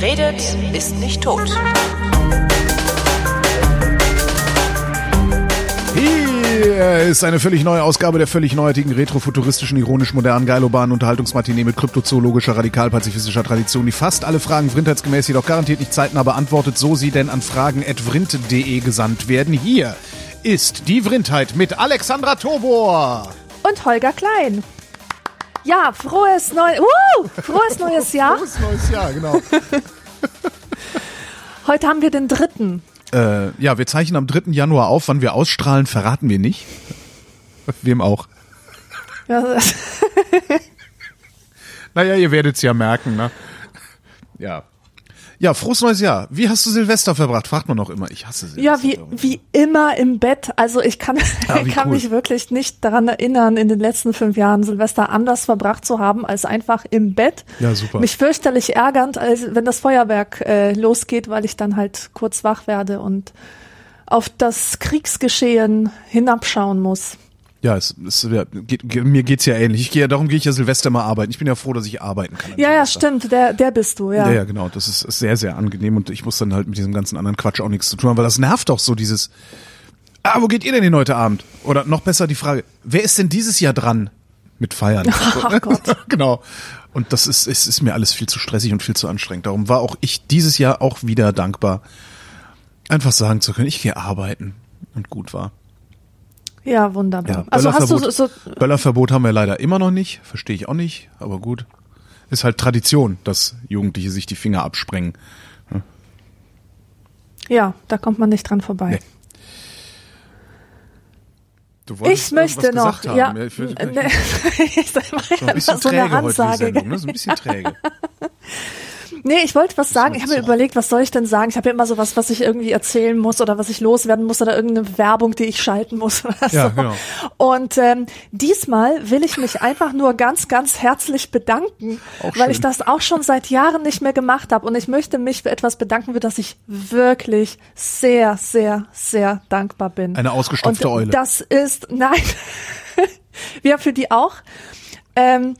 Wer redet, ist nicht tot. Hier ist eine völlig neue Ausgabe der völlig neuartigen, retrofuturistischen, ironisch-modernen, geilobanen Unterhaltungsmatinee mit kryptozoologischer, radikal-pazifistischer Tradition, die fast alle Fragen vrindheitsgemäß jedoch garantiert nicht zeitnah beantwortet, so sie denn an fragen.vrint.de gesandt werden. Hier ist die Vrindheit mit Alexandra Tobor. Und Holger Klein. Ja, frohes neues, uh, frohes neues Jahr. Frohes neues Jahr, genau. Heute haben wir den dritten. Äh, ja, wir zeichnen am 3. Januar auf. Wann wir ausstrahlen, verraten wir nicht. Wem auch. Naja, ihr werdet's ja merken, ne? Ja. Ja, frohes neues Jahr. Wie hast du Silvester verbracht? Fragt man noch immer. Ich hasse Silvester. ja, wie, wie immer im Bett. Also ich kann, Ah, wie kann cool. mich wirklich nicht daran erinnern, in den letzten fünf Jahren Silvester anders verbracht zu haben, als einfach im Bett. Ja, super. Mich fürchterlich ärgernd, als wenn das Feuerwerk äh, losgeht, weil ich dann halt kurz wach werde und auf das Kriegsgeschehen hinabschauen muss. Ja, es, es ja, geht, ge- mir geht's ja ähnlich. Ich gehe ja, darum gehe ich ja Silvester mal arbeiten. Ich bin ja froh, dass ich arbeiten kann. an Ja, ja, stimmt, der, der bist du, ja. Ja, ja, genau. Das ist, ist sehr, sehr angenehm und ich muss dann halt mit diesem ganzen anderen Quatsch auch nichts zu tun haben, weil das nervt doch so dieses. Ah, wo geht ihr denn hin heute Abend? Oder noch besser die Frage, wer ist denn dieses Jahr dran mit Feiern? Ach Gott. genau. Und das ist, es ist mir alles viel zu stressig und viel zu anstrengend. Darum war auch ich dieses Jahr auch wieder dankbar, einfach sagen zu können, ich gehe arbeiten und gut war. Ja, wunderbar. Ja, also hast du so, Böllerverbot, so Böllerverbot haben wir leider immer noch nicht, verstehe ich auch nicht, aber gut. Ist halt Tradition, dass Jugendliche sich die Finger absprengen. ja, da kommt man nicht dran vorbei. Nee. Du Ich möchte noch, gesagt ja, haben. Ich, ich, ne, ich so ein bisschen so eine träge heute die Ansage. Sendung, ne? So ein bisschen träge. Nee, ich wollte was sagen. Ich habe mir überlegt, was soll ich denn sagen? Ich habe ja immer so was, was ich irgendwie erzählen muss oder was ich loswerden muss oder irgendeine Werbung, die ich schalten muss oder Ja, so. genau. Und ähm, diesmal will ich mich einfach nur ganz, ganz herzlich bedanken, Auch weil schön. ich das auch schon seit Jahren nicht mehr gemacht habe. Und ich möchte mich für etwas bedanken, für das ich wirklich sehr, sehr, sehr dankbar bin. Eine ausgestopfte Und Eule. Das ist, nein, ja, für die auch. Ähm,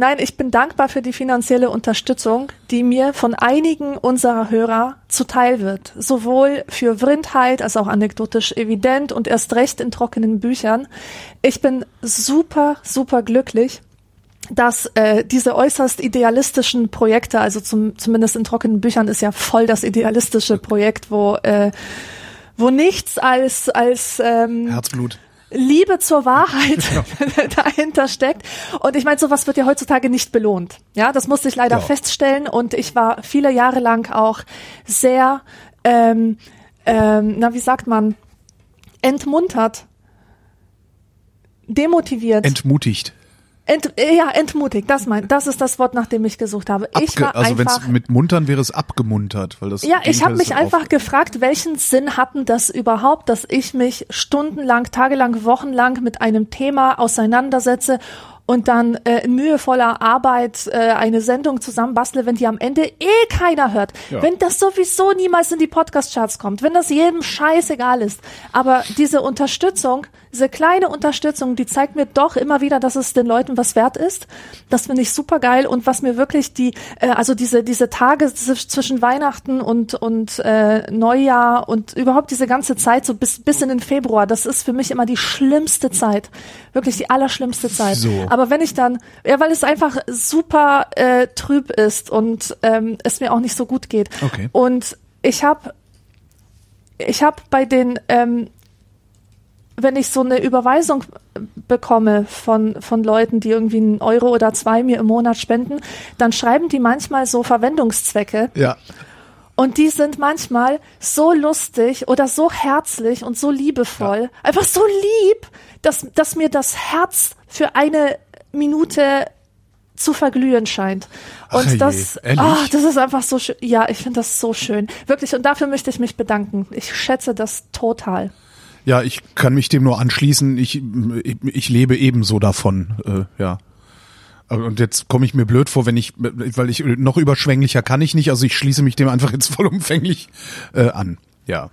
Nein, ich bin dankbar für die finanzielle Unterstützung, die mir von einigen unserer Hörer zuteil wird. Sowohl für Vrindheit als auch anekdotisch evident und erst recht in trockenen Büchern. Ich bin super, super glücklich dass äh, diese äußerst idealistischen Projekte, also zum, zumindest in trockenen Büchern ist ja voll das idealistische Projekt, wo äh, wo nichts als als ähm, Herzblut. Liebe zur Wahrheit dahinter steckt. Und ich meine, sowas wird ja heutzutage nicht belohnt. Ja, das musste ich leider Ja. feststellen. Und ich war viele Jahre lang auch sehr, ähm, ähm, na, wie sagt man, entmuntert, demotiviert. Entmutigt. Ent, äh, ja, entmutigt, das mein, das ist das Wort, nach dem ich gesucht habe. ich Abge war also wenn es mit muntern wäre es abgemuntert, weil das ja, ich Gegenteil habe ist mich einfach gefragt, welchen Sinn hatten das überhaupt, dass ich mich stundenlang, tagelang, wochenlang mit einem Thema auseinandersetze und dann äh, in mühevoller Arbeit äh, eine Sendung zusammenbastle, wenn die am Ende eh keiner hört. Ja. Wenn das sowieso niemals in die Podcast-Charts kommt, wenn das jedem scheißegal ist. Aber diese Unterstützung, diese kleine Unterstützung, die zeigt mir doch immer wieder, dass es den Leuten was wert ist. Das finde ich super geil und was mir wirklich die, äh, also diese diese Tage zw- zwischen Weihnachten und und äh, Neujahr und überhaupt diese ganze Zeit so bis bis in den Februar, das ist für mich immer die schlimmste Zeit, wirklich die allerschlimmste Zeit. Wieso? Aber wenn ich dann, ja, weil es einfach super äh, trüb ist und ähm, es mir auch nicht so gut geht. Okay. Und ich habe ich habe bei den ähm, wenn ich so eine Überweisung bekomme von, von Leuten, die irgendwie einen Euro oder zwei mir im Monat spenden, dann schreiben die manchmal so Verwendungszwecke Ja. und die sind manchmal so lustig oder so herzlich und so liebevoll, einfach so lieb, dass, dass mir das Herz für eine Minute zu verglühen scheint. Und Ach je, das, ehrlich? ah, das ist einfach so schön. Ja, ich finde das so schön. Wirklich. Und dafür möchte ich mich bedanken. Ich schätze das total. Ja, ich kann mich dem nur anschließen. Ich, ich, ich lebe ebenso davon, äh, ja. Und jetzt komme ich mir blöd vor, wenn ich, weil ich noch überschwänglicher kann ich nicht, also ich schließe mich dem einfach jetzt vollumfänglich äh, an. Ja.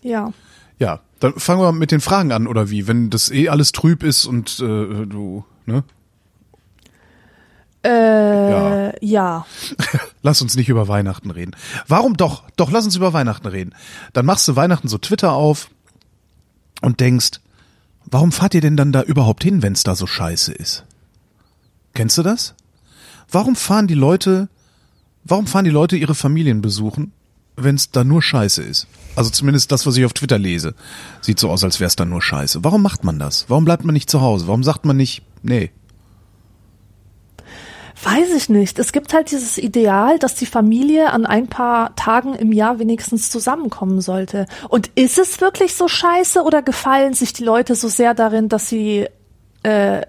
Ja. Ja. Dann fangen wir mit den Fragen an, oder wie? Wenn das eh alles trüb ist und äh, du, ne? Äh, ja. Lass uns nicht über Weihnachten reden. Warum doch? Doch, lass uns über Weihnachten reden. Dann machst du Weihnachten so Twitter auf und denkst, warum fahrt ihr denn dann da überhaupt hin, wenn es da so scheiße ist? Kennst du das? Warum fahren die Leute, warum fahren die Leute ihre Familien besuchen, wenn es da nur scheiße ist? Also zumindest das, was ich auf Twitter lese, sieht so aus, als wäre es da nur scheiße. Warum macht man das? Warum bleibt man nicht zu Hause? Warum sagt man nicht, nee, Weiß ich nicht. Es gibt halt dieses Ideal, dass die Familie an ein paar Tagen im Jahr wenigstens zusammenkommen sollte. Und ist es wirklich so scheiße oder gefallen sich die Leute so sehr darin, dass sie äh,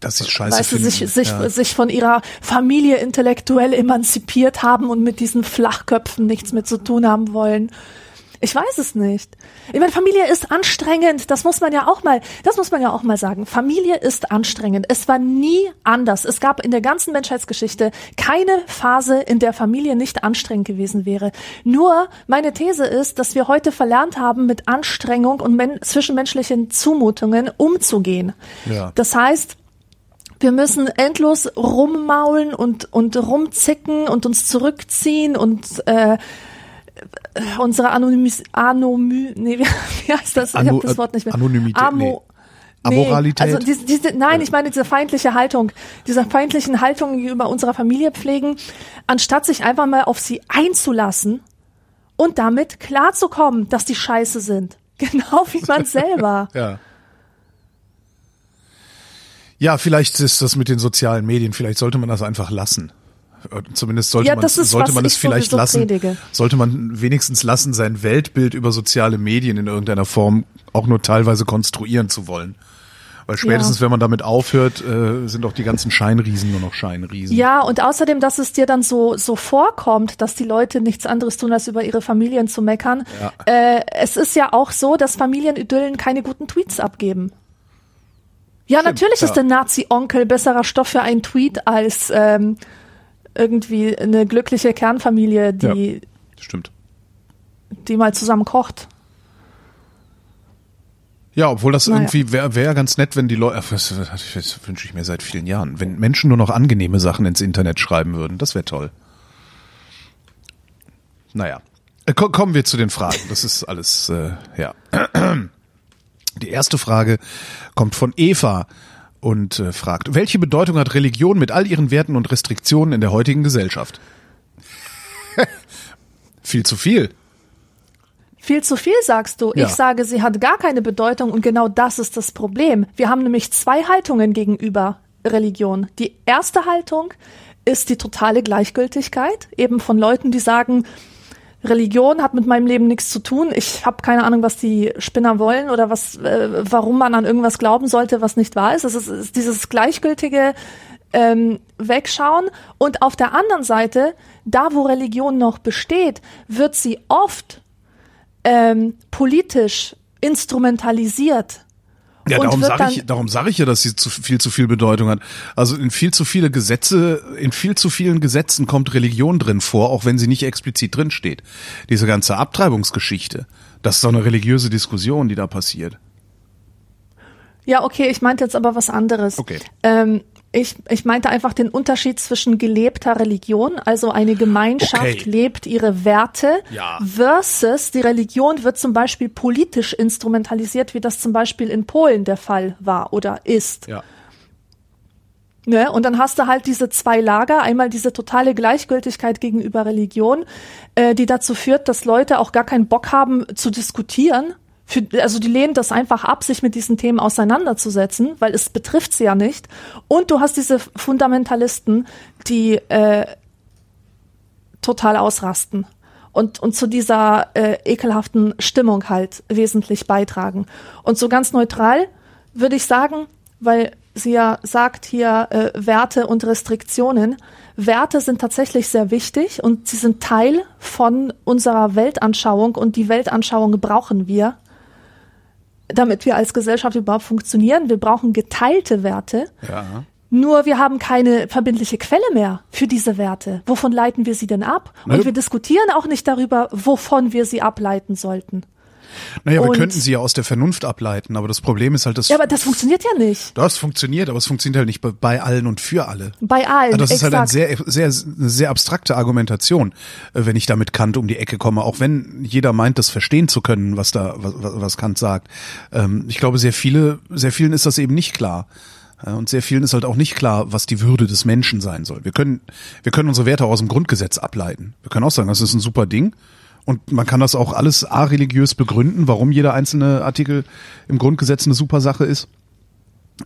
das ist scheiße. Weißt du, sich, sich, ja. sich von ihrer Familie intellektuell emanzipiert haben und mit diesen Flachköpfen nichts mehr zu tun haben wollen. Ich weiß es nicht. Ich meine, Familie ist anstrengend. Das muss man ja auch mal, das muss man ja auch mal sagen. Familie ist anstrengend. Es war nie anders. Es gab in der ganzen Menschheitsgeschichte keine Phase, in der Familie nicht anstrengend gewesen wäre. Nur meine These ist, dass wir heute verlernt haben, mit Anstrengung und zwischenmenschlichen Zumutungen umzugehen. Ja. Das heißt, wir müssen endlos rummaulen und, und rumzicken und uns zurückziehen und äh, unsere Anonymis, Anomy, nee, wie, heißt das? ich habe das Wort nicht mehr. Anonymität. Amo, nee. Amoralität. Also diese, diese, nein, ich meine diese feindliche Haltung, diese feindlichen Haltung gegenüber unserer Familie pflegen, anstatt sich einfach mal auf sie einzulassen und damit klarzukommen, dass die scheiße sind. Genau wie man selber. ja. Ja, vielleicht ist das mit den sozialen Medien, vielleicht sollte man das einfach lassen. Zumindest sollte ja, man, sollte man es vielleicht lassen, predige. sollte man wenigstens lassen, sein Weltbild über soziale Medien in irgendeiner Form auch nur teilweise konstruieren zu wollen. Weil spätestens, ja. wenn man damit aufhört, äh, sind auch die ganzen Scheinriesen nur noch Scheinriesen. Ja, und außerdem, dass es dir dann so, so vorkommt, dass die Leute nichts anderes tun, als über ihre Familien zu meckern. Ja. Äh, es ist ja auch so, dass Familienidyllen keine guten Tweets abgeben. Ja, Stimmt, natürlich ja. ist der Nazi-Onkel besserer Stoff für einen Tweet als ähm, irgendwie eine glückliche Kernfamilie, die, ja, stimmt. die mal zusammen kocht. Ja, obwohl das naja. irgendwie wäre wär ganz nett, wenn die Leute, das, das wünsche ich mir seit vielen Jahren, wenn Menschen nur noch angenehme Sachen ins Internet schreiben würden, das wäre toll. Naja, äh, kommen wir zu den Fragen. Das ist alles, äh, ja. Die erste Frage kommt von Eva und äh, fragt, welche Bedeutung hat Religion mit all ihren Werten und Restriktionen in der heutigen Gesellschaft? viel zu viel. Viel zu viel sagst du. Ja. Ich sage, sie hat gar keine Bedeutung und genau das ist das Problem. Wir haben nämlich zwei Haltungen gegenüber Religion. Die erste Haltung ist die totale Gleichgültigkeit, eben von Leuten, die sagen, Religion hat mit meinem Leben nichts zu tun. Ich habe keine Ahnung, was die Spinner wollen oder was, äh, warum man an irgendwas glauben sollte, was nicht wahr ist. Es ist, ist dieses gleichgültige ähm, Wegschauen. Und auf der anderen Seite, da wo Religion noch besteht, wird sie oft ähm, politisch instrumentalisiert ja, darum sage ich, darum sage ich ja, dass sie zu viel zu viel Bedeutung hat. Also in viel zu viele Gesetze, in viel zu vielen Gesetzen kommt Religion drin vor, auch wenn sie nicht explizit drin steht. Diese ganze Abtreibungsgeschichte, das ist doch eine religiöse Diskussion, die da passiert. Ja, okay, ich meinte jetzt aber was anderes. Okay. Ähm, ich, ich meinte einfach den Unterschied zwischen gelebter Religion, also eine Gemeinschaft okay. lebt ihre Werte, ja. versus die Religion wird zum Beispiel politisch instrumentalisiert, wie das zum Beispiel in Polen der Fall war oder ist. Ja. Ne? Und dann hast du halt diese zwei Lager, einmal diese totale Gleichgültigkeit gegenüber Religion, äh, die dazu führt, dass Leute auch gar keinen Bock haben zu diskutieren, für, also die lehnen das einfach ab, sich mit diesen Themen auseinanderzusetzen, weil es betrifft sie ja nicht. Und du hast diese Fundamentalisten, die äh, total ausrasten und, und zu dieser äh, ekelhaften Stimmung halt wesentlich beitragen. Und so ganz neutral würde ich sagen, weil sie ja sagt hier äh, Werte und Restriktionen. Werte sind tatsächlich sehr wichtig und sie sind Teil von unserer Weltanschauung und die Weltanschauung brauchen wir damit wir als Gesellschaft überhaupt funktionieren. Wir brauchen geteilte Werte. Ja. Nur wir haben keine verbindliche Quelle mehr für diese Werte. Wovon leiten wir sie denn ab? Und wir diskutieren auch nicht darüber, wovon wir sie ableiten sollten. Naja, wir Und- könnten sie ja aus der Vernunft ableiten, aber das Problem ist halt, dass Ja, aber das funktioniert ja nicht. das funktioniert, aber es funktioniert halt nicht bei- allen und für alle. Bei allen. Ja, das ist halt eine exakt. sehr, sehr, sehr abstrakte Argumentation, äh, wenn ich da mit Kant um die Ecke komme, auch wenn jeder meint, das verstehen zu können, was da, was, was Kant sagt. Ähm, ich glaube, sehr viele, sehr vielen ist das eben nicht klar. Ja, Und sehr vielen ist halt auch nicht klar, was die Würde des Menschen sein soll. Wir können, wir können unsere Werte auch aus dem Grundgesetz ableiten. Wir können auch sagen, das ist ein super Ding. Und man kann das auch alles areligiös begründen, warum jeder einzelne Artikel im Grundgesetz eine super Sache ist.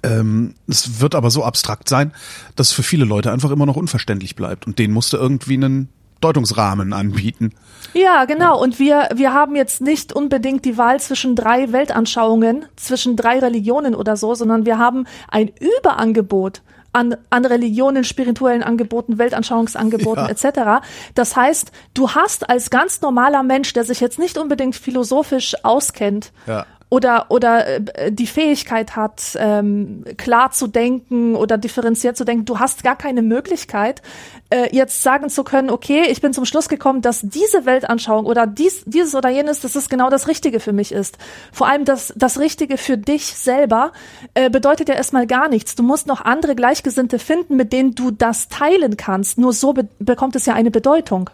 Ähm, es wird aber so abstrakt sein, dass für viele Leute einfach immer noch unverständlich bleibt. Und denen musste irgendwie einen Deutungsrahmen anbieten. Ja, genau. Und wir, wir haben jetzt nicht unbedingt die Wahl zwischen drei Weltanschauungen, zwischen drei Religionen oder so, sondern wir haben ein Überangebot an, an Religionen, spirituellen Angeboten, Weltanschauungsangeboten Ja. etc. Das heißt, du hast als ganz normaler Mensch, der sich jetzt nicht unbedingt philosophisch auskennt, Ja. Oder oder äh, die Fähigkeit hat, ähm, klar zu denken oder differenziert zu denken, du hast gar keine Möglichkeit, äh, jetzt sagen zu können, okay, ich bin zum Schluss gekommen, dass diese Weltanschauung oder dies, dieses oder jenes, dass es genau das Richtige für mich ist. Vor allem das, das Richtige für dich selber äh, bedeutet ja erstmal gar nichts. Du musst noch andere Gleichgesinnte finden, mit denen du das teilen kannst. Nur so be bekommt es ja eine Bedeutung.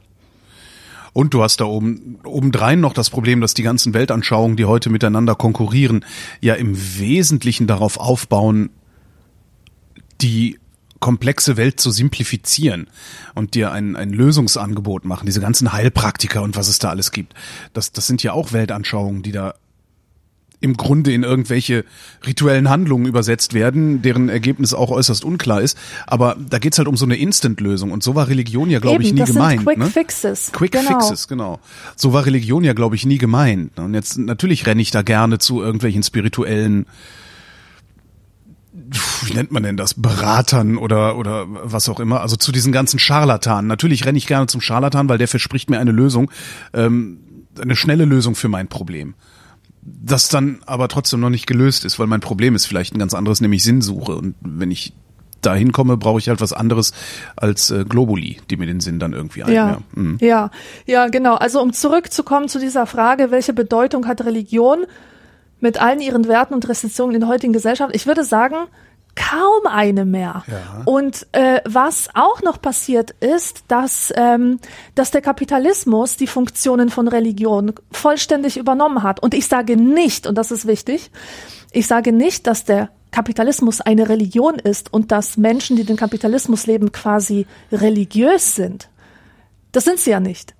Und du hast da oben obendrein noch das Problem, dass die ganzen Weltanschauungen, die heute miteinander konkurrieren, ja im Wesentlichen darauf aufbauen, die komplexe Welt zu simplifizieren und dir ein, ein Lösungsangebot machen. Diese ganzen Heilpraktiker und was es da alles gibt. Das, das sind ja auch Weltanschauungen, die da im Grunde in irgendwelche rituellen Handlungen übersetzt werden, deren Ergebnis auch äußerst unklar ist. Aber da geht's halt um so eine Instant-Lösung. Und so war Religion ja, glaube ich, nie das gemeint. sind Quick ne? Fixes. Quick genau. Fixes, genau. So war Religion ja, glaube ich, nie gemeint. Und jetzt natürlich renne ich da gerne zu irgendwelchen spirituellen, wie nennt man denn das, Beratern oder oder was auch immer. Also zu diesen ganzen Scharlatanen. Natürlich renne ich gerne zum Scharlatan, weil der verspricht mir eine Lösung, ähm, eine schnelle Lösung für mein Problem. Das dann aber trotzdem noch nicht gelöst ist, weil mein Problem ist vielleicht ein ganz anderes, nämlich Sinnsuche. Und wenn ich da hinkomme, brauche ich halt was anderes als äh, Globuli, die mir den Sinn dann irgendwie ein. Ja, Mhm. ja, ja, genau. Also um zurückzukommen zu dieser Frage, welche Bedeutung hat Religion mit allen ihren Werten und Restriktionen in der heutigen Gesellschaft? Ich würde sagen, kaum eine mehr. Ja. Und äh, was auch noch passiert ist, dass, ähm, dass der Kapitalismus die Funktionen von Religion vollständig übernommen hat. Und ich sage nicht, und das ist wichtig, ich sage nicht, dass der Kapitalismus eine Religion ist und dass Menschen, die den Kapitalismus leben, quasi religiös sind. Das sind sie ja nicht.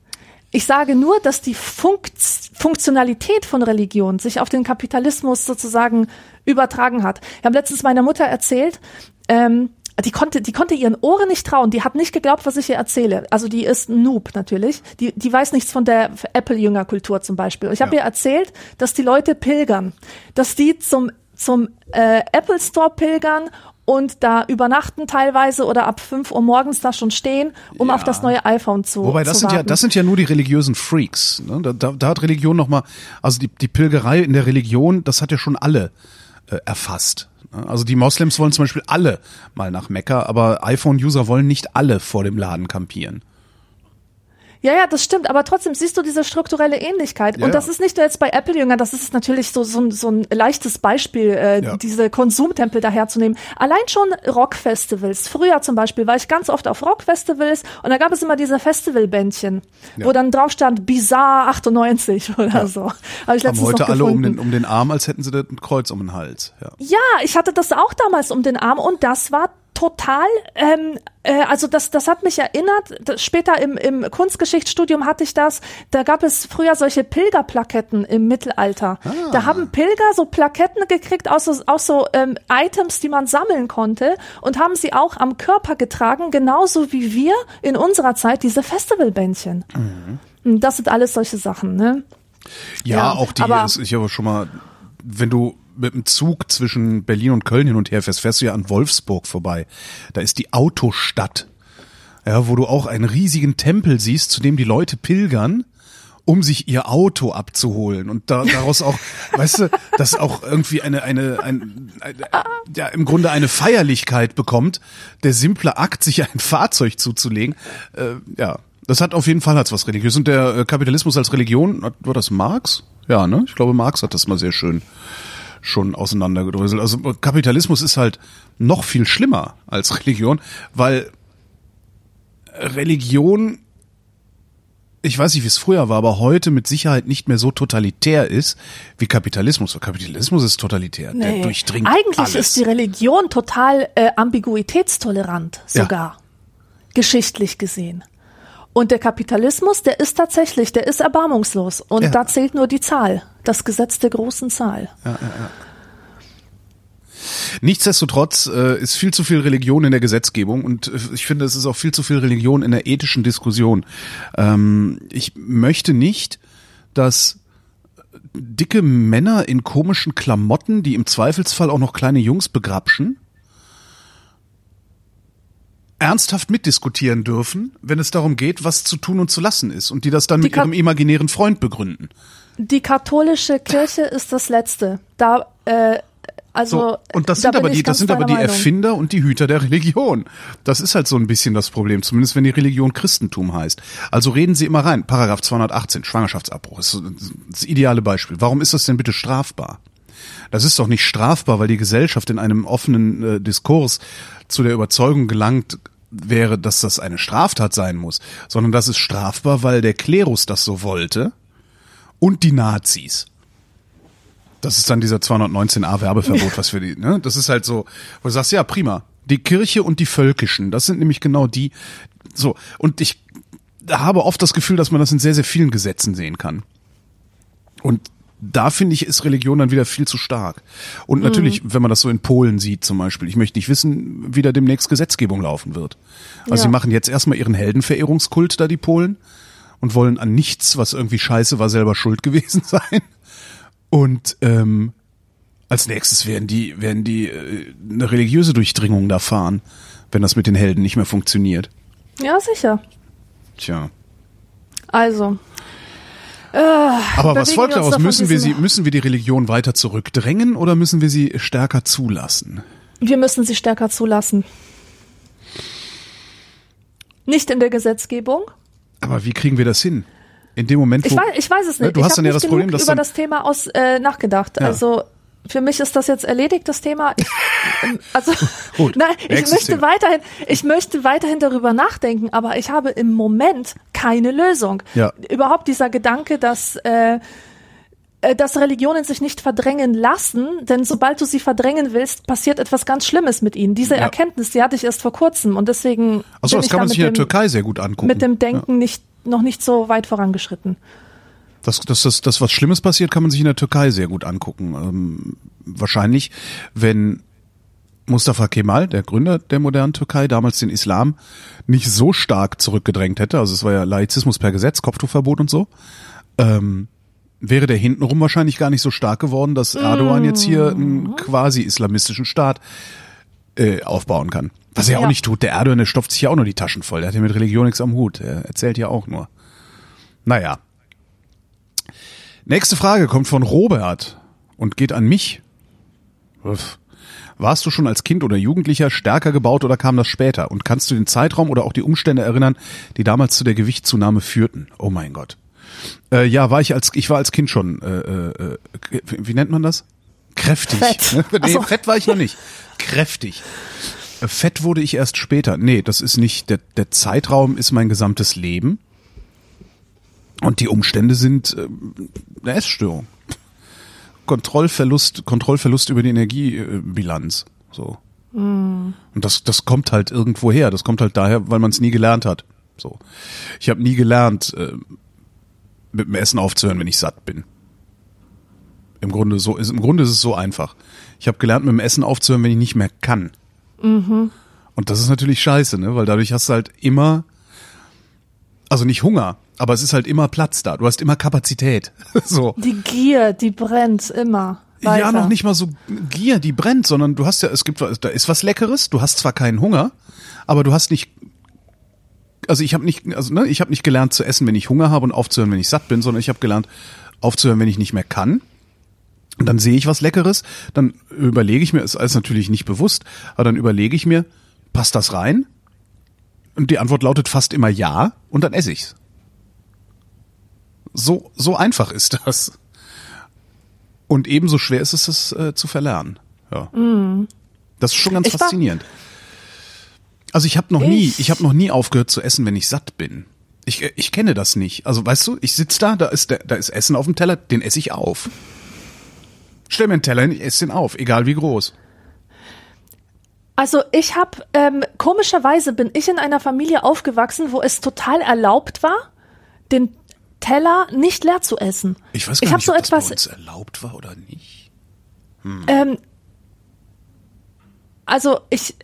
Ich sage nur, dass die Funkt Funktionalität von Religion sich auf den Kapitalismus sozusagen übertragen hat. Ich habe letztens meiner Mutter erzählt, ähm, die konnte, die konnte ihren Ohren nicht trauen. Die hat nicht geglaubt, was ich ihr erzähle. Also die ist ein Noob natürlich. Die, die weiß nichts von der Apple-Jünger-Kultur zum Beispiel. Ich habe Ja. ihr erzählt, dass die Leute pilgern, dass die zum zum äh, Apple Store pilgern und da übernachten teilweise oder ab 5 Uhr morgens da schon stehen, um Ja. auf das neue iPhone zu Wobei das zu sind ja warten. das sind ja nur die religiösen Freaks. Ne? Da, da, da hat Religion noch mal, also die, die Pilgerei in der Religion, das hat ja schon alle äh, erfasst. ne? Also die Moslems wollen zum Beispiel alle mal nach Mekka, aber iPhone-User wollen nicht alle vor dem Laden kampieren. Ja, ja, das stimmt, aber trotzdem siehst du diese strukturelle Ähnlichkeit. Ja, und das ja. ist nicht nur jetzt bei Apple-Jüngern, das ist natürlich so, so, ein- so ein leichtes Beispiel, äh, Ja. diese Konsumtempel daherzunehmen. Allein schon Rockfestivals. Früher zum Beispiel war ich ganz oft auf Rockfestivals und da gab es immer diese Festivalbändchen, wo dann drauf stand Bizarre 98 oder so. Habe ich Haben heute alle um den, um den Arm, als hätten sie da ein Kreuz um den Hals. Ja. Ja, ich hatte das auch damals um den Arm und das war total, ähm, äh, also das, das hat mich erinnert, das, später im, im Kunstgeschichtsstudium hatte ich das, da gab es früher solche Pilgerplaketten im Mittelalter. Da haben Pilger so Plaketten gekriegt aus so, aus so ähm, Items, die man sammeln konnte und haben sie auch am Körper getragen, genauso wie wir in unserer Zeit diese Festivalbändchen. Und Das sind alles solche Sachen, ne? Ja, Ja, auch die, aber- ist ja schon mal, wenn du mit dem Zug zwischen Berlin und Köln hin und her fährst, fährst du ja an Wolfsburg vorbei. Da ist die Autostadt. Ja, wo du auch einen riesigen Tempel siehst, zu dem die Leute pilgern, um sich ihr Auto abzuholen und da, daraus auch, weißt du, dass auch irgendwie eine, eine, ein, ja, im Grunde eine Feierlichkeit bekommt, der simple Akt, sich ein Fahrzeug zuzulegen, äh, ja, das hat auf jeden Fall als was religiös. Und der äh, Kapitalismus als Religion, war das Marx? Ja, ne? Ich glaube, Marx hat das mal sehr schön schon auseinandergedröselt. Also Kapitalismus ist halt noch viel schlimmer als Religion, weil Religion ich weiß nicht, wie es früher war, aber heute mit Sicherheit nicht mehr so totalitär ist wie Kapitalismus. Kapitalismus ist totalitär, nee. der durchdringt Eigentlich alles. ist die Religion total äh, ambiguitätstolerant sogar, ja. geschichtlich gesehen. Und der Kapitalismus, der ist tatsächlich, der ist erbarmungslos. Und ja. da zählt nur die Zahl, das Gesetz der großen Zahl. Ja, ja, ja. Nichtsdestotrotz äh, ist viel zu viel Religion in der Gesetzgebung und äh, ich finde, es ist auch viel zu viel Religion in der ethischen Diskussion. Ähm, ich möchte nicht, dass dicke Männer in komischen Klamotten, die im Zweifelsfall auch noch kleine Jungs begrapschen, ernsthaft mitdiskutieren dürfen, wenn es darum geht, was zu tun und zu lassen ist und die das dann die mit ihrem imaginären Freund begründen. Die katholische Kirche ist das Letzte. Da äh, also so, und das da sind aber die, das sind aber die Meinung. Erfinder und die Hüter der Religion. Das ist halt so ein bisschen das Problem, zumindest wenn die Religion Christentum heißt. Also reden Sie immer rein. Paragraph 218, Schwangerschaftsabbruch ist das ideale Beispiel. Warum ist das denn bitte strafbar? Das ist doch nicht strafbar, weil die Gesellschaft in einem offenen äh, Diskurs zu der Überzeugung gelangt wäre, dass das eine Straftat sein muss, sondern das ist strafbar, weil der Klerus das so wollte und die Nazis. Das ist dann dieser 219a Werbeverbot, was für die, ne? Das ist halt so, wo du sagst, ja, prima. Die Kirche und die Völkischen, das sind nämlich genau die, so. Und ich habe oft das Gefühl, dass man das in sehr, sehr vielen Gesetzen sehen kann. Und da finde ich, ist Religion dann wieder viel zu stark. Und natürlich, mhm. wenn man das so in Polen sieht zum Beispiel, ich möchte nicht wissen, wie da demnächst Gesetzgebung laufen wird. Also ja. sie machen jetzt erstmal ihren Heldenverehrungskult da, die Polen, und wollen an nichts, was irgendwie scheiße war, selber schuld gewesen sein. Und ähm, als nächstes werden die, werden die äh, eine religiöse Durchdringung da fahren, wenn das mit den Helden nicht mehr funktioniert. Ja, sicher. Tja. Also. Äh, Aber was folgt daraus? Müssen wir sie, müssen wir die Religion weiter zurückdrängen oder müssen wir sie stärker zulassen? Wir müssen sie stärker zulassen. Nicht in der Gesetzgebung. Aber wie kriegen wir das hin? in dem Moment, wo, ich weiß, ich weiß es nicht. Du ich hast dann ja das Problem, dass über das Thema aus äh, nachgedacht. Ja. Also für mich ist das jetzt erledigt, das Thema. Ich, also Gut, nein, ich möchte Thema. weiterhin, ich möchte weiterhin darüber nachdenken, aber ich habe im Moment keine Lösung. Ja. Überhaupt dieser Gedanke, dass äh, äh dass Religionen sich nicht verdrängen lassen, denn sobald du sie verdrängen willst, passiert etwas ganz Schlimmes mit ihnen. Diese ja. Erkenntnis, die hatte ich erst vor kurzem und deswegen. Achso, das kann man sich in der Türkei sehr gut angucken. Mit dem Denken ja. nicht noch nicht so weit vorangeschritten. Das, das, das, das, was Schlimmes passiert, kann man sich in der Türkei sehr gut angucken. Ähm, wahrscheinlich, wenn Mustafa Kemal, der Gründer der modernen Türkei, damals den Islam nicht so stark zurückgedrängt hätte, also es war ja Laizismus per Gesetz, Kopftuchverbot und so, ähm, wäre der hintenrum wahrscheinlich gar nicht so stark geworden, dass Erdogan jetzt hier einen mhm. quasi islamistischen Staat äh, aufbauen kann. Was er ja. auch nicht tut. Der Erdogan, der stopft sich ja auch nur die Taschen voll. Der hat ja mit Religion nichts am Hut. Er erzählt ja auch nur. Naja. Nächste Frage kommt von Robert und geht an mich. Warst du schon als Kind oder Jugendlicher stärker gebaut oder kam das später? Und kannst du den Zeitraum oder auch die Umstände erinnern, die damals zu der Gewichtszunahme führten? Oh mein Gott. Äh, ja, war ich als ich war als Kind schon. Äh, äh, äh wie nennt man das? Kräftig. Fett. nee, so. fett war ich noch nicht. Kräftig. Fett wurde ich erst später. Nee, das ist nicht, der, der Zeitraum ist mein gesamtes Leben. Und die Umstände sind äh, eine Essstörung. Kontrollverlust, Kontrollverlust über die Energiebilanz. So. Mm. Und das, das kommt halt irgendwo her. Das kommt halt daher, weil man es nie gelernt hat. So. Ich habe nie gelernt, äh, mit dem Essen aufzuhören, wenn ich satt bin. Im Grunde so ist, im Grunde ist es so einfach. Ich habe gelernt, mit dem Essen aufzuhören, wenn ich nicht mehr kann. Mhm. Und das ist natürlich scheiße, ne? Weil dadurch hast du halt immer, also nicht Hunger, aber es ist halt immer Platz da. Du hast immer Kapazität. so. Die Gier, die brennt immer. Weiter. Ja, noch nicht mal so Gier, die brennt, sondern du hast ja, es gibt, da ist was Leckeres, du hast zwar keinen Hunger, aber du hast nicht, also ich habe nicht, also ne, ich habe nicht gelernt zu essen, wenn ich Hunger habe und aufzuhören, wenn ich satt bin, sondern ich habe gelernt aufzuhören, wenn ich nicht mehr kann und dann sehe ich was Leckeres, dann überlege ich mir, ist alles natürlich nicht bewusst, aber dann überlege ich mir, passt das rein? Und die Antwort lautet fast immer ja, und dann esse ich's. So, so einfach ist das. Und ebenso schwer ist es, es äh, zu verlernen. Ja. Das ist schon ganz Ich faszinierend. Also ich habe noch nie, Ich- ich habe noch nie aufgehört zu essen, wenn ich satt bin. Ich, äh, ich kenne das nicht. Also weißt du, ich sitz da, da ist da ist Essen auf dem Teller, den esse ich auf. Stell mir einen Teller hin, ich esse den auf, egal wie groß. Also ich habe ähm, komischerweise bin ich in einer Familie aufgewachsen, wo es total erlaubt war, den Teller nicht leer zu essen. Ich weiß Ich gar hab nicht, so ob das etwas- bei uns erlaubt war oder nicht. Ähm, also ich,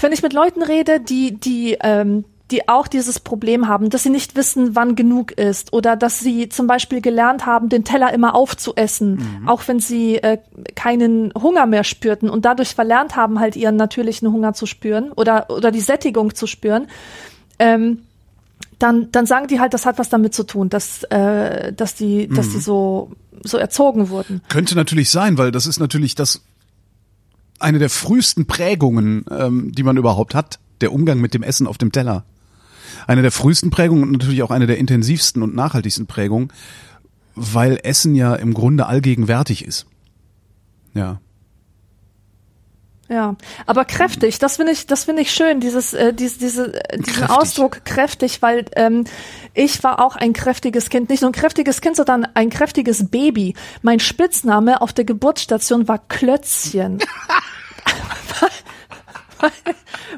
wenn ich mit Leuten rede, die, die, ähm, die auch dieses Problem haben, dass sie nicht wissen, wann genug ist oder dass sie zum Beispiel gelernt haben, den Teller immer aufzuessen, auch wenn sie äh, keinen Hunger mehr spürten und dadurch verlernt haben, halt ihren natürlichen Hunger zu spüren oder, oder die Sättigung zu spüren. Ähm, dann, dann sagen die halt, das hat was damit zu tun, dass, äh, dass die, dass die so, so erzogen wurden. Könnte natürlich sein, weil das ist natürlich das eine der frühesten Prägungen, ähm, die man überhaupt hat, der Umgang mit dem Essen auf dem Teller. Eine der frühesten Prägungen und natürlich auch eine der intensivsten und nachhaltigsten Prägungen, weil Essen ja im Grunde allgegenwärtig ist. Ja. Ja, aber kräftig, das finde ich, das finde ich schön, dieses, äh, diese, diese, äh, diesen Kräftig. Ausdruck kräftig, weil ähm, ich war auch ein kräftiges Kind, nicht nur ein kräftiges Kind, sondern ein kräftiges Baby. Mein Spitzname auf der Geburtsstation war Klötzchen. weil,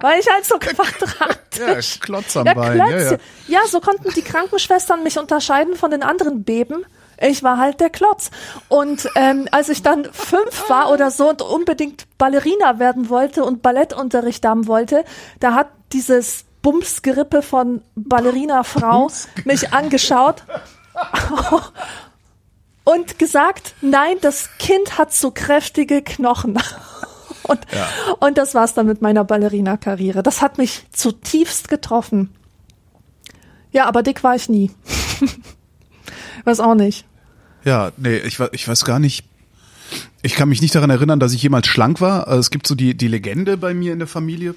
weil ich halt so quadratisch. Klotz am Ja, Bein. Ja, ja. Klötzchen. Ja, so konnten die Krankenschwestern mich unterscheiden von den anderen Beben. Ich war halt der Klotz. Und ähm, als ich dann fünf war oder so und unbedingt Ballerina werden wollte und Ballettunterricht haben wollte, da hat dieses Bumsgerippe von Ballerina-Frau mich angeschaut und gesagt, nein, das Kind hat so kräftige Knochen. Und, und das war's dann mit meiner Ballerina-Karriere. Das hat mich zutiefst getroffen. Ja, aber dick war ich nie. Weiß auch nicht. Ja, nee, ich, ich weiß gar nicht. Ich kann mich nicht daran erinnern, dass ich jemals schlank war. Also Es gibt so die, die Legende bei mir in der Familie,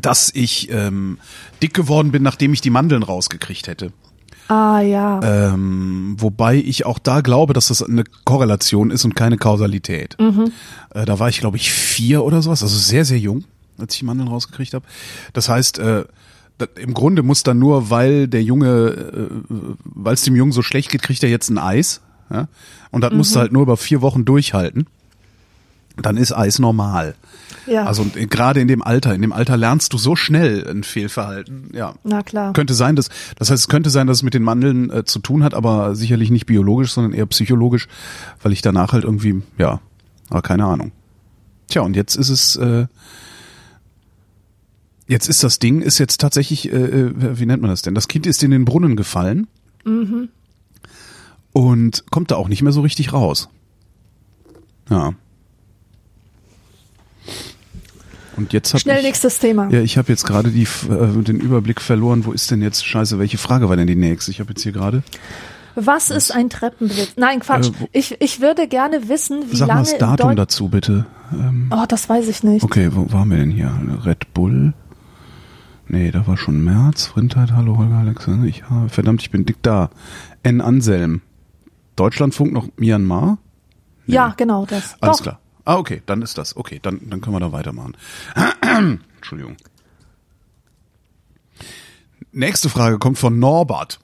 dass ich ähm, dick geworden bin, nachdem ich die Mandeln rausgekriegt hätte. Ah ja. Ähm, wobei ich auch da glaube, dass das eine Korrelation ist und keine Kausalität. Äh, da war ich, glaube ich, vier oder sowas, also sehr, sehr jung, als ich die Mandeln rausgekriegt habe. Das heißt, äh, im Grunde muss dann nur, weil der Junge, äh, weil es dem Jungen so schlecht geht, kriegt er jetzt ein Eis. Ja? Und das musst du halt nur über vier Wochen durchhalten. Dann ist Eis normal. ja. Also und gerade in dem Alter, in dem Alter lernst du so schnell ein Fehlverhalten. Ja. Na klar. Könnte sein, dass das heißt, es könnte sein, dass es mit den Mandeln äh, zu tun hat, aber sicherlich nicht biologisch, sondern eher psychologisch, weil ich danach halt irgendwie, ja, aber keine Ahnung. Tja, und jetzt ist es, äh, jetzt ist das Ding, ist jetzt tatsächlich, äh, äh, wie nennt man das denn? Das Kind ist in den Brunnen gefallen und kommt da auch nicht mehr so richtig raus. Ja. Und jetzt hab Schnell ich, nächstes Thema. ja, ich habe jetzt gerade die äh, den Überblick verloren. Wo ist denn jetzt Scheiße? Welche Frage war denn die nächste? Ich habe jetzt hier gerade. Was ist ein Treppenblitz? Nein, Quatsch. Äh, ich, ich würde gerne wissen, wie Sag mal lange das in Datum Deu- dazu bitte. Ähm, Oh, das weiß ich nicht. okay, wo waren wir denn hier? Red Bull. Nee, da war schon März. Frindheit, hallo Holger Alexander. Ich habe, verdammt, ich bin dick da. N. Anselm. Deutschlandfunk noch Myanmar? Ja, genau das. Alles Doch. klar. Ah, okay, dann ist das. Okay, dann, dann können wir da weitermachen. Entschuldigung. Nächste Frage kommt von Norbert.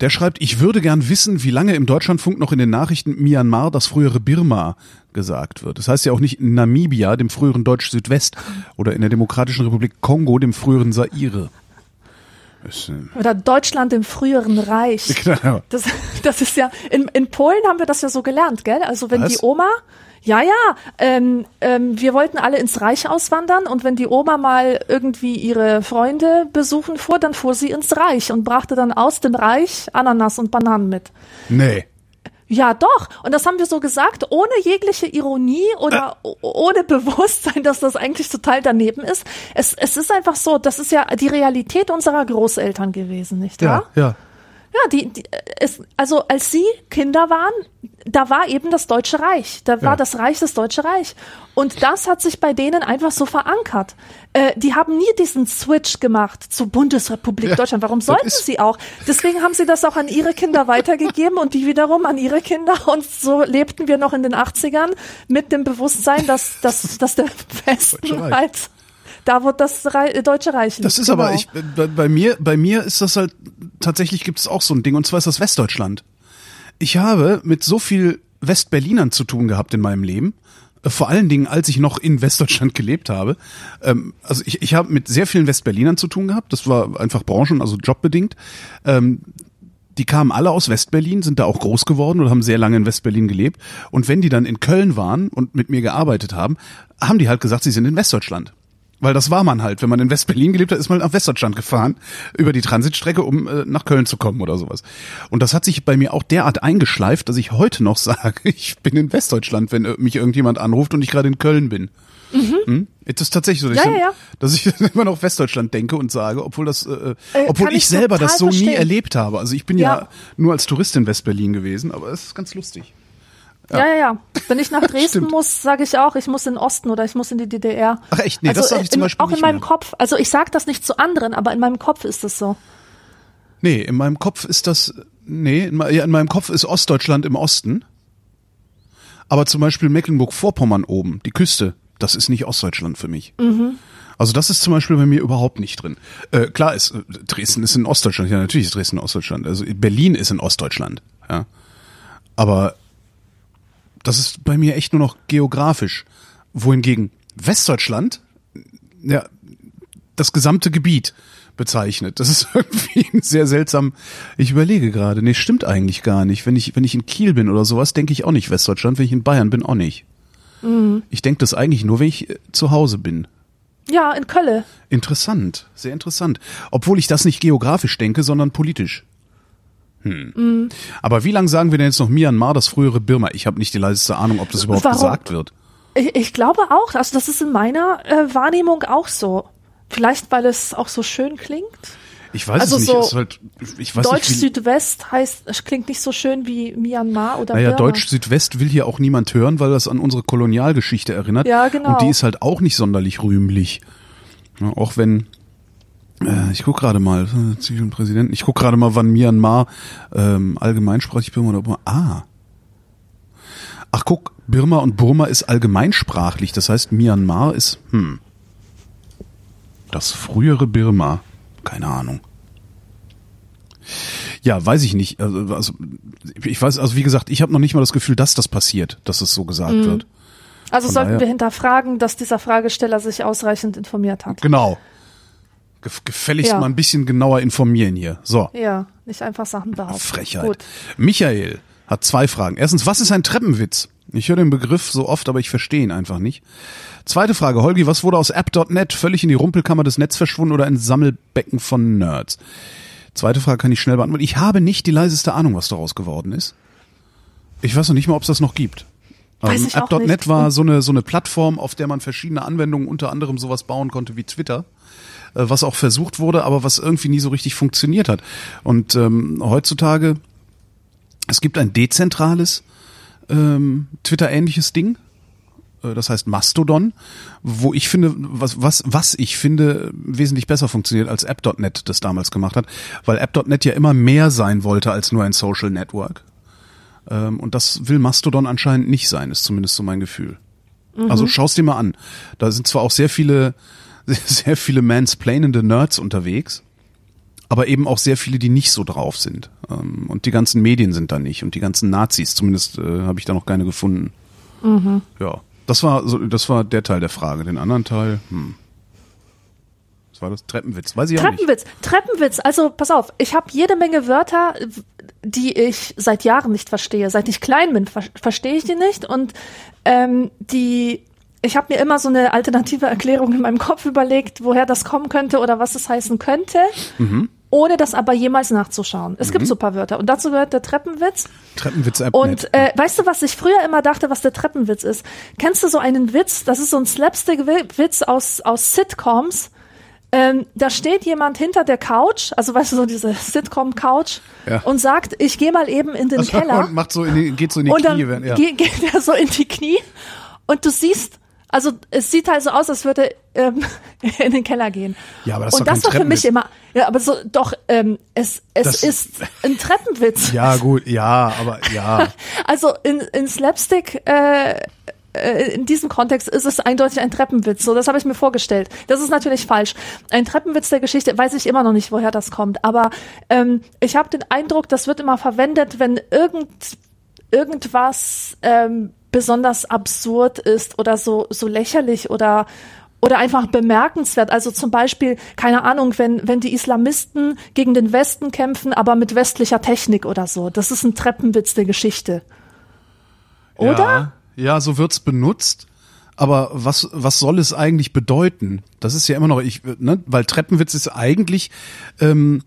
Der schreibt, ich würde gern wissen, wie lange im Deutschlandfunk noch in den Nachrichten Myanmar, das frühere Birma, gesagt wird. Das heißt ja auch nicht in Namibia, dem früheren Deutsch-Südwest, oder in der Demokratischen Republik Kongo, dem früheren Zaire. Ist, äh, Oder Deutschland im früheren Reich. genau. Das, das ist ja, in, in Polen haben wir das ja so gelernt, gell? Also wenn Was? die Oma, ja, ja, ähm, ähm, wir wollten alle ins Reich auswandern und wenn die Oma mal irgendwie ihre Freunde besuchen fuhr, dann fuhr sie ins Reich und brachte dann aus dem Reich Ananas und Bananen mit. Nee. Ja, doch. Und das haben wir so gesagt, ohne jegliche Ironie oder o- ohne Bewusstsein, dass das eigentlich total daneben ist. Es, es ist einfach so, das ist ja die Realität unserer Großeltern gewesen, nicht wahr? Ja, ja. Ja, die, die es, also als sie Kinder waren, da war eben das Deutsche Reich. Da war Ja. das Reich das Deutsche Reich. Und das hat sich bei denen einfach so verankert. Äh, die haben nie diesen Switch gemacht zur Bundesrepublik Ja, Deutschland. Warum sollten sie auch? Deswegen haben sie das auch an ihre Kinder weitergegeben und die wiederum an ihre Kinder. Und so lebten wir noch in den 80ern mit dem Bewusstsein, dass, dass, dass der Westen halt, da wird das Rei Deutsche Reich. Das ist Genau. aber, ich, bei, bei mir, bei mir ist das halt, tatsächlich gibt es auch so ein Ding, und zwar ist das Westdeutschland. Ich habe mit so viel Westberlinern zu tun gehabt in meinem Leben, äh, vor allen Dingen, als ich noch in Westdeutschland gelebt habe. Ähm, also ich, ich habe mit sehr vielen Westberlinern zu tun gehabt, das war einfach branchen, also jobbedingt. Ähm, die kamen alle aus Westberlin, sind da auch groß geworden oder haben sehr lange in Westberlin gelebt. Und wenn die dann in Köln waren und mit mir gearbeitet haben, haben die halt gesagt, sie sind in Westdeutschland. Weil das war man halt. Wenn man in Westberlin gelebt hat, ist man nach Westdeutschland gefahren, über die Transitstrecke, um äh, nach Köln zu kommen oder sowas. Und das hat sich bei mir auch derart eingeschleift, dass ich heute noch sage, ich bin in Westdeutschland, wenn äh, mich irgendjemand anruft und ich gerade in Köln bin. Hm? Es ist tatsächlich so, dass, Ja, ich, ja, dass ich immer noch Westdeutschland denke und sage, obwohl das, äh, Äh, obwohl kann ich, ich selber das so total nie verstehen. erlebt habe. Also ich bin ja, Ja. nur als Tourist in Westberlin gewesen, aber es ist ganz lustig. Ja, ja, ja. Wenn ich nach Dresden muss, sage ich auch, ich muss in den Osten oder ich muss in die DDR. Ach echt? Nee, also das sag ich zum in, Beispiel Auch in meinem mehr. Kopf. Also ich sage das nicht zu anderen, aber in meinem Kopf ist es so. Nee, in meinem Kopf ist das, nee, in, ja, in meinem Kopf ist Ostdeutschland im Osten. Aber zum Beispiel Mecklenburg-Vorpommern oben, die Küste, das ist nicht Ostdeutschland für mich. Also das ist zum Beispiel bei mir überhaupt nicht drin. Äh, klar ist, äh, Dresden ist in Ostdeutschland, ja natürlich ist Dresden in Ostdeutschland. Also Berlin ist in Ostdeutschland, ja. Aber das ist bei mir echt nur noch geografisch. Wohingegen Westdeutschland, ja, das gesamte Gebiet bezeichnet. Das ist irgendwie sehr seltsam. Ich überlege gerade, nee, stimmt eigentlich gar nicht. Wenn ich, wenn ich in Kiel bin oder sowas, denke ich auch nicht Westdeutschland. Wenn ich in Bayern bin, auch nicht. Ich denke das eigentlich nur, wenn ich äh, zu Hause bin. Ja, in Kölle. Interessant, sehr interessant. Obwohl ich das nicht geografisch denke, sondern politisch. Hm. Aber wie lange sagen wir denn jetzt noch Myanmar, das frühere Birma? Ich habe nicht die leiseste Ahnung, ob das überhaupt Warum? gesagt wird. Ich, ich glaube auch, also das ist in meiner äh, Wahrnehmung auch so. Vielleicht, weil es auch so schön klingt. Ich weiß Also es nicht. so es halt, ich weiß Deutsch nicht, Südwest heißt, es klingt nicht so schön wie Myanmar oder Naja, Birma. Deutsch Südwest will hier auch niemand hören, weil das an unsere Kolonialgeschichte erinnert. Ja, genau. Und die ist halt auch nicht sonderlich rühmlich. Ja, auch wenn, ich guck gerade mal, äh, und Präsidenten, ich guck gerade mal, wann Myanmar ähm, allgemeinsprachig Birma oder Burma. Ah. Ach guck, Birma und Burma ist allgemeinsprachlich. Das heißt, Myanmar ist, hm. Das frühere Birma. Keine Ahnung. Ja, weiß ich nicht. Also, also ich weiß, also wie gesagt, ich habe noch nicht mal das Gefühl, dass das passiert, dass es so gesagt Mhm. wird. Also von sollten daher- wir hinterfragen, dass dieser Fragesteller sich ausreichend informiert hat. Genau. Gef gefälligst Ja. mal ein bisschen genauer informieren hier. So, Ja, nicht einfach Sachen behaupten. Frechheit. Gut. Michael hat zwei Fragen. Erstens, was ist ein Treppenwitz? Ich höre den Begriff so oft, aber ich verstehe ihn einfach nicht. Zweite Frage, Holgi, was wurde aus App.net völlig in die Rumpelkammer des Netz verschwunden oder ein Sammelbecken von Nerds? Zweite Frage kann ich schnell beantworten. Ich habe nicht die leiseste Ahnung, was daraus geworden ist. Ich weiß noch nicht mal, ob es das noch gibt. Ähm, App.net war so eine, so eine Plattform, auf der man verschiedene Anwendungen, unter anderem sowas bauen konnte wie Twitter, was auch versucht wurde, aber was irgendwie nie so richtig funktioniert hat. Und ähm, heutzutage, es gibt ein dezentrales ähm, Twitter-ähnliches Ding, äh, das heißt Mastodon, wo ich finde, was, was, was ich finde, wesentlich besser funktioniert als App.net das damals gemacht hat, weil App.net ja immer mehr sein wollte als nur ein Social Network. Ähm, und das will Mastodon anscheinend nicht sein, ist zumindest so mein Gefühl. Also schau's dir mal an. Da sind zwar auch sehr viele, sehr viele mansplainende Nerds unterwegs, aber eben auch sehr viele, die nicht so drauf sind. Ähm, und die ganzen Medien sind da nicht und die ganzen Nazis, zumindest äh, habe ich da noch keine gefunden. Ja, das war so, das war der Teil der Frage. Den anderen Teil, hm. Was war das? Treppenwitz, weiß ich auch nicht. Treppenwitz, Treppenwitz. Also pass auf, ich habe jede Menge Wörter, die ich seit Jahren nicht verstehe. Seit ich klein bin, ver verstehe ich die nicht. Und ähm, die, ich habe mir immer so eine alternative Erklärung in meinem Kopf überlegt, woher das kommen könnte oder was es heißen könnte, Mhm. ohne das aber jemals nachzuschauen. Es gibt so ein paar Wörter. Und dazu gehört der Treppenwitz. Treppenwitz-App. Und äh, weißt du, was ich früher immer dachte, was der Treppenwitz ist? Kennst du so einen Witz? Das ist so ein Slapstick-Witz aus, aus Sitcoms. ähm, da steht jemand hinter der Couch, also weißt du, so diese Sitcom-Couch, Ja. und sagt, ich gehe mal eben in den Keller. Und macht so in die, geht so in die und dann Knie. Wenn, ja. ge- geht er so in die Knie und du siehst, also es sieht halt so aus, als würde ähm, in den Keller gehen. Ja, aber das ist und doch das war für mich immer, ja, aber so doch, ähm, es es Das- ist ein Treppenwitz. ja, gut, ja, aber ja. Also in, in Slapstick, äh, äh, in diesem Kontext ist es eindeutig ein Treppenwitz. So, das habe ich mir vorgestellt. Das ist natürlich falsch. Ein Treppenwitz der Geschichte, weiß ich immer noch nicht, woher das kommt. Aber ähm, ich habe den Eindruck, das wird immer verwendet, wenn irgend, irgendwas ähm, besonders absurd ist oder so, so lächerlich oder oder einfach bemerkenswert. Also zum Beispiel, keine Ahnung, wenn, wenn die Islamisten gegen den Westen kämpfen, aber mit westlicher Technik oder so. Das ist ein Treppenwitz der Geschichte. Oder? Ja, ja so wird's benutzt. Aber was, was soll es eigentlich bedeuten? Das ist ja immer noch, ich, ne, weil Treppenwitz ist eigentlich, ähm,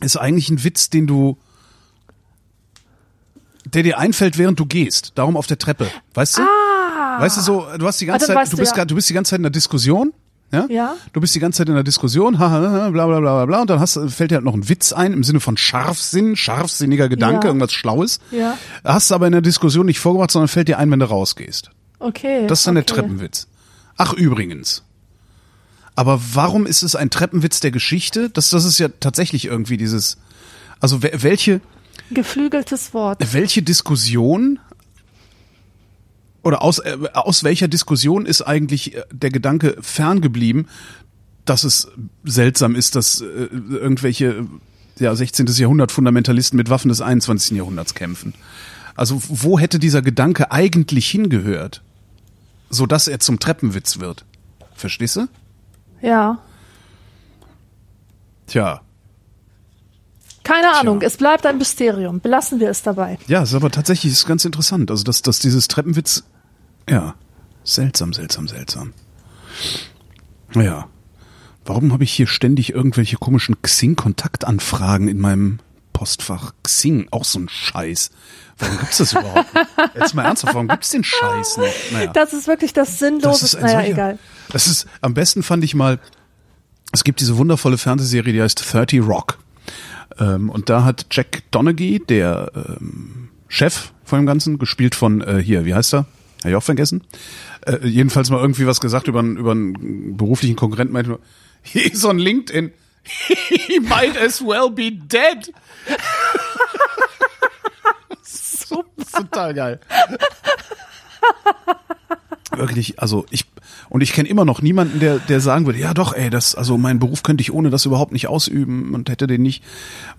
ist eigentlich ein Witz, den du, der dir einfällt, während du gehst. Darum auf der Treppe. Weißt du? Ah. Weißt du so, du hast die ganze Ah, Zeit, weißt du du bist, ja. grad- du bist die ganze Zeit in der Diskussion. Ja? Ja. Du bist die ganze Zeit in der Diskussion, haha, bla bla bla bla bla, und dann hast, fällt dir halt noch ein Witz ein im Sinne von Scharfsinn, scharfsinniger Gedanke, Ja. irgendwas Schlaues. Ja. Hast du aber in der Diskussion nicht vorgebracht, sondern fällt dir ein, wenn du rausgehst. Okay. Das ist dann okay. der Treppenwitz. Ach, übrigens. Aber warum ist es ein Treppenwitz der Geschichte? Das, das ist ja tatsächlich irgendwie dieses, also wel- welche, Geflügeltes Wort. welche Diskussion oder aus, äh, aus welcher Diskussion ist eigentlich äh, der Gedanke ferngeblieben, dass es seltsam ist, dass äh, irgendwelche äh, ja, 16. Jahrhundert Fundamentalisten mit Waffen des 21. Jahrhunderts kämpfen? Also wo hätte dieser Gedanke eigentlich hingehört, so dass er zum Treppenwitz wird? Verstehst du? Ja. Tja, Keine Ahnung. Es bleibt ein Mysterium. Belassen wir es dabei. ja, ist aber tatsächlich ist ganz interessant. Also dass, dass dieses Treppenwitz, ja, seltsam, seltsam, seltsam. Naja, warum habe ich hier ständig irgendwelche komischen Xing-Kontaktanfragen in meinem Postfach? Xing, auch so ein Scheiß. Warum gibt's das überhaupt? nicht? Jetzt mal ernsthaft, warum gibt's den Scheiß nicht? Naja. Das ist wirklich das Sinnlose. Naja, solcher- egal. Das ist, am besten fand ich mal, es gibt diese wundervolle Fernsehserie, die heißt 30 Rock. Ähm, und da hat Jack Donaghy, der ähm, Chef von dem Ganzen, gespielt von, äh, hier, wie heißt er? Habe ich auch vergessen. Äh, jedenfalls mal irgendwie was gesagt über, einen- über einen beruflichen Konkurrenten, meinte nur, he's on LinkedIn. He might as well be dead. so, total geil. Wirklich, also ich und ich kenne immer noch niemanden, der der sagen würde, ja doch, ey, das also meinen Beruf könnte ich ohne das überhaupt nicht ausüben und hätte den nicht.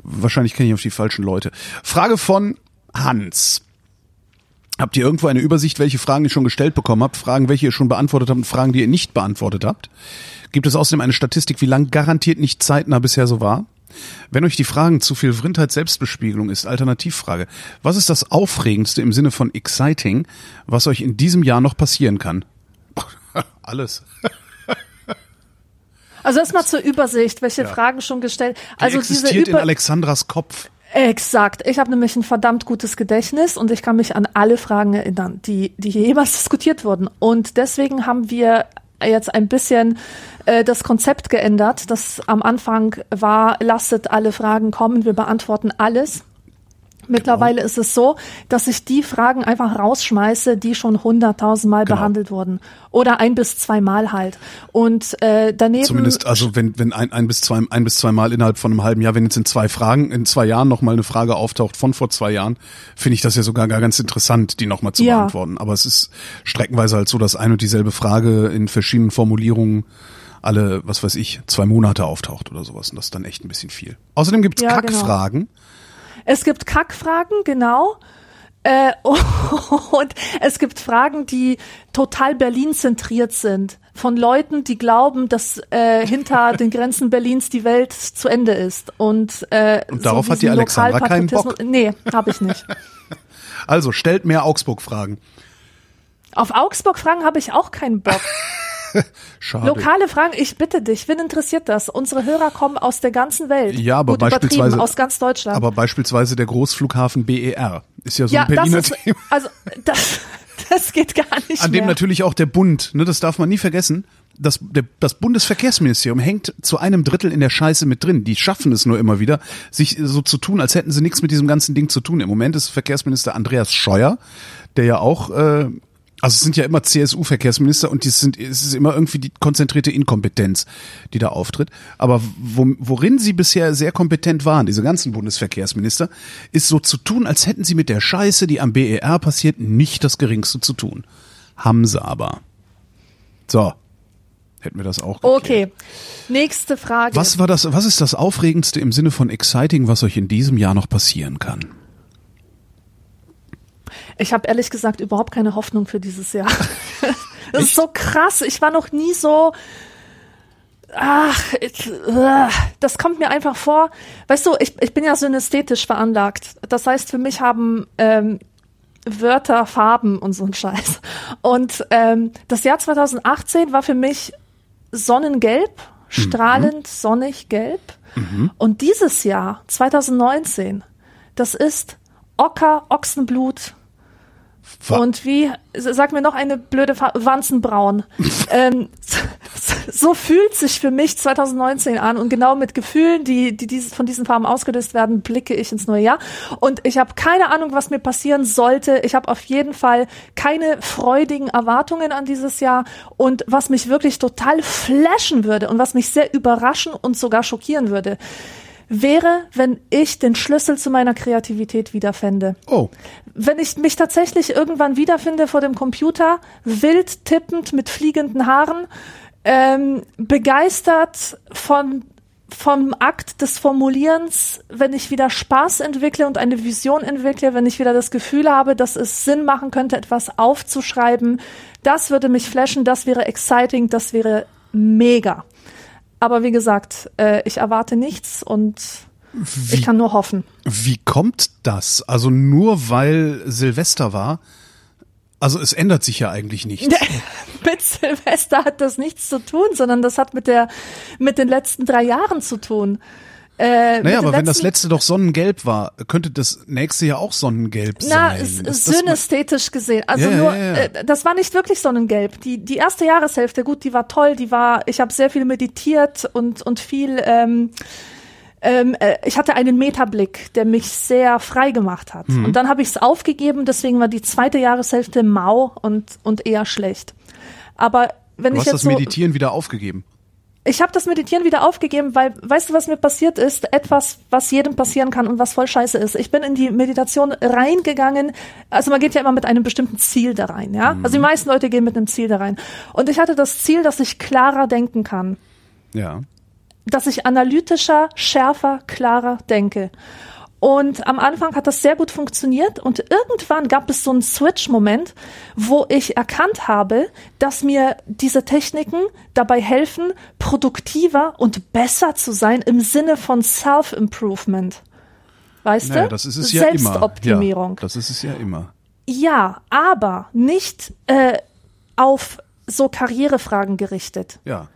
Wahrscheinlich kenne ich auf die falschen Leute. Frage von Hans. Habt ihr irgendwo eine Übersicht, welche Fragen ihr schon gestellt bekommen habt, Fragen, welche ihr schon beantwortet habt und Fragen, die ihr nicht beantwortet habt? Gibt es außerdem eine Statistik, wie lang garantiert nicht zeitnah bisher so war? Wenn euch die Fragen zu viel Vrindheit Selbstbespiegelung ist, Alternativfrage. Was ist das Aufregendste im Sinne von exciting, was euch in diesem Jahr noch passieren kann? Alles. Also erstmal zur Übersicht, welche Ja. Fragen schon gestellt. Die Also diese existiert in Über Alexandras Kopf. Exakt. Ich habe nämlich ein verdammt gutes Gedächtnis und ich kann mich an alle Fragen erinnern, die, die hier jemals diskutiert wurden. Und deswegen haben wir jetzt ein bisschen äh, das Konzept geändert. Das am Anfang war, lasset alle Fragen kommen, wir beantworten alles. Mittlerweile ist es so, dass ich die Fragen einfach rausschmeiße, die schon hunderttausendmal Genau. behandelt wurden. Oder ein bis zweimal halt. Und äh, daneben. Zumindest, also wenn, wenn ein, ein bis zwei, ein bis zwei Mal innerhalb von einem halben Jahr, wenn jetzt in zwei Fragen, in zwei Jahren nochmal eine Frage auftaucht von vor zwei Jahren, finde ich das ja sogar gar ganz interessant, die nochmal zu Ja. beantworten. Aber es ist streckenweise halt so, dass ein und dieselbe Frage in verschiedenen Formulierungen alle, was weiß ich, zwei Monate auftaucht oder sowas. Und das ist dann echt ein bisschen viel. Außerdem gibt's Ja, genau. Es gibt Kackfragen, genau. Äh, und es gibt Fragen, die total Berlin zentriert sind. Von Leuten, die glauben, dass äh, hinter den Grenzen Berlins die Welt zu Ende ist. Und, äh, Und darauf hat die Alexandra keinen Bock. Nee, habe ich nicht. Also stellt mehr Augsburg-Fragen. Auf Augsburg-Fragen habe ich auch keinen Bock. Schade. Lokale Fragen, ich bitte dich, wen interessiert das? Unsere Hörer kommen aus der ganzen Welt. Ja, aber Gut beispielsweise- aus ganz Deutschland. Aber beispielsweise der Großflughafen BER ist ja so ja, ein Berliner ist, Thema. also das, das geht gar nicht An dem mehr. natürlich auch der Bund, ne, das darf man nie vergessen, das, der, das Bundesverkehrsministerium hängt zu einem Drittel in der Scheiße mit drin. Die schaffen es nur immer wieder, sich so zu tun, als hätten sie nichts mit diesem ganzen Ding zu tun. Im Moment ist Verkehrsminister Andreas Scheuer, der ja auch äh, also es sind ja immer CSU-Verkehrsminister und die sind, es ist immer irgendwie die konzentrierte Inkompetenz, die da auftritt. Aber wo, worin sie bisher sehr kompetent waren, diese ganzen Bundesverkehrsminister, ist so zu tun, als hätten sie mit der Scheiße, die am BER passiert, nicht das Geringste zu tun. Haben sie aber. So. Hätten wir das auch geklärt. Okay. Nächste Frage. Was war das, was ist das Aufregendste im Sinne von exciting, was euch in diesem Jahr noch passieren kann? Ich habe ehrlich gesagt überhaupt keine Hoffnung für dieses Jahr. das ist so krass. Ich war noch nie so. Ach, ich, uh, das kommt mir einfach vor. Weißt du, ich, ich bin ja synästhetisch veranlagt. Das heißt, für mich haben ähm, Wörter Farben und so ein Scheiß. Und ähm, das Jahr 2018 war für mich sonnengelb, strahlend, mhm. sonnig gelb. Mhm. Und dieses Jahr, 2019, das ist Ocker, Ochsenblut, und wie, sag mir noch eine blöde Wanzenbraun. ähm, so fühlt sich für mich 2019 an und genau mit Gefühlen, die, die dieses, von diesen Farben ausgelöst werden, blicke ich ins neue Jahr. Und ich habe keine Ahnung, was mir passieren sollte. Ich habe auf jeden Fall keine freudigen Erwartungen an dieses Jahr. Und was mich wirklich total flashen würde und was mich sehr überraschen und sogar schockieren würde, wäre, wenn ich den Schlüssel zu meiner Kreativität wiederfände. Oh. Wenn ich mich tatsächlich irgendwann wiederfinde vor dem Computer, wild tippend mit fliegenden Haaren, ähm, begeistert von vom Akt des Formulierens, wenn ich wieder Spaß entwickle und eine Vision entwickle, wenn ich wieder das Gefühl habe, dass es Sinn machen könnte, etwas aufzuschreiben, das würde mich flashen, das wäre exciting, das wäre mega. Aber wie gesagt, äh, ich erwarte nichts und wie, ich kann nur hoffen. Wie kommt das? Also nur weil Silvester war? Also es ändert sich ja eigentlich nichts. mit Silvester hat das nichts zu tun, sondern das hat mit der mit den letzten drei Jahren zu tun. Äh, naja, aber wenn das letzte doch sonnengelb war, könnte das nächste ja auch sonnengelb na, sein. Na, synästhetisch gesehen. Also ja, nur, ja, ja. Äh, das war nicht wirklich sonnengelb. Die, die erste Jahreshälfte, gut, die war toll, die war, ich habe sehr viel meditiert und, und viel, ähm, ähm, äh, ich hatte einen Metablick, der mich sehr frei gemacht hat. Mhm. Und dann habe ich es aufgegeben, deswegen war die zweite Jahreshälfte mau und, und eher schlecht. Aber wenn du ich hast jetzt das so, Meditieren wieder aufgegeben. Ich habe das Meditieren wieder aufgegeben, weil, weißt du, was mir passiert ist? Etwas, was jedem passieren kann und was voll scheiße ist. Ich bin in die Meditation reingegangen. Also man geht ja immer mit einem bestimmten Ziel da rein, ja? Mhm. Also die meisten Leute gehen mit einem Ziel da rein. Und ich hatte das Ziel, dass ich klarer denken kann. Ja. Dass ich analytischer, schärfer, klarer denke. Und am Anfang hat das sehr gut funktioniert und irgendwann gab es so einen Switch-Moment, wo ich erkannt habe, dass mir diese Techniken dabei helfen, produktiver und besser zu sein im Sinne von Self-Improvement. Weißt naja, du? Das ist es ja Selbstoptimierung. Ja, das ist es ja immer. Ja, aber nicht äh, auf so Karrierefragen gerichtet. Ja.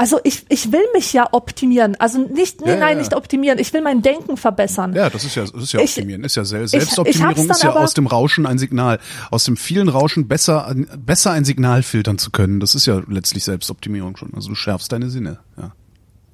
Also ich, ich will mich ja optimieren. Also nicht, nee, ja, nein, ja. nicht optimieren. Ich will mein Denken verbessern. Ja, das ist ja, das ist ja optimieren. ist ja Selbstoptimierung ich, ist ja aus dem Rauschen ein Signal. Aus dem vielen Rauschen besser, besser ein Signal filtern zu können. Das ist ja letztlich Selbstoptimierung schon. Also du schärfst deine Sinne, ja.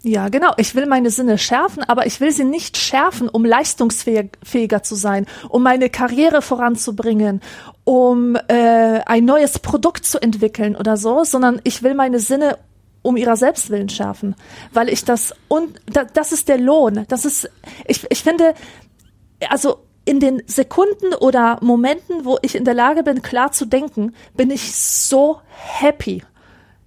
Ja, genau. Ich will meine Sinne schärfen, aber ich will sie nicht schärfen, um leistungsfähiger zu sein, um meine Karriere voranzubringen, um äh, ein neues Produkt zu entwickeln oder so, sondern ich will meine Sinne um ihrer Selbstwillen schärfen, weil ich das und da, das ist der Lohn. Das ist ich ich finde also in den Sekunden oder Momenten, wo ich in der Lage bin, klar zu denken, bin ich so happy.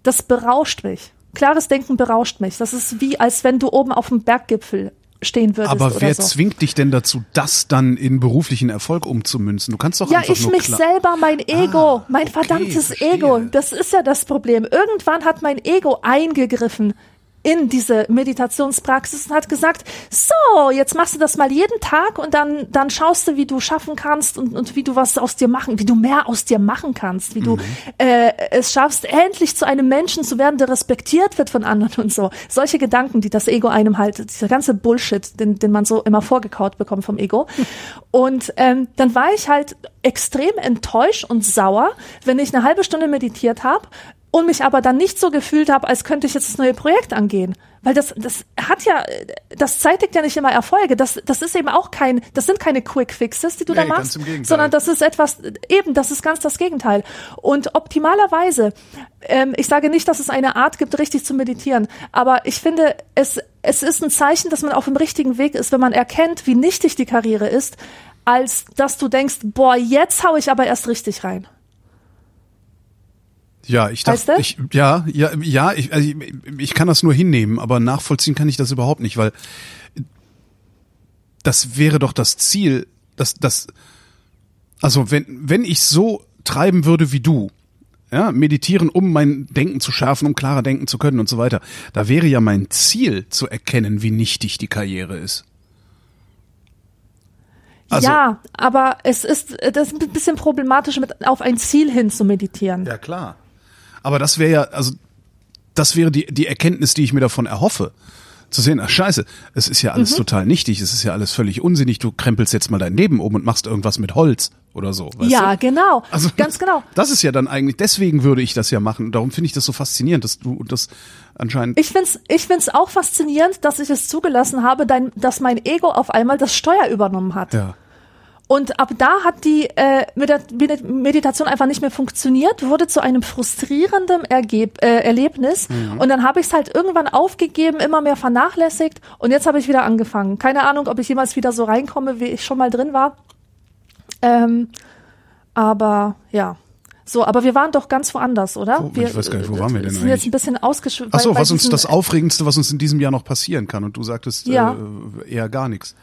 Das berauscht mich. Klares Denken berauscht mich. Das ist wie, als wenn du oben auf dem Berggipfel stehen würdest. Aber wer so. zwingt dich denn dazu, das dann in beruflichen Erfolg umzumünzen? Du kannst doch ja, einfach ich nur mich selber, mein Ego, ah, mein verdammtes verstehe. Ego. Das ist ja das Problem. Irgendwann hat mein Ego eingegriffen in diese Meditationspraxis und hat gesagt, so, jetzt machst du das mal jeden Tag und dann, dann schaust du, wie du schaffen kannst und, und wie du was aus dir machen, wie du mehr aus dir machen kannst, wie du mhm. äh, es schaffst, endlich zu einem Menschen zu werden, der respektiert wird von anderen und so. Solche Gedanken, die das Ego einem halt, dieser ganze Bullshit, den, den man so immer vorgekaut bekommt vom Ego. Und ähm, dann war ich halt extrem enttäuscht und sauer, wenn ich eine halbe Stunde meditiert habe, und mich aber dann nicht so gefühlt habe, als könnte ich jetzt das neue Projekt angehen. Weil das, das hat ja, das zeitigt ja nicht immer Erfolge. Das, das ist eben auch kein, das sind keine Quick Fixes, die du Nee, da machst, sondern das ist etwas, eben, das ist ganz das Gegenteil. Und optimalerweise, ähm, ich sage nicht, dass es eine Art gibt, richtig zu meditieren, aber ich finde, es, es ist ein Zeichen, dass man auf dem richtigen Weg ist, wenn man erkennt, wie nichtig die Karriere ist, als dass du denkst, boah, jetzt hau ich aber erst richtig rein. Ja, ich Weißt dachte, du? ich, ja, ja, ja, ich, also ich, ich kann das nur hinnehmen, aber nachvollziehen kann ich das überhaupt nicht, weil das wäre doch das Ziel, dass das, also wenn, wenn ich so treiben würde wie du, ja, meditieren, um mein Denken zu schärfen, um klarer denken zu können und so weiter, da wäre ja mein Ziel zu erkennen, wie nichtig die Karriere ist. Also- ja, aber es ist, das ist ein bisschen problematisch, mit auf ein Ziel hin zu meditieren. Ja, klar. Aber das wäre ja, also, das wäre die, die Erkenntnis, die ich mir davon erhoffe. Zu sehen, ach scheiße, es ist ja Mhm. alles total nichtig, es ist ja alles völlig unsinnig, du krempelst jetzt mal dein Leben um und machst irgendwas mit Holz oder so. Weißt ja, du? genau. Also, ganz genau. Das ist ja dann eigentlich, deswegen würde ich das ja machen. Darum finde ich das so faszinierend, dass du das anscheinend. Ich find's, ich find's auch faszinierend, dass ich es zugelassen habe, dein, dass mein Ego auf einmal das Steuer übernommen hat. ja. Und ab da hat die äh, Medi- Medi- Meditation einfach nicht mehr funktioniert, wurde zu einem frustrierenden Ergeb äh, Erlebnis. Und dann habe ich es halt irgendwann aufgegeben, immer mehr vernachlässigt. Und jetzt habe ich wieder angefangen. Keine Ahnung, ob ich jemals wieder so reinkomme, wie ich schon mal drin war. Ähm, aber ja. So, aber wir waren doch ganz woanders, oder? Wo- wir, ich weiß gar nicht, wo waren wir denn sind jetzt eigentlich? ein bisschen ausgeschwitzt. Ach so, was uns das Aufregendste, was uns in diesem Jahr noch passieren kann. Und du sagtest Ja. äh, eher gar nichts.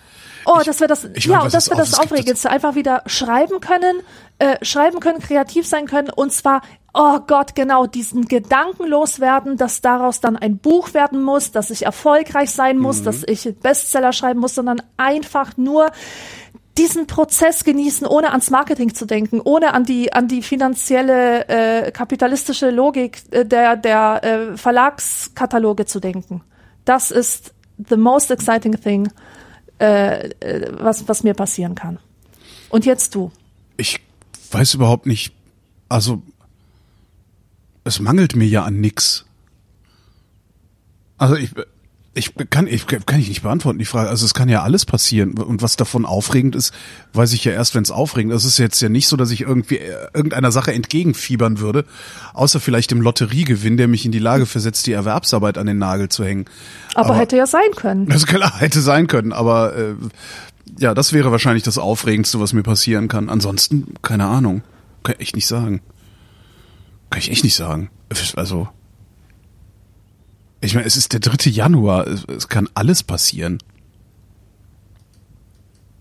Oh, das wäre das, ich ja, mein, was und das wäre das Aufregendste. Einfach wieder schreiben können, äh, schreiben können, kreativ sein können und zwar, oh Gott, genau, diesen Gedanken loswerden, dass daraus dann ein Buch werden muss, dass ich erfolgreich sein muss, dass ich Bestseller schreiben muss, sondern einfach nur diesen Prozess genießen, ohne ans Marketing zu denken, ohne an die an die finanzielle äh, kapitalistische Logik äh, der der äh, Verlagskataloge zu denken. Das ist the most exciting thing, äh, äh, was was mir passieren kann. Und jetzt du. Ich weiß überhaupt nicht, also es mangelt mir ja an nix. Also ich, ich kann, ich kann ich nicht beantworten die Frage. Also es kann ja alles passieren und was davon aufregend ist, weiß ich ja erst, wenn es aufregend ist. Es ist jetzt ja nicht so, dass ich irgendwie äh, irgendeiner Sache entgegenfiebern würde, außer vielleicht dem Lotteriegewinn, der mich in die Lage versetzt, die Erwerbsarbeit an den Nagel zu hängen. Aber, hätte ja sein können. Das klar hätte sein können, aber äh, ja, das wäre wahrscheinlich das Aufregendste, was mir passieren kann. Ansonsten, keine Ahnung. Kann ich echt nicht sagen. Kann ich echt nicht sagen. Also, ich meine, es ist der 3. Januar. Es, es kann alles passieren.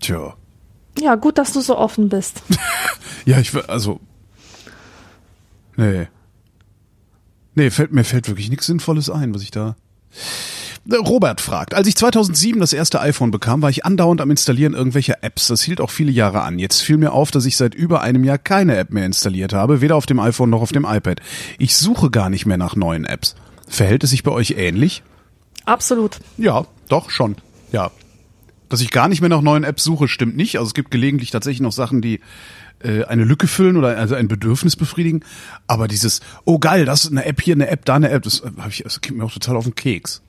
Tja. Ja, gut, dass du so offen bist. Ja, ich will, also. Nee. Nee, fällt, mir fällt wirklich nichts Sinnvolles ein, was ich da. Äh, Robert fragt, als ich 2007 das erste iPhone bekam, war ich andauernd am Installieren irgendwelcher Apps. Das hielt auch viele Jahre an. Jetzt fiel mir auf, dass ich seit über einem Jahr keine App mehr installiert habe, weder auf dem iPhone noch auf dem iPad. Ich suche gar nicht mehr nach neuen Apps. Verhält es sich bei euch ähnlich? Absolut. Ja, doch, schon. Ja. Dass ich gar nicht mehr nach neuen Apps suche, stimmt nicht. Also es gibt gelegentlich tatsächlich noch Sachen, die äh, eine Lücke füllen oder also ein Bedürfnis befriedigen. Aber dieses, oh geil, das ist eine App hier, eine App, da eine App, das, äh, hab ich, das geht mir auch total auf den Keks.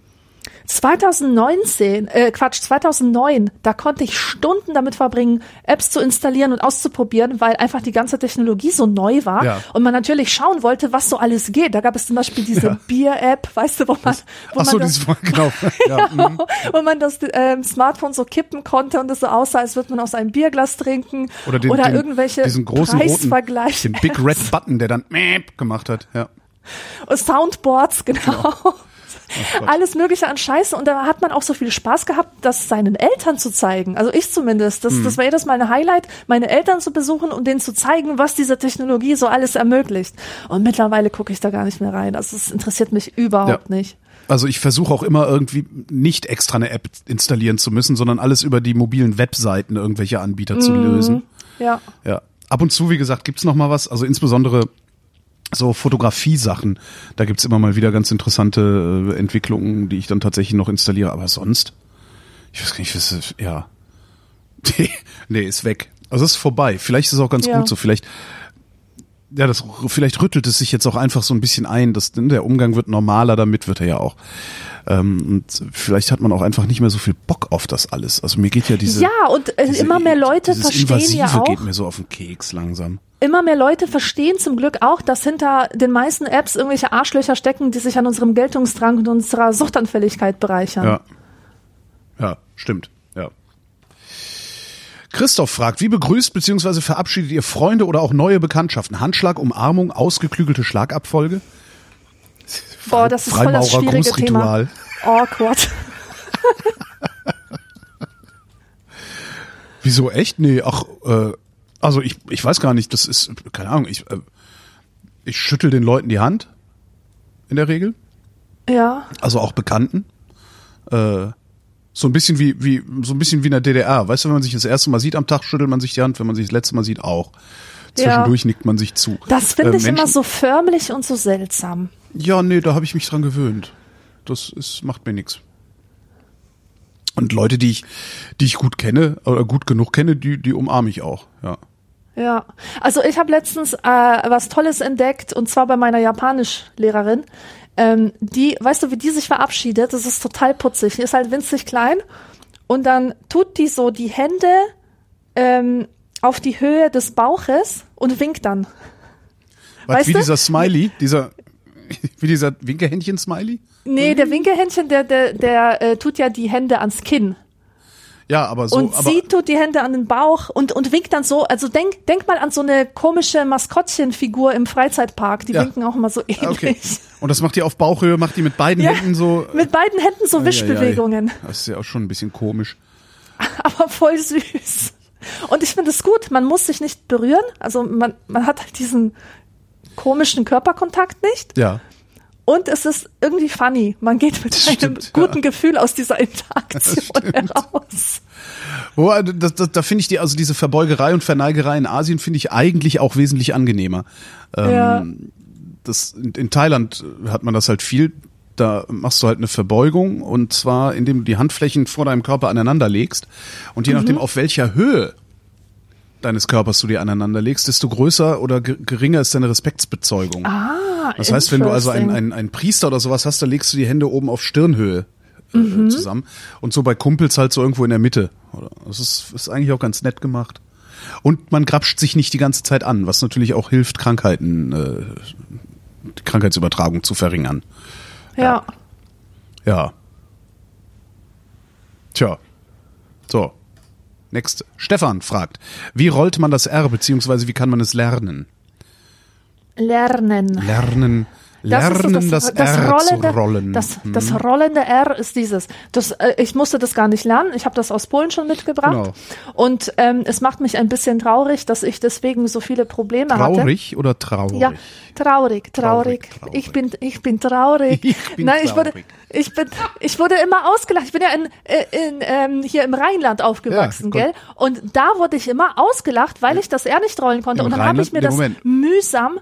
2019, äh, Quatsch, 2009, da konnte ich Stunden damit verbringen, Apps zu installieren und auszuprobieren, weil einfach die ganze Technologie so neu war Ja. und man natürlich schauen wollte, was so alles geht. Da gab es zum Beispiel diese Ja. Bier-App, weißt du, wo man, wo Ach so, man das, genau. ja, mhm. wo man das ähm, Smartphone so kippen konnte und es so aussah, als würde man aus einem Bierglas trinken Oder, den, den, irgendwelche diesen großen roten, Preisvergleiche. den Big Red Button, der dann gemacht hat. Ja. Soundboards, genau. Alles Mögliche an Scheiße. Und da hat man auch so viel Spaß gehabt, das seinen Eltern zu zeigen. Also ich zumindest. Das, das war jedes Mal ein Highlight, meine Eltern zu besuchen und denen zu zeigen, was diese Technologie so alles ermöglicht. Und mittlerweile gucke ich da gar nicht mehr rein. Also es interessiert mich überhaupt Ja. nicht. Also ich versuche auch immer irgendwie nicht extra eine App installieren zu müssen, sondern alles über die mobilen Webseiten irgendwelche Anbieter zu lösen. Ja. Ja. Ab und zu, wie gesagt, gibt's noch mal was. Also insbesondere so Fotografie-Sachen. Da gibt's immer mal wieder ganz interessante äh, Entwicklungen, die ich dann tatsächlich noch installiere. Aber sonst, ich weiß gar nicht, was ist, ja. nee, ist weg. Also ist vorbei. Vielleicht ist es auch ganz Ja. gut so. Vielleicht ja, das vielleicht rüttelt es sich jetzt auch einfach so ein bisschen ein, dass ne, der Umgang wird normaler, damit wird er ja auch. Ähm, und vielleicht hat man auch einfach nicht mehr so viel Bock auf das alles. Also mir geht ja diese Ja, und äh, diese, immer mehr Leute verstehen Invasive ja auch. geht mir so auf den Keks langsam. Immer mehr Leute verstehen zum Glück auch, dass hinter den meisten Apps irgendwelche Arschlöcher stecken, die sich an unserem Geltungsdrang und unserer Suchtanfälligkeit bereichern. Ja. Ja, stimmt. Ja. Christoph fragt, wie begrüßt bzw. verabschiedet ihr Freunde oder auch neue Bekanntschaften? Handschlag, Umarmung, ausgeklügelte Schlagabfolge? Boah, das ist voll das schwierige Thema. Grußritual. Awkward. Wieso echt? Nee, ach, äh, also ich, ich weiß gar nicht, das ist, keine Ahnung, ich, äh, ich schüttel den Leuten die Hand. In der Regel. Ja. Also auch Bekannten. Äh, so ein bisschen wie, wie, so ein bisschen wie in der DDR. Weißt du, wenn man sich das erste Mal sieht am Tag, schüttelt man sich die Hand, wenn man sich das letzte Mal sieht, auch. Zwischendurch nickt man sich zu. Das finde Äh, ich immer so förmlich und so seltsam. Ja, nee, da habe ich mich dran gewöhnt. Das ist, macht mir nichts. Und Leute, die ich, die ich gut kenne oder gut genug kenne, die, die umarme ich auch. Ja. Ja, also ich habe letztens äh, was Tolles entdeckt und zwar bei meiner Japanischlehrerin. Ähm, die, weißt du, wie die sich verabschiedet? Das ist total putzig. Die ist halt winzig klein und dann tut die so die Hände ähm, auf die Höhe des Bauches und winkt dann. Was, Weißt wie du? dieser Smiley, dieser, wie dieser Winkehändchen-Smiley? Nee, der Winkehändchen, der, der, der äh, tut ja die Hände ans Kinn. Ja, aber so, und aber, sie tut die Hände an den Bauch und, und winkt dann so. Also denk, denk mal an so eine komische Maskottchenfigur im Freizeitpark. Die Ja. winken auch immer so ähnlich. okay. Und das macht die auf Bauchhöhe, macht die mit beiden Ja, Händen so. Mit beiden Händen so. Wischbewegungen. Das ist ja auch schon ein bisschen komisch. Aber voll süß. Und ich finde es gut. Man muss sich nicht berühren. Also man, man hat halt diesen komischen Körperkontakt nicht. Ja. Und es ist irgendwie funny. Man geht mit Das einem stimmt, guten ja. Gefühl aus dieser Interaktion stimmt. heraus. Wo, äh, das, das, da finde ich die, also diese Verbeugerei und Verneigerei in Asien finde ich eigentlich auch wesentlich angenehmer. Ähm, Ja. das, in, in Thailand hat man das halt viel. Da machst du halt eine Verbeugung und zwar indem du die Handflächen vor deinem Körper aneinander legst und je Mhm. nachdem auf welcher Höhe deines Körpers du dir aneinander legst, desto größer oder ge- geringer ist deine Respektsbezeugung. Ah, Das heißt, wenn du also einen, einen, einen Priester oder sowas hast, dann legst du die Hände oben auf Stirnhöhe äh, Mhm. zusammen. Und so bei Kumpels halt so irgendwo in der Mitte. Das ist, ist eigentlich auch ganz nett gemacht. Und man grapscht sich nicht die ganze Zeit an, was natürlich auch hilft, Krankheiten, äh, die Krankheitsübertragung zu verringern. Ja. Ja. Tja. So. Next. Stefan fragt, wie rollt man das R, beziehungsweise wie kann man es lernen? Lernen. Lernen, Das ist so lernen das, R rollende, rollen. Das, Hm. das rollende R ist dieses. Das, äh, ich musste das gar nicht lernen. Ich habe das aus Polen schon mitgebracht. Genau. Und ähm, es macht mich ein bisschen traurig, dass ich deswegen so viele Probleme hatte. Traurig oder traurig? Ja, traurig, traurig. Traurig, traurig. Ich bin, ich bin traurig. Ich bin Nein, ich wurde, traurig. ich bin, ich wurde immer ausgelacht. Ich bin ja in, äh, in ähm, hier im Rheinland aufgewachsen, Ja, gell? Und da wurde ich immer ausgelacht, weil ich das R nicht rollen konnte. Im Und dann habe ich mir das Moment. mühsam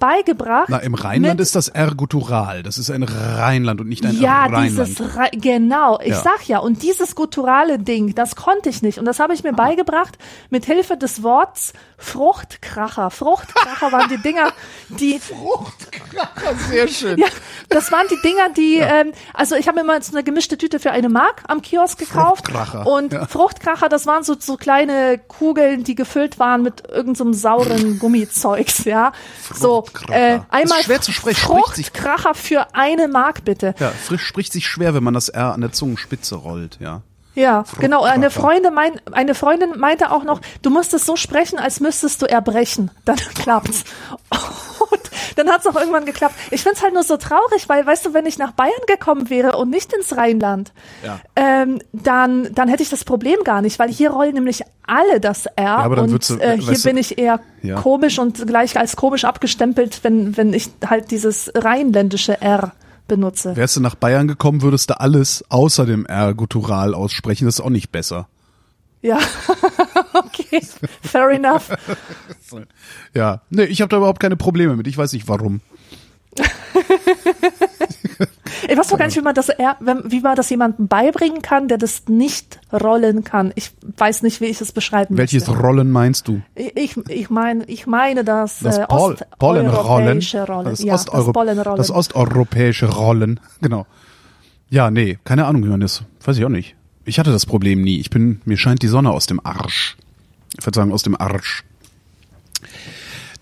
beigebracht. Na, im Rheinland ist das R guttural. Das ist ein Rheinland und nicht ein ja, Rheinland. dieses Re genau, ich Ja. sag ja, und dieses gutturale Ding, das konnte ich nicht und das habe ich mir beigebracht mit Hilfe des Worts Fruchtkracher. Fruchtkracher waren die Dinger, die Sehr schön. ja, das waren die Dinger, die ähm, also ich habe mir mal jetzt eine gemischte Tüte für eine Mark am Kiosk gekauft Fruchtkracher, und ja. Fruchtkracher, das waren so so kleine Kugeln, die gefüllt waren mit irgendeinem sauren Gummizeugs, ja. So, Fruchtkracher. äh, Ist einmal schwer zu sprechen, Fruchtkracher für eine Mark bitte. Ja, frisch spricht sich schwer, wenn man das R an der Zungenspitze rollt, ja. Ja, genau. Eine. Freundin, mein, eine Freundin meinte auch noch, du musst es so sprechen, als müsstest du erbrechen. Dann klappt's. Dann hat's auch irgendwann geklappt. Ich find's halt nur so traurig, weil, weißt du, wenn ich nach Bayern gekommen wäre und nicht ins Rheinland, Ja. ähm, dann, dann hätte ich das Problem gar nicht, weil hier rollen nämlich alle das R aber dann und würdest du- äh, hier bin ich eher Ja. komisch und gleich als komisch abgestempelt, wenn, wenn ich halt dieses rheinländische R benutze. Wärst du nach Bayern gekommen, würdest du alles außer dem R guttural aussprechen. Das ist auch nicht besser. Ja, okay, fair enough. Ja, nee, ich habe da überhaupt keine Probleme mit. Ich weiß nicht warum. Ich weiß doch gar nicht, wie man das, wie man das jemandem beibringen kann, der das nicht rollen kann. Ich weiß nicht, wie ich es beschreiben Welches möchte. Rollen meinst du? Ich, ich meine, ich meine das, Das äh, Pol Pollenrollen. osteuropäische Rollen. Das, ja, Osteuro das Pollenrollen. das osteuropäische Rollen. Genau. Ja, nee, keine Ahnung, wie man das. Weiß ich auch nicht. Ich hatte das Problem nie. Ich bin, mir scheint die Sonne aus dem Arsch. Ich würde sagen, aus dem Arsch.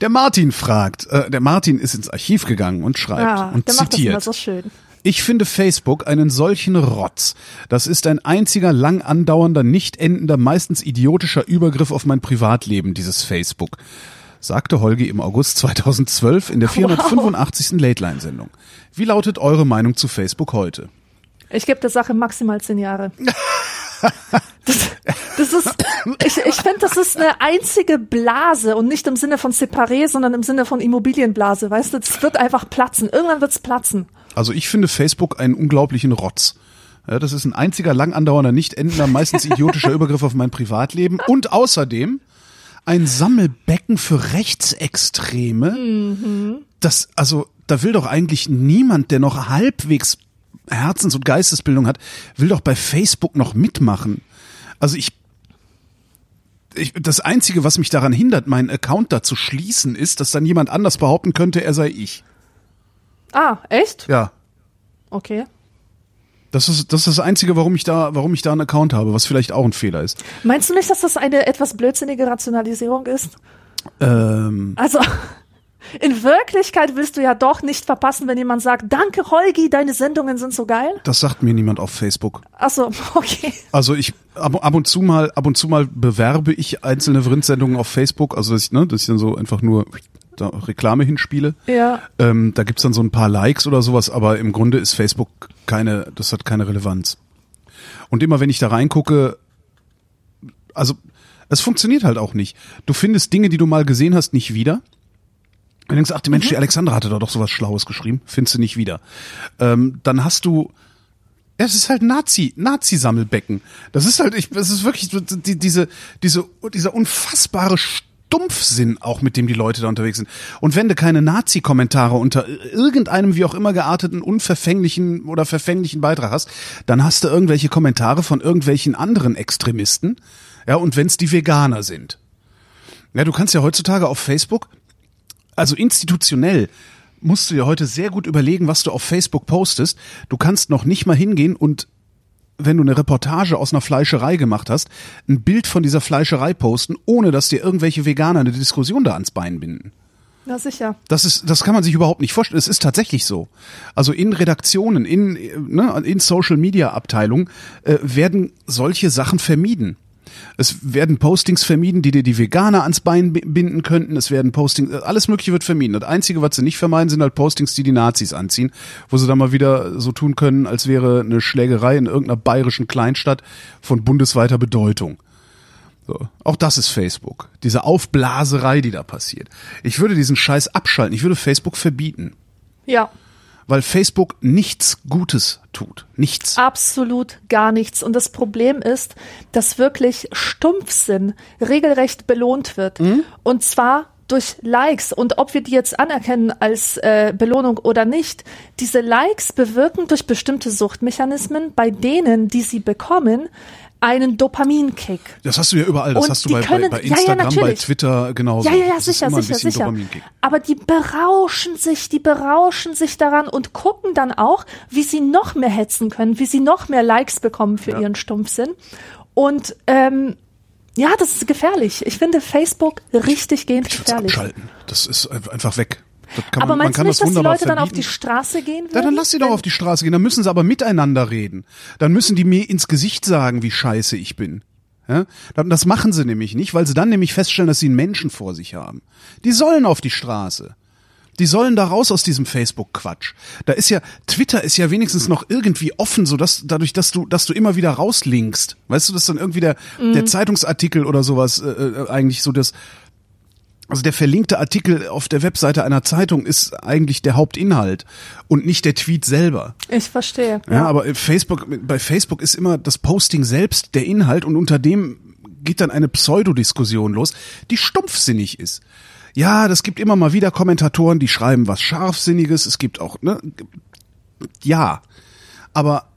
Der Martin fragt, äh, der Martin ist ins Archiv gegangen und schreibt ja, und der macht das immer zitiert. so schön. Ich finde Facebook einen solchen Rotz. Das ist ein einziger lang andauernder, nicht endender, meistens idiotischer Übergriff auf mein Privatleben, dieses Facebook. Sagte Holgi im August 2012 in der 485. Late-Line-Sendung. Wie lautet eure Meinung zu Facebook heute? Ich gebe der Sache maximal zehn Jahre. Das, das ist, ich, ich finde, das ist eine einzige Blase und nicht im Sinne von Separé, sondern im Sinne von Immobilienblase. Weißt du, das wird einfach platzen. Irgendwann wird's platzen. Also ich finde Facebook einen unglaublichen Rotz. Ja, das ist ein einziger lang andauernder, nicht endender, meistens idiotischer Übergriff auf mein Privatleben und außerdem ein Sammelbecken für Rechtsextreme. Das, also, da will doch eigentlich niemand, der noch halbwegs Herzens- und Geistesbildung hat, will doch bei Facebook noch mitmachen. Also ich ich, das Einzige, was mich daran hindert, meinen Account da zu schließen, ist, dass dann jemand anders behaupten könnte, er sei ich. Ah, echt? Ja. Okay. Das ist, das ist das Einzige, warum ich da, warum ich da einen Account habe, was vielleicht auch ein Fehler ist. Meinst du nicht, dass das eine etwas blödsinnige Rationalisierung ist? Ähm, Also, in Wirklichkeit willst du ja doch nicht verpassen, wenn jemand sagt, danke Holgi, deine Sendungen sind so geil. das sagt mir niemand auf Facebook. Achso, okay. Also ich ab, ab und zu mal, ab und zu mal bewerbe ich einzelne Vrind-Sendungen auf Facebook, also dass ich, ne, dass ich dann so einfach nur da Reklame hinspiele. Ja. Ähm, da gibt's dann so ein paar Likes oder sowas, aber im Grunde ist Facebook keine, das hat keine Relevanz. Und immer wenn ich da reingucke, also es funktioniert halt auch nicht. Du findest Dinge, die du mal gesehen hast, nicht wieder. Und denkst, ach, die Mensch, die Alexandra hatte da doch sowas Schlaues geschrieben, findest du nicht wieder. Ähm, dann hast du, es ist halt Nazi, Nazi-Sammelbecken. Das ist halt, ich, das ist wirklich die, diese, diese, dieser unfassbare Stumpfsinn auch, mit dem die Leute da unterwegs sind. Und wenn du keine Nazi-Kommentare unter irgendeinem wie auch immer gearteten, unverfänglichen oder verfänglichen Beitrag hast, dann hast du irgendwelche Kommentare von irgendwelchen anderen Extremisten. Ja, und wenn's die Veganer sind. Ja, du kannst ja heutzutage auf Facebook also institutionell musst du dir heute sehr gut überlegen, was du auf Facebook postest. Du kannst noch nicht mal hingehen und wenn du eine Reportage aus einer Fleischerei gemacht hast, ein Bild von dieser Fleischerei posten, ohne dass dir irgendwelche Veganer eine Diskussion da ans Bein binden. Na sicher. Das ist, das kann man sich überhaupt nicht vorstellen. Es ist tatsächlich so. Also in Redaktionen, in, ne, in Social Media Abteilungen äh, werden solche Sachen vermieden. Es werden Postings vermieden, die dir die Veganer ans Bein bi- binden könnten. Es werden Postings, alles Mögliche wird vermieden. Das Einzige, was sie nicht vermeiden, sind halt Postings, die die Nazis anziehen, wo sie dann mal wieder so tun können, als wäre eine Schlägerei in irgendeiner bayerischen Kleinstadt von bundesweiter Bedeutung. So. Auch das ist Facebook. Diese Aufblaserei, die da passiert. Ich würde diesen Scheiß abschalten. Ich würde Facebook verbieten. Ja. Weil Facebook nichts Gutes tut. Nichts. Absolut gar nichts. Und das Problem ist, dass wirklich Stumpfsinn regelrecht belohnt wird. Und zwar durch Likes. Und ob wir die jetzt anerkennen als äh, Belohnung oder nicht, diese Likes bewirken durch bestimmte Suchtmechanismen bei denen, die sie bekommen, einen Dopaminkick. Das hast du ja überall. Das Und hast du bei, können- bei, bei ja, ja, Instagram, bei. Twitter genauso. Ja, ja, ja, das sicher, sicher, sicher. Aber die berauschen sich, die berauschen sich daran und gucken dann auch, wie sie noch mehr hetzen können, wie sie noch mehr Likes bekommen für Ja. ihren Stumpfsinn. Und ähm, ja, das ist gefährlich. Ich finde Facebook richtig gehend Ich gefährlich. abschalten. Das ist einfach weg. Aber man, man meinst du kann nicht, das dass die Leute dann auf die. Straße gehen würden? Ja, dann lass sie doch auf die Straße gehen. Dann müssen sie aber miteinander reden. Dann müssen die mir ins Gesicht sagen, wie scheiße ich bin. Ja? Das machen sie nämlich nicht, weil sie dann nämlich feststellen, dass sie einen Menschen vor sich haben. Die sollen auf die Straße. Die sollen da raus aus diesem Facebook-Quatsch. Da ist ja, Twitter ist ja wenigstens noch irgendwie offen, so dass, dadurch, dass du, dass du immer wieder rauslinkst. Weißt du, dass dann irgendwie der, der Zeitungsartikel oder sowas, äh, äh, eigentlich so das, also der verlinkte Artikel auf der Webseite einer Zeitung ist eigentlich der Hauptinhalt und nicht der Tweet selber. Ich verstehe. Ja, aber Facebook, bei Facebook ist immer das Posting selbst der Inhalt und unter dem geht dann eine Pseudodiskussion los, die stumpfsinnig ist. Ja, das gibt immer mal wieder Kommentatoren, die schreiben was Scharfsinniges. Es gibt auch, ne, Ja. Aber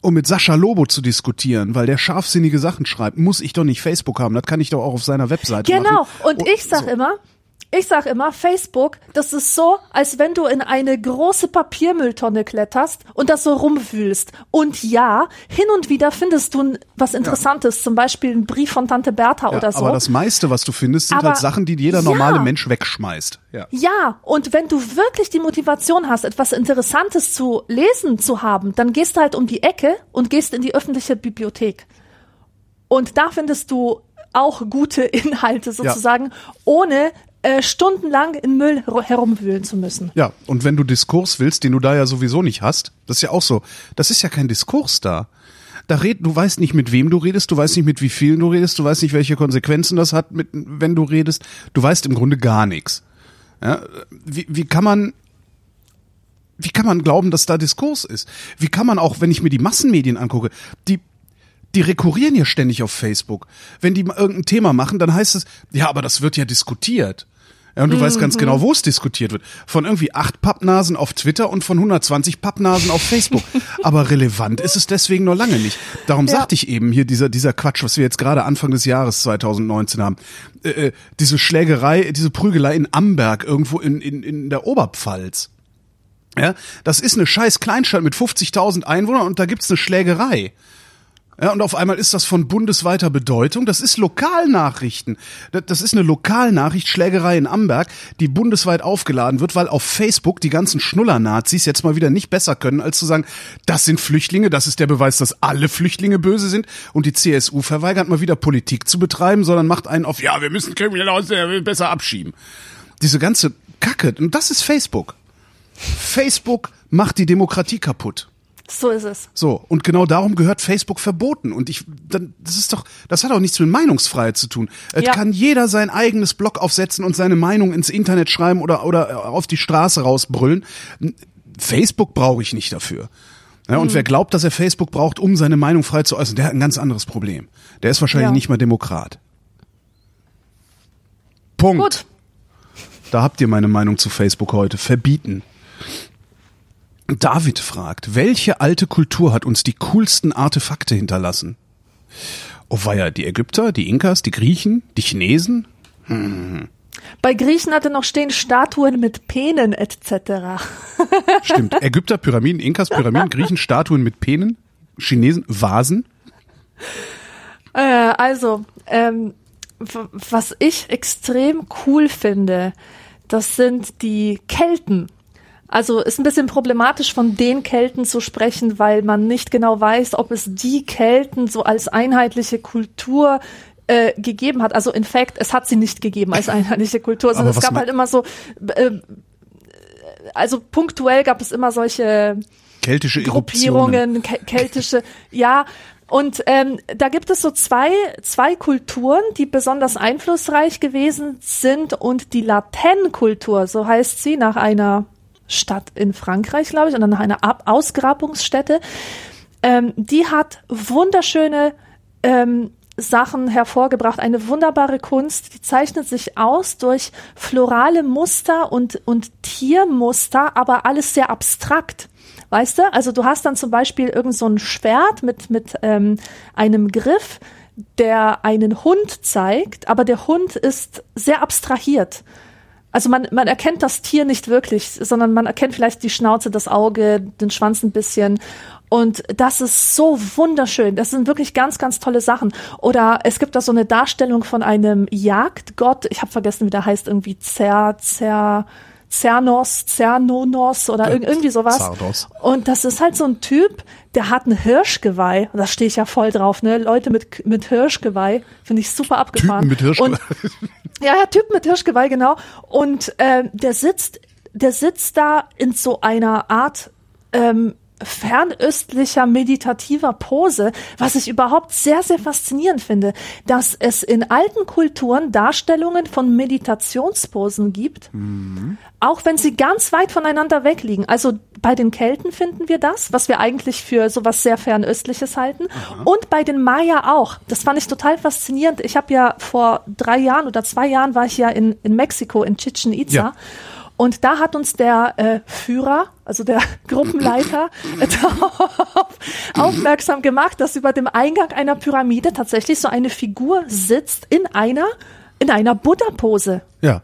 um mit Sascha Lobo zu diskutieren, weil der scharfsinnige Sachen schreibt, muss ich doch nicht Facebook haben. Das kann ich doch auch auf seiner Webseite Genau. machen. Und Oh, ich sag so. immer, ich sag immer, Facebook, das ist so, als wenn du in eine große Papiermülltonne kletterst und das so rumwühlst. Und ja, hin und wieder findest du was Interessantes, zum Beispiel einen Brief von Tante Bertha Ja, oder so. Aber das meiste, was du findest, sind Aber- halt Sachen, die jeder Ja. normale Mensch wegschmeißt. Ja. Ja, und wenn du wirklich die Motivation hast, etwas Interessantes zu lesen zu haben, dann gehst du halt um die Ecke und gehst in die öffentliche Bibliothek. Und da findest du auch gute Inhalte sozusagen, ohne äh, stundenlang in Müll ru- herumwühlen zu müssen. Ja, und wenn du Diskurs willst, den du da ja sowieso nicht hast, das ist ja auch so, das ist ja kein Diskurs da. Da red, du weißt nicht, mit wem du redest, du weißt nicht, mit wie vielen du redest, du weißt nicht, welche Konsequenzen das hat, mit, wenn du redest. Du weißt im Grunde gar nichts. Ja, wie, wie kann man, wie kann man glauben, dass da Diskurs ist? Wie kann man auch, wenn ich mir die Massenmedien angucke, die, die rekurrieren ja ständig auf Facebook. Wenn die mal irgendein Thema machen, dann heißt es, ja, aber das wird ja diskutiert. Ja, und du weißt ganz genau, wo es diskutiert wird. Von irgendwie acht Pappnasen auf Twitter und von 120 Pappnasen auf Facebook. Aber relevant ist es deswegen noch lange nicht. Darum Ja. sagte ich eben hier dieser, dieser Quatsch, was wir jetzt gerade Anfang des Jahres 2019 haben. Äh, äh, diese Schlägerei, diese Prügelei in Amberg irgendwo in, in, in der Oberpfalz. Ja, das ist eine scheiß Kleinstadt mit 50.000 Einwohnern und da gibt's eine Schlägerei. Ja, und auf einmal ist das von bundesweiter Bedeutung. Das ist Lokalnachrichten. Das- ist eine Lokalnachricht, Schlägerei in Amberg, die bundesweit aufgeladen wird, weil auf Facebook die ganzen Schnuller-Nazis jetzt mal wieder nicht besser können, als zu sagen, das sind Flüchtlinge, das ist der Beweis, dass alle Flüchtlinge böse sind. Und die CSU verweigert mal wieder Politik zu betreiben, sondern macht einen auf, ja, wir müssen Kriminelle aus besser abschieben. Diese ganze Kacke, und das ist Facebook. Facebook macht die Demokratie kaputt. So ist es. So, und genau darum gehört Facebook verboten. Und ich, dann, das ist doch, das hat auch nichts mit Meinungsfreiheit zu tun. Es Ja. kann jeder sein eigenes Blog aufsetzen und seine Meinung ins Internet schreiben oder, oder auf die Straße rausbrüllen. Facebook brauche ich nicht dafür. Ja, Mhm. und wer glaubt, dass er Facebook braucht, um seine Meinung frei zu äußern, der hat ein ganz anderes Problem. Der ist wahrscheinlich Ja. nicht mal Demokrat. Punkt. Gut. Da habt ihr meine Meinung zu Facebook heute. Verbieten. David fragt, welche alte Kultur hat uns die coolsten Artefakte hinterlassen? Oh weia, die Ägypter, die Inkas, die Griechen, die Chinesen? Bei Griechen hatte noch stehen Statuen mit Penen etc. Stimmt. Ägypter, Pyramiden, Inkas, Pyramiden, Griechen, Statuen mit Penen, Chinesen, Vasen. Äh, also, ähm, was ich extrem cool finde, das sind die Kelten. Also ist ein bisschen problematisch von den Kelten zu sprechen, weil man nicht genau weiß, ob es die Kelten so als einheitliche Kultur äh, gegeben hat. Also in fact, es hat sie nicht gegeben als einheitliche Kultur, sondern es gab halt immer so, äh, also punktuell gab es immer solche Keltische. Gruppierungen, ke- keltische, ja. Und ähm, da gibt es so zwei, zwei Kulturen, die besonders einflussreich gewesen sind und die Latin-Kultur, so heißt sie, nach einer Stadt in Frankreich, glaube ich, und nach einer Ab Ausgrabungsstätte, ähm, die hat wunderschöne ähm, Sachen hervorgebracht, eine wunderbare Kunst, die zeichnet sich aus durch florale Muster und, und Tiermuster, aber alles sehr abstrakt. Weißt du? Also du hast dann zum Beispiel irgend so ein Schwert mit, mit ähm, einem Griff, der einen Hund zeigt, aber der Hund ist sehr abstrahiert. Also man, man erkennt das Tier nicht wirklich, sondern man erkennt vielleicht die Schnauze, das Auge, den Schwanz ein bisschen. Und das ist so wunderschön. Das sind wirklich ganz, ganz tolle Sachen. Oder es gibt da so eine Darstellung von einem Jagdgott. Ich habe vergessen, wie der heißt. Irgendwie Zer, Zer, Cernos, Cernonos oder irg irgendwie sowas. Zardos. Und das ist halt so ein Typ, der hat ein Hirschgeweih. Und da stehe ich ja voll drauf, ne? Leute mit, mit Hirschgeweih. Finde ich super abgefahren. Typen mit Hirschgeweih. Und ja, ja, Typ mit Hirschgeweih, genau. Und ähm, der sitzt, der sitzt da in so einer Art ähm, fernöstlicher meditativer Pose, was ich überhaupt sehr, sehr faszinierend finde, dass es in alten Kulturen Darstellungen von Meditationsposen gibt, auch wenn sie ganz weit voneinander weg liegen. Also bei den Kelten finden wir das, was wir eigentlich für sowas sehr fernöstliches halten. Und bei den Maya auch. Das fand ich total faszinierend. Ich habe ja vor drei Jahren oder zwei Jahren war ich ja in, in Mexiko, in Chichen Itza. Ja. Und da hat uns der äh, Führer, also der Gruppenleiter, darauf aufmerksam gemacht, dass über dem Eingang einer Pyramide tatsächlich so eine Figur sitzt in einer, in einer Buddha-Pose. Ja.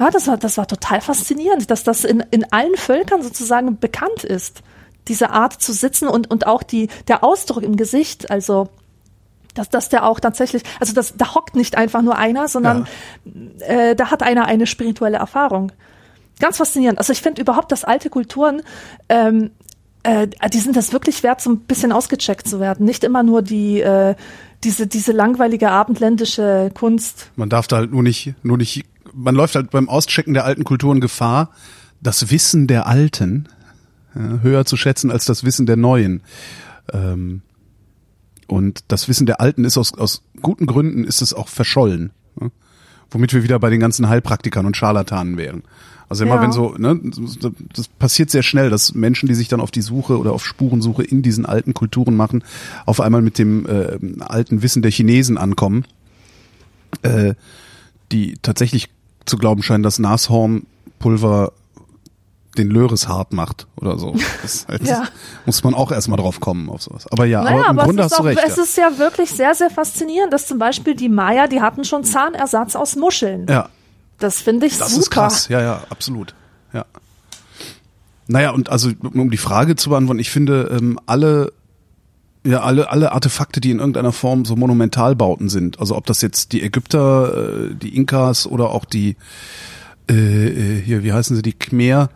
Ja, das war, das war total faszinierend, dass das in, in allen Völkern sozusagen bekannt ist. Diese Art zu sitzen und, und auch die, der Ausdruck im Gesicht, also dass, dass der auch tatsächlich, also das, da hockt nicht einfach nur einer, sondern äh, da hat einer eine spirituelle Erfahrung. Ganz faszinierend. Also ich finde überhaupt, dass alte Kulturen, ähm, äh, die sind das wirklich wert, so ein bisschen ausgecheckt zu werden. Nicht immer nur die äh, diese diese langweilige abendländische Kunst. Man darf da halt nur nicht, nur nicht, man läuft halt beim Auschecken der alten Kulturen Gefahr, das Wissen der Alten ja, höher zu schätzen als das Wissen der Neuen. Ähm, und das Wissen der Alten ist aus, aus guten Gründen ist es auch verschollen. Ja? Womit wir wieder bei den ganzen Heilpraktikern und Scharlatanen wären. Also immer Ja. wenn so, ne, das passiert sehr schnell, dass Menschen, die sich dann auf die Suche oder auf Spurensuche in diesen alten Kulturen machen, auf einmal mit dem äh, alten Wissen der Chinesen ankommen, äh, die tatsächlich zu glauben scheinen, dass Nashornpulver den Löres hart macht oder so. Das halt, Ja. muss man auch erstmal drauf kommen auf sowas. Aber ja, Naja, aber im aber Grunde es, ist hast du auch, recht. es ja. ist ja wirklich sehr, sehr faszinierend, dass zum Beispiel die Maya, die hatten schon Zahnersatz aus Muscheln. ja. Das finde ich Das super. ist krass, ja, ja, absolut. Ja. Naja, und also um die Frage zu beantworten, ich finde ähm, alle, ja, alle, alle Artefakte, die in irgendeiner Form so Monumentalbauten sind, also ob das jetzt die Ägypter, äh, die Inkas oder auch die, äh, äh, hier, wie heißen sie, die Khmer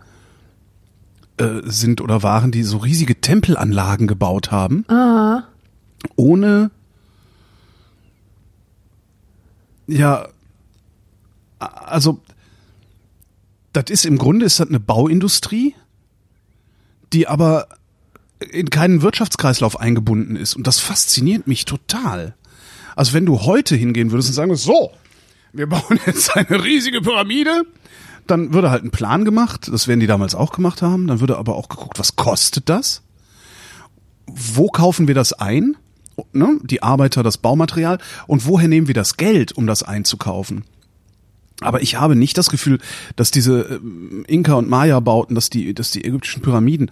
äh, sind oder waren, die so riesige Tempelanlagen gebaut haben, ohne ja, also das ist im Grunde ist das eine Bauindustrie, die aber in keinen Wirtschaftskreislauf eingebunden ist und das fasziniert mich total. Also wenn du heute hingehen würdest und sagen würdest, so, wir bauen jetzt eine riesige Pyramide, dann würde halt ein Plan gemacht, das werden die damals auch gemacht haben, dann würde aber auch geguckt, was kostet das? Wo kaufen wir das ein? Ne? Die Arbeiter, das Baumaterial und woher nehmen wir das Geld, um das einzukaufen? Aber ich habe nicht das Gefühl, dass diese ähm, Inka und Maya-Bauten, dass die, dass die ägyptischen Pyramiden,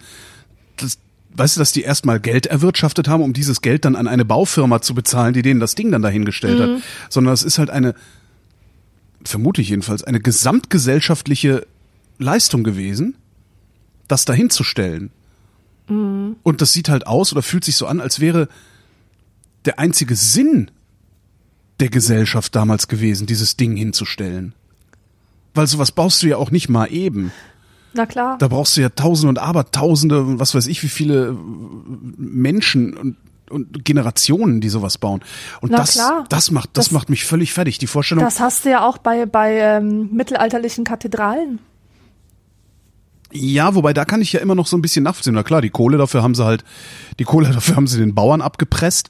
das, weißt du, dass die erstmal Geld erwirtschaftet haben, um dieses Geld dann an eine Baufirma zu bezahlen, die denen das Ding dann dahingestellt hat, sondern es ist halt eine, vermute ich jedenfalls, eine gesamtgesellschaftliche Leistung gewesen, das dahinzustellen. Und das sieht halt aus oder fühlt sich so an, als wäre der einzige Sinn der Gesellschaft damals gewesen, dieses Ding hinzustellen. Weil sowas baust du ja auch nicht mal eben. Na klar. Da brauchst du ja Tausende und Abertausende, was weiß ich, wie viele Menschen und, und Generationen, die sowas bauen. Und Na das, klar. das macht, das, Das- macht mich völlig fertig. Die Vorstellung, Das hast du ja auch bei, bei ähm, mittelalterlichen Kathedralen. Ja, wobei da kann ich ja immer noch so ein bisschen nachvollziehen. Na klar, die Kohle dafür haben sie halt, die Kohle dafür haben sie den Bauern abgepresst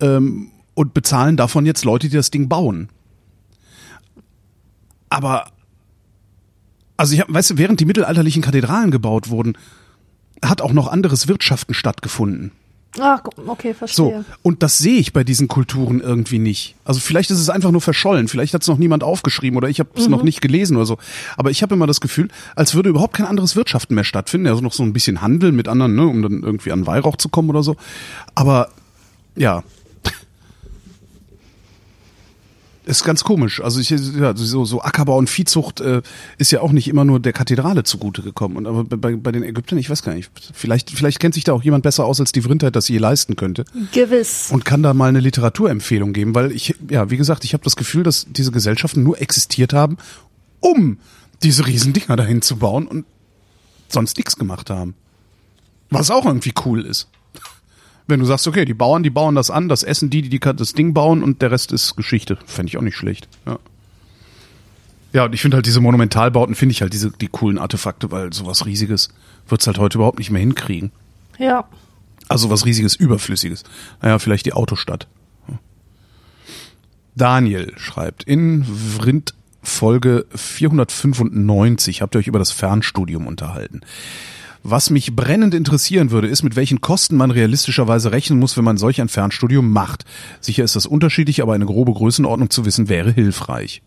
ähm, und bezahlen davon jetzt Leute, die das Ding bauen. Aber also ich hab, weißt du, während die mittelalterlichen Kathedralen gebaut wurden, hat auch noch anderes Wirtschaften stattgefunden. Ah, okay, verstehe. So, und das sehe ich bei diesen Kulturen irgendwie nicht. Also vielleicht ist es einfach nur verschollen, vielleicht hat es noch niemand aufgeschrieben oder ich habe es noch nicht gelesen oder so. Aber ich habe immer das Gefühl, als würde überhaupt kein anderes Wirtschaften mehr stattfinden. Also noch so ein bisschen Handel mit anderen, ne, um dann irgendwie an Weihrauch zu kommen oder so. Aber ja. Ist ganz komisch. Also ich, ja, so, so Ackerbau und Viehzucht äh, ist ja auch nicht immer nur der Kathedrale zugute gekommen. Und aber bei, bei den Ägyptern, ich weiß gar nicht, vielleicht, vielleicht kennt sich da auch jemand besser aus, als die Vrindheit das je leisten könnte Gewiss. und kann da mal eine Literaturempfehlung geben, weil ich, ja, wie gesagt, ich habe das Gefühl, dass diese Gesellschaften nur existiert haben, um diese Riesendinger dahin zu bauen und sonst nichts gemacht haben. Was auch irgendwie cool ist. Wenn du sagst, okay, die Bauern, die bauen das an, das essen die, die, die das Ding bauen und der Rest ist Geschichte. Fände ich auch nicht schlecht. Ja. Ja, und ich finde halt diese Monumentalbauten, finde ich halt diese, die coolen Artefakte, weil sowas Riesiges wird's halt heute überhaupt nicht mehr hinkriegen. Ja. Also was riesiges, überflüssiges. Naja, vielleicht die Autostadt. Daniel schreibt, in Vrind Folge 495 habt ihr euch über das Fernstudium unterhalten. Was mich brennend interessieren würde, ist, mit welchen Kosten man realistischerweise rechnen muss, wenn man solch ein Fernstudium macht. Sicher ist das unterschiedlich, aber eine grobe Größenordnung zu wissen wäre hilfreich.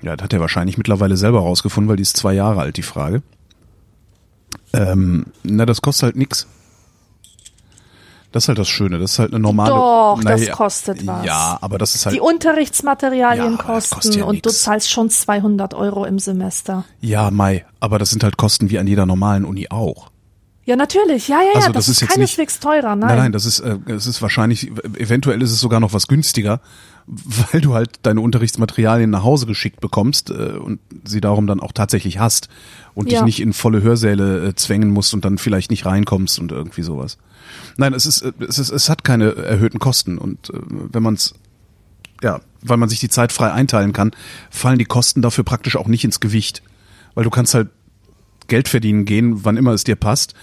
Ja, das hat er wahrscheinlich mittlerweile selber rausgefunden, weil die ist zwei Jahre alt, die Frage. Ähm, na, das kostet halt nix. Das ist halt das Schöne. Das ist halt eine normale. Doch, das naja, kostet was. Ja, aber das ist halt. Die Unterrichtsmaterialien Ja, das kosten ja und du nix. zahlst schon 200 Euro im Semester. Ja, Mai. Aber das sind halt Kosten wie an jeder normalen Uni auch. Ja, natürlich. Ja, ja, ja. Also das, das ist ist jetzt keineswegs teurer. Nein. Nein, nein, das ist, äh, es ist wahrscheinlich, eventuell ist es sogar noch was günstiger, weil du halt deine Unterrichtsmaterialien nach Hause geschickt bekommst äh, und sie darum dann auch tatsächlich hast und dich Ja. nicht in volle Hörsäle äh, zwängen musst und dann vielleicht nicht reinkommst und irgendwie sowas. Nein, es ist, äh, es ist, es hat keine erhöhten Kosten und äh, wenn man es ja, weil man sich die Zeit frei einteilen kann, fallen die Kosten dafür praktisch auch nicht ins Gewicht. Weil du kannst halt Geld verdienen gehen, wann immer es dir passt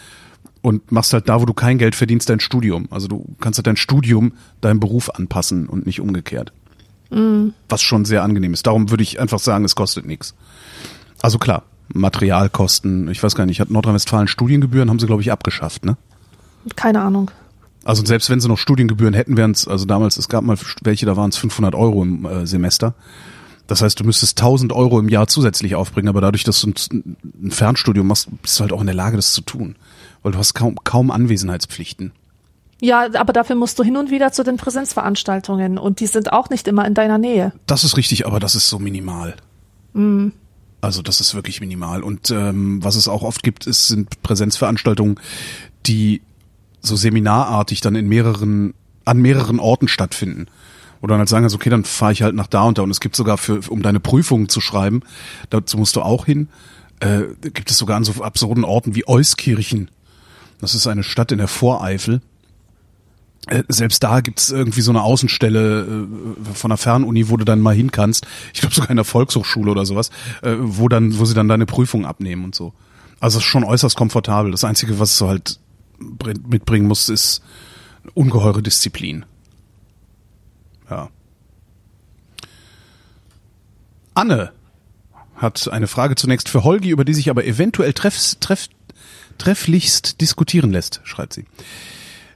und machst halt da, wo du kein Geld verdienst, dein Studium. Also du kannst halt dein Studium deinem Beruf anpassen und nicht umgekehrt. Was schon sehr angenehm ist. Darum würde ich einfach sagen, es kostet nichts. Also klar, Materialkosten, ich weiß gar nicht, hat Nordrhein-Westfalen Studiengebühren, haben sie glaube ich abgeschafft, ne? Keine Ahnung. Also selbst wenn sie noch Studiengebühren hätten, wären es, also damals, es gab mal welche, da waren es 500 Euro im äh, Semester. Das heißt, du müsstest 1000 Euro im Jahr zusätzlich aufbringen, aber dadurch, dass du ein, ein Fernstudium machst, bist du halt auch in der Lage, das zu tun. Weil du hast kaum, kaum Anwesenheitspflichten. Ja, aber dafür musst du hin und wieder zu den Präsenzveranstaltungen und die sind auch nicht immer in deiner Nähe. Das ist richtig, aber das ist so minimal. Also das ist wirklich minimal. Und ähm, was es auch oft gibt, ist, sind Präsenzveranstaltungen, die so seminarartig dann in mehreren, an mehreren Orten stattfinden. Du dann halt sagen kannst, okay, dann fahre ich halt nach da und da. Und es gibt sogar für, um deine Prüfungen zu schreiben, dazu musst du auch hin, äh, gibt es sogar an so absurden Orten wie Euskirchen. Das ist eine Stadt in der Voreifel. Äh, Selbst da gibt's irgendwie so eine Außenstelle äh, von der Fernuni, wo du dann mal hin kannst. Ich glaube sogar in der Volkshochschule oder sowas, äh, wo dann, wo sie dann deine Prüfung abnehmen und so. Also es ist schon äußerst komfortabel. Das Einzige, was du halt mitbringen musst, ist ungeheure Disziplin. Ja. Anne hat eine Frage zunächst für Holgi, über die sich aber eventuell treff, treff, trefflichst diskutieren lässt, schreibt sie.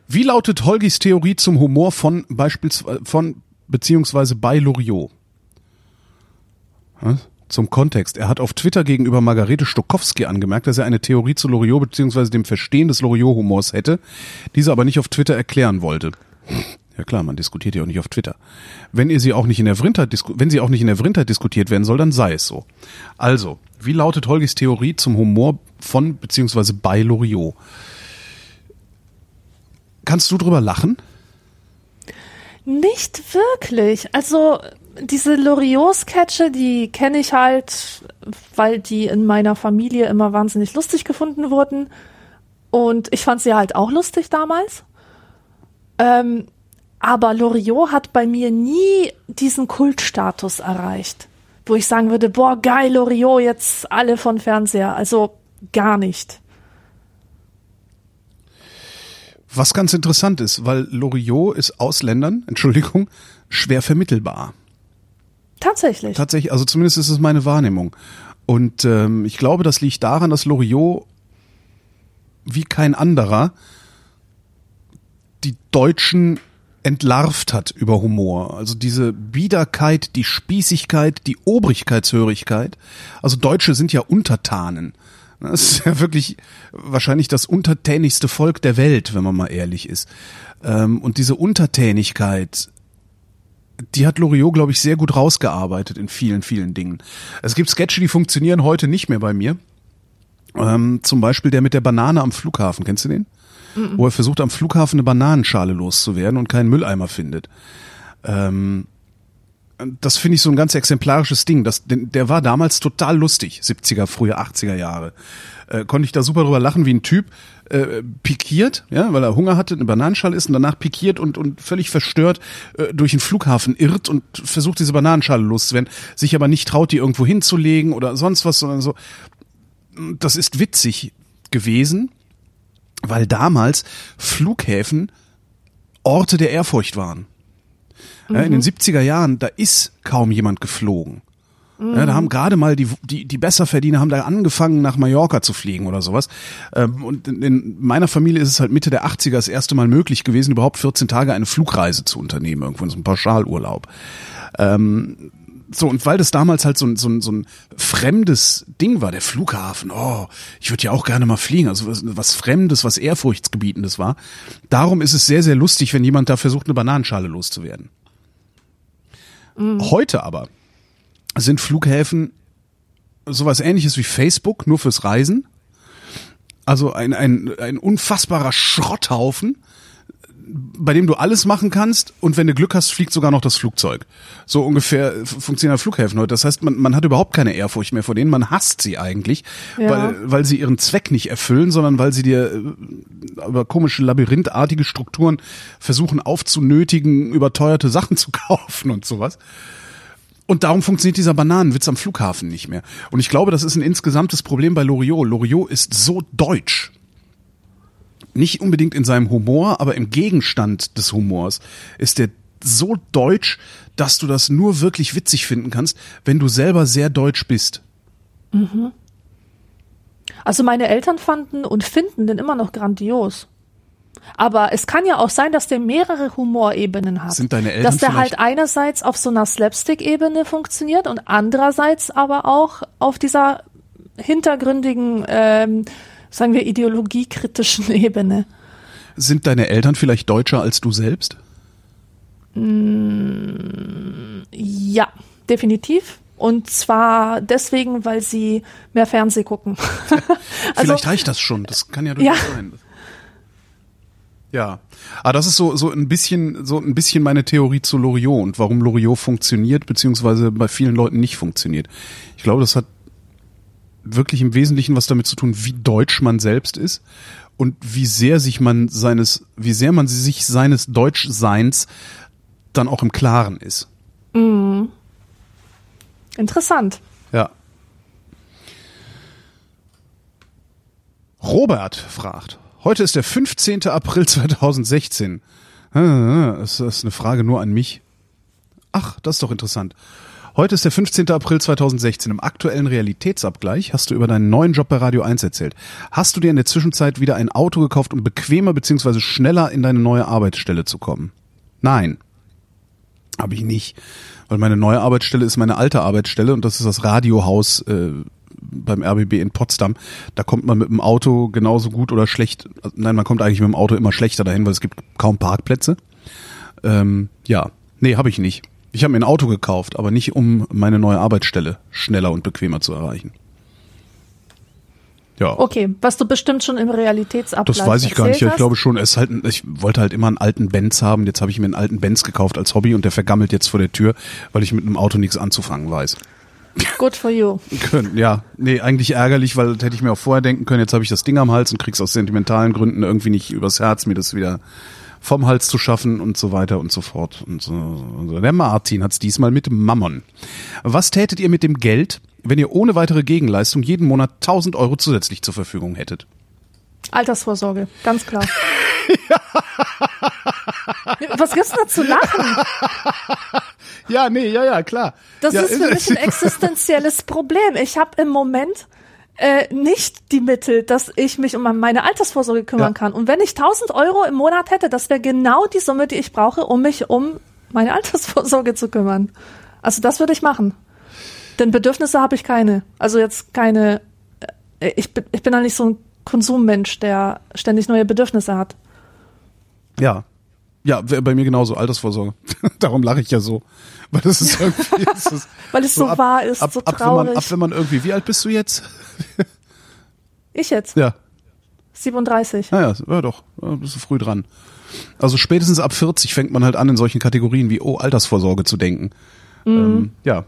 Wie lautet Holgis Theorie zum Humor von beispielsweise von beziehungsweise bei Loriot? Ja, Zum Kontext. Er hat auf Twitter gegenüber Margarete Stokowski angemerkt, dass er eine Theorie zu Loriot beziehungsweise dem Verstehen des Loriot-Humors hätte, diese aber nicht auf Twitter erklären wollte. Ja klar, man diskutiert ja auch nicht auf Twitter. Wenn ihr sie auch nicht in der Vrindheit, wenn sie auch nicht in der Vrindheit diskutiert werden soll, dann sei es so. Also, wie lautet Holgis Theorie zum Humor von beziehungsweise bei Loriot? Kannst du drüber lachen? Nicht wirklich. Also diese Loriot-Sketche, die kenne ich halt, weil die in meiner Familie immer wahnsinnig lustig gefunden wurden. Und ich fand sie halt auch lustig damals. Ähm, aber Loriot hat bei mir nie diesen Kultstatus erreicht, wo ich sagen würde, boah, geil, Loriot, jetzt alle von Fernseher. Also gar nicht. Was ganz interessant ist, weil Loriot ist Ausländern, Entschuldigung, schwer vermittelbar. Tatsächlich. Tatsächlich, also zumindest ist es meine Wahrnehmung. Und ähm, ich glaube, das liegt daran, dass Loriot wie kein anderer die Deutschen entlarvt hat über Humor. Also diese Biederkeit, die Spießigkeit, die Obrigkeitshörigkeit. Also Deutsche sind ja Untertanen. Das ist ja wirklich wahrscheinlich das untertänigste Volk der Welt, wenn man mal ehrlich ist. Ähm, Und diese Untertänigkeit, die hat Loriot, glaube ich, sehr gut rausgearbeitet in vielen, vielen Dingen. Es gibt Sketche, die funktionieren heute nicht mehr bei mir. Ähm, zum Beispiel der mit der Banane am Flughafen. Kennst du den? Wo er versucht, am Flughafen eine Bananenschale loszuwerden und keinen Mülleimer findet. Ähm, das finde ich so ein ganz exemplarisches Ding. Das, der war damals total lustig, 70er, frühe 80er Jahre. Äh, konnte ich da super drüber lachen, wie ein Typ äh, pikiert, ja, weil er Hunger hatte, eine Bananenschale isst und danach pikiert und, und völlig verstört äh, durch den Flughafen irrt und versucht, diese Bananenschale loszuwerden, sich aber nicht traut, die irgendwo hinzulegen oder sonst was, sondern so. Das ist witzig gewesen, weil damals Flughäfen Orte der Ehrfurcht waren. Ja, in den 70er Jahren, da ist kaum jemand geflogen. Ja, da haben gerade mal die, die, die Besserverdiener haben da angefangen, nach Mallorca zu fliegen oder sowas. Ähm, Und in, in meiner Familie ist es halt Mitte der 80er das erste Mal möglich gewesen, überhaupt 14 Tage eine Flugreise zu unternehmen, irgendwo in so einem Pauschalurlaub. Ähm, So, und weil das damals halt so, ein so, ein so ein fremdes Ding war, der Flughafen, oh, ich würde ja auch gerne mal fliegen, also was, was Fremdes, was Ehrfurchtsgebietendes war. Darum ist es sehr, sehr lustig, wenn jemand da versucht, eine Bananenschale loszuwerden. Mhm. Heute aber sind Flughäfen sowas ähnliches wie Facebook, nur fürs Reisen. Also ein, ein, ein unfassbarer Schrotthaufen, bei dem du alles machen kannst und wenn du Glück hast, fliegt sogar noch das Flugzeug. So ungefähr funktionieren Flughäfen heute. Das heißt, man, man hat überhaupt keine Ehrfurcht mehr vor denen, man hasst sie eigentlich, ja. weil, weil sie ihren Zweck nicht erfüllen, sondern weil sie dir äh, über komische labyrinthartige Strukturen versuchen aufzunötigen, überteuerte Sachen zu kaufen und sowas. Und darum funktioniert dieser Bananenwitz am Flughafen nicht mehr. Und ich glaube, das ist ein insgesamtes Problem bei Loriot. Loriot ist so deutsch nicht unbedingt in seinem Humor, aber im Gegenstand des Humors ist der so deutsch, dass du das nur wirklich witzig finden kannst, wenn du selber sehr deutsch bist. Mhm. Also meine Eltern fanden und finden den immer noch grandios. Aber es kann ja auch sein, dass der mehrere Humorebenen hat. Sind deine Eltern Dass der halt einerseits auf so einer Slapstick-Ebene funktioniert und andererseits aber auch auf dieser hintergründigen ähm, sagen wir, ideologiekritischen Ebene. Sind deine Eltern vielleicht deutscher als du selbst? Mm, ja, definitiv. Und zwar deswegen, weil sie mehr Fernseh gucken. also, Vielleicht reicht das schon. Das kann ja durchaus ja. sein. Ja, aber ah, das ist so so ein bisschen so ein bisschen meine Theorie zu Loriot und warum Loriot funktioniert beziehungsweise bei vielen Leuten nicht funktioniert. Ich glaube, das hat wirklich im Wesentlichen was damit zu tun, wie deutsch man selbst ist und wie sehr sich man seines, wie sehr man sich seines Deutschseins dann auch im Klaren ist. Mm. Interessant. Ja. Robert fragt, heute ist der 15. April 2016. Das ist eine Frage nur an mich. Ach, das ist doch interessant. Heute ist der 15. April 2016. Im aktuellen Realitätsabgleich hast du über deinen neuen Job bei Radio 1 erzählt. Hast du dir in der Zwischenzeit wieder ein Auto gekauft, um bequemer bzw. schneller in deine neue Arbeitsstelle zu kommen? Nein. Habe ich nicht. Weil meine neue Arbeitsstelle ist meine alte Arbeitsstelle und das ist das Radiohaus äh, beim RBB in Potsdam. Da kommt man mit dem Auto genauso gut oder schlecht. Nein, man kommt eigentlich mit dem Auto immer schlechter dahin, weil es gibt kaum Parkplätze. Ähm, ja, nee, habe ich nicht. Ich habe mir ein Auto gekauft, aber nicht um meine neue Arbeitsstelle schneller und bequemer zu erreichen. Ja. Okay, was du bestimmt schon im Realitätsabgleich Das weiß ich gar nicht. Hast. Ich glaube schon, es halt, ich wollte halt immer einen alten Benz haben. Jetzt habe ich mir einen alten Benz gekauft als Hobby und der vergammelt jetzt vor der Tür, weil ich mit einem Auto nichts anzufangen weiß. Good for you. Ja, nee, eigentlich ärgerlich, weil das hätte ich mir auch vorher denken können. Jetzt habe ich das Ding am Hals und krieg's aus sentimentalen Gründen irgendwie nicht übers Herz, mir das wieder vom Hals zu schaffen und so weiter und so fort. Und so. Der Martin hat's diesmal mit Mammon. Was tätet ihr mit dem Geld, wenn ihr ohne weitere Gegenleistung jeden Monat 1000 Euro zusätzlich zur Verfügung hättet? Altersvorsorge, ganz klar. Was gibt's da zu lachen? Ja, nee, ja, ja, klar. Das ja, ist für mich ein existenzielles Problem. Ich habe im Moment äh, nicht die Mittel, dass ich mich um meine Altersvorsorge kümmern ja. kann. Und wenn ich 1000 Euro im Monat hätte, das wäre genau die Summe, die ich brauche, um mich um meine Altersvorsorge zu kümmern. Also das würde ich machen. Denn Bedürfnisse habe ich keine. Also jetzt keine, äh, ich bin, ich bin da nicht so ein Konsummensch, der ständig neue Bedürfnisse hat. Ja. Ja, bei mir genauso, Altersvorsorge. Darum lache ich ja so. Weil das ist irgendwie. Ist das Weil es so, so ab, wahr ist, ab, so ab, traurig. Wenn man, ab wenn man irgendwie, wie alt bist du jetzt? ich jetzt? Ja. 37. Naja, ja doch, bist du früh dran. Also spätestens ab 40 fängt man halt an, in solchen Kategorien wie, oh, Altersvorsorge zu denken. Mhm. Ähm, ja.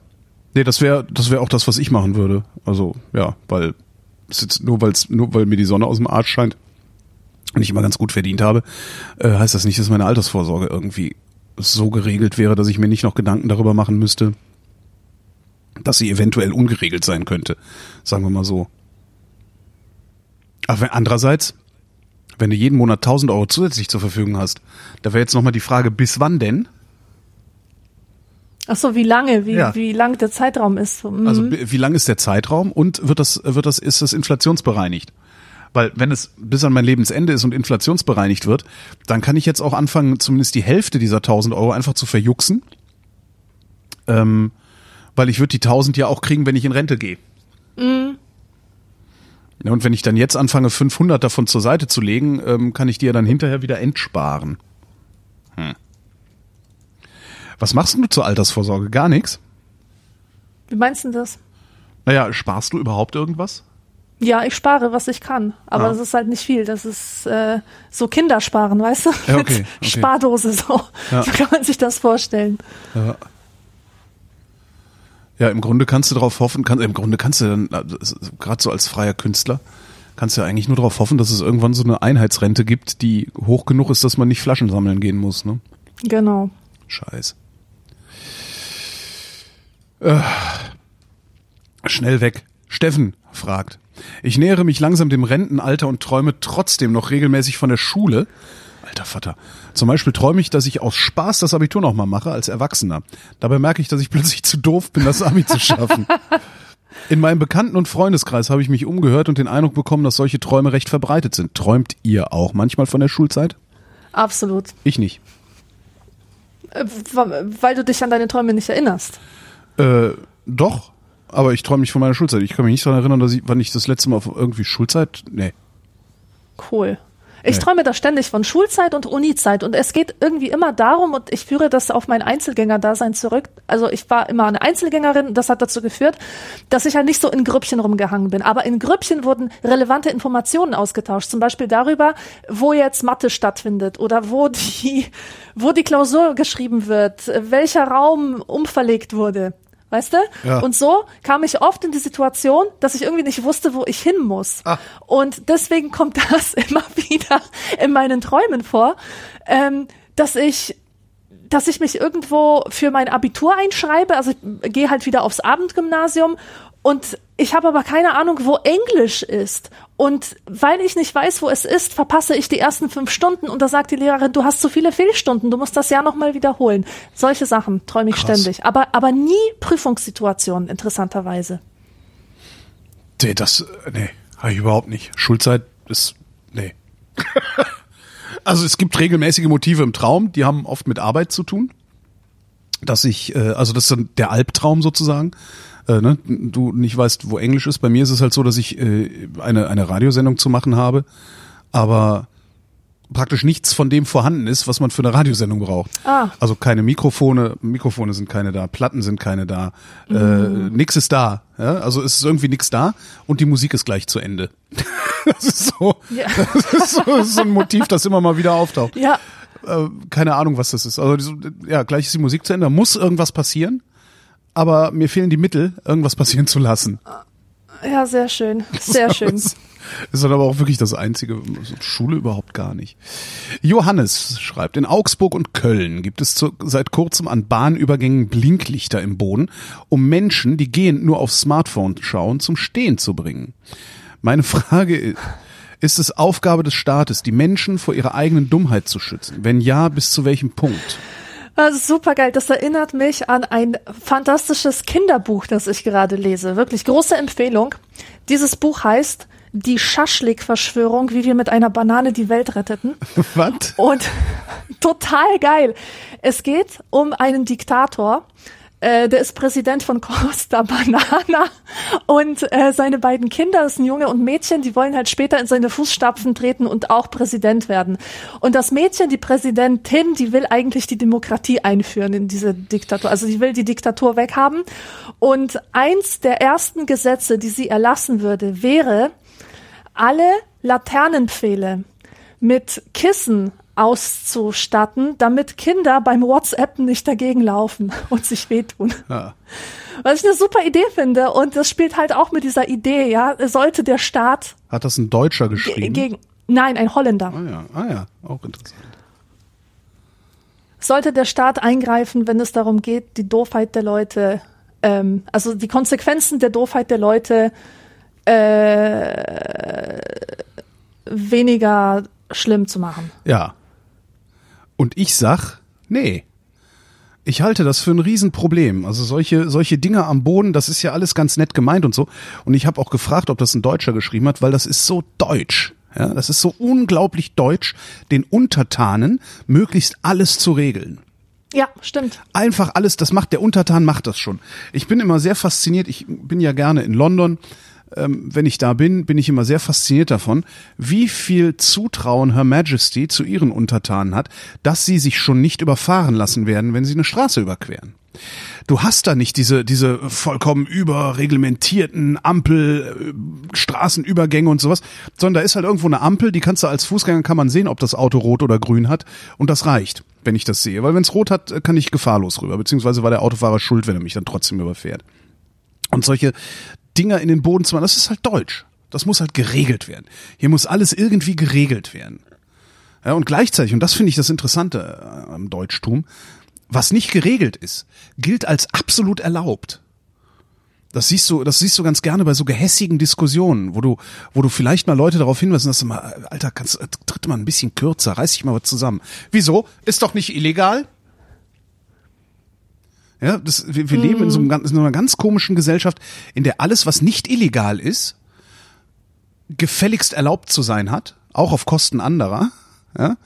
Nee, das wäre das wäre auch das, was ich machen würde. Also, ja, weil es jetzt nur, weil's, nur weil mir die Sonne aus dem Arsch scheint und ich immer ganz gut verdient habe, äh, heißt das nicht, dass meine Altersvorsorge irgendwie so geregelt wäre, dass ich mir nicht noch Gedanken darüber machen müsste, dass sie eventuell ungeregelt sein könnte. Sagen wir mal so. Aber andererseits, wenn du jeden Monat 1000 Euro zusätzlich zur Verfügung hast, da wäre jetzt nochmal die Frage, bis wann denn? Ach so, wie lange, wie, ja. wie lang der Zeitraum ist. Mhm. Also wie lang ist der Zeitraum und wird das, wird das, ist das inflationsbereinigt? Weil wenn es bis an mein Lebensende ist und inflationsbereinigt wird, dann kann ich jetzt auch anfangen, zumindest die Hälfte dieser 1000 Euro einfach zu verjuxen. Ähm, Weil ich würde die 1000 ja auch kriegen, wenn ich in Rente gehe. Mhm. Ja, und wenn ich dann jetzt anfange, 500 davon zur Seite zu legen, ähm, kann ich die ja dann hinterher wieder entsparen. Hm. Was machst du zur Altersvorsorge? Gar nichts? Wie meinst du das? Naja, sparst du überhaupt irgendwas? Ja, ich spare, was ich kann. Aber Ah. das ist halt nicht viel. Das ist äh, so Kindersparen, weißt du? Ja, okay, okay. Spardose so. Ja. So kann man sich das vorstellen. Ja. Ja, im Grunde kannst du darauf hoffen, kann, im Grunde kannst du dann, also, gerade so als freier Künstler, kannst du ja eigentlich nur darauf hoffen, dass es irgendwann so eine Einheitsrente gibt, die hoch genug ist, dass man nicht Flaschen sammeln gehen muss, ne? Genau. Scheiß. Äh, schnell weg. Steffen fragt. Ich nähere mich langsam dem Rentenalter und träume trotzdem noch regelmäßig von der Schule. Alter Vater. Zum Beispiel träume ich, dass ich aus Spaß das Abitur noch mal mache als Erwachsener. Dabei merke ich, dass ich plötzlich zu doof bin, das Abi zu schaffen. In meinem Bekannten- und Freundeskreis habe ich mich umgehört und den Eindruck bekommen, dass solche Träume recht verbreitet sind. Träumt ihr auch manchmal von der Schulzeit? Absolut. Ich nicht. Äh, Weil du dich an deine Träume nicht erinnerst. Äh, doch, aber ich träume nicht von meiner Schulzeit. Ich kann mich nicht daran erinnern, dass ich, wann ich das letzte Mal auf irgendwie Schulzeit. Nee. Cool. Ich Nee. träume da ständig von Schulzeit und Unizeit und es geht irgendwie immer darum und ich führe das auf mein Einzelgängerdasein zurück. Also ich war immer eine Einzelgängerin, das hat dazu geführt, dass ich halt nicht so in Grüppchen rumgehangen bin. Aber in Grüppchen wurden relevante Informationen ausgetauscht, zum Beispiel darüber, wo jetzt Mathe stattfindet oder wo die, wo die Klausur geschrieben wird, welcher Raum umverlegt wurde. Weißt du? Ja. Und so kam ich oft in die Situation, dass ich irgendwie nicht wusste, wo ich hin muss. Ah. Und deswegen kommt das immer wieder in meinen Träumen vor, ähm, dass ich dass ich mich irgendwo für mein Abitur einschreibe, also ich gehe halt wieder aufs Abendgymnasium und ich habe aber keine Ahnung, wo Englisch ist. Und weil ich nicht weiß, wo es ist, verpasse ich die ersten fünf Stunden und da sagt die Lehrerin, du hast zu viele Fehlstunden, du musst das Jahr nochmal wiederholen. Solche Sachen träume ich Krass. ständig. Aber, aber nie Prüfungssituationen, interessanterweise. Nee, das, nee, habe ich überhaupt nicht. Schulzeit ist, nee. also es gibt regelmäßige Motive im Traum, die haben oft mit Arbeit zu tun. Dass ich, äh, also das ist dann der Albtraum sozusagen. Äh, ne? Du nicht weißt, wo Englisch ist. Bei mir ist es halt so, dass ich äh, eine, eine Radiosendung zu machen habe, aber praktisch nichts von dem vorhanden ist, was man für eine Radiosendung braucht. Ah. Also keine Mikrofone, Mikrofone sind keine da, Platten sind keine da, äh, nix ist da. Ja? Also es ist irgendwie nix da und die Musik ist gleich zu Ende. das ist so, Ja. das ist so, das ist so ein Motiv, das immer mal wieder auftaucht. Ja, Äh, keine Ahnung, was das ist. Also so, ja, gleich ist die Musik zu Ende, da muss irgendwas passieren, aber mir fehlen die Mittel, irgendwas passieren zu lassen. ja, sehr schön. Sehr schön. Ist dann aber auch wirklich das Einzige. Schule überhaupt gar nicht. Johannes schreibt, in Augsburg und Köln gibt es zu, seit kurzem an Bahnübergängen Blinklichter im Boden, um Menschen, die gehend nur aufs Smartphone schauen, zum Stehen zu bringen. Meine Frage ist, ist es Aufgabe des Staates, die Menschen vor ihrer eigenen Dummheit zu schützen? Wenn ja, bis zu welchem Punkt? Das ist super geil. Das erinnert mich an ein fantastisches Kinderbuch, das ich gerade lese. Wirklich große Empfehlung. Dieses Buch heißt Die Schaschlik-Verschwörung, wie wir mit einer Banane die Welt retteten. Was? Und total geil. Es geht um einen Diktator. Äh, der ist Präsident von Costa Banana und äh, seine beiden Kinder, das sind Junge und Mädchen, die wollen halt später in seine Fußstapfen treten und auch Präsident werden. Und das Mädchen, die Präsidentin, die will eigentlich die Demokratie einführen in diese Diktatur. Also die will die Diktatur weghaben. Und eins der ersten Gesetze, die sie erlassen würde, wäre, alle Laternenpfähle mit Kissen auszustatten, damit Kinder beim WhatsApp nicht dagegen laufen und sich wehtun. Ja. Was ich eine super Idee finde und das spielt halt auch mit dieser Idee, ja, sollte der Staat Hat das ein Deutscher ge geschrieben? gegen Nein, ein Holländer. ah ja, ah ja, auch interessant. Sollte der Staat eingreifen, wenn es darum geht, die Doofheit der Leute, ähm, also die Konsequenzen der Doofheit der Leute äh, weniger schlimm zu machen. Ja. Und ich sag, nee. Ich halte das für ein Riesenproblem. Also solche, solche Dinge am Boden, das ist ja alles ganz nett gemeint und so. Und ich habe auch gefragt, ob das ein Deutscher geschrieben hat, weil das ist so deutsch. Ja, das ist so unglaublich deutsch, den Untertanen möglichst alles zu regeln. Ja, stimmt. Einfach alles, das macht der Untertan macht das schon. Ich bin immer sehr fasziniert. Ich bin ja gerne in London. Ähm, wenn ich da bin, bin ich immer sehr fasziniert davon, wie viel Zutrauen Her Majesty zu ihren Untertanen hat, dass sie sich schon nicht überfahren lassen werden, wenn sie eine Straße überqueren. Du hast da nicht diese, diese vollkommen überreglementierten Ampel, äh, Straßenübergänge und sowas, sondern da ist halt irgendwo eine Ampel, die kannst du als Fußgänger, kann man sehen, ob das Auto rot oder grün hat und das reicht, wenn ich das sehe. Weil wenn es rot hat, kann ich gefahrlos rüber, beziehungsweise war der Autofahrer schuld, wenn er mich dann trotzdem überfährt. Und solche Dinger in den Boden zu machen, das ist halt deutsch. Das muss halt geregelt werden. Hier muss alles irgendwie geregelt werden. Ja, und gleichzeitig, und das finde ich das Interessante äh, am Deutschtum, was nicht geregelt ist, gilt als absolut erlaubt. Das siehst du, das siehst du ganz gerne bei so gehässigen Diskussionen, wo du, wo du vielleicht mal Leute darauf hinweisen, dass du mal, Alter, kannst, tritt mal ein bisschen kürzer, reiß dich mal was zusammen. Wieso? Ist doch nicht illegal? Ja, das, wir, wir mhm. leben in so, einem, in so einer ganz komischen Gesellschaft, in der alles, was nicht illegal ist, gefälligst erlaubt zu sein hat, auch auf Kosten anderer. Ja?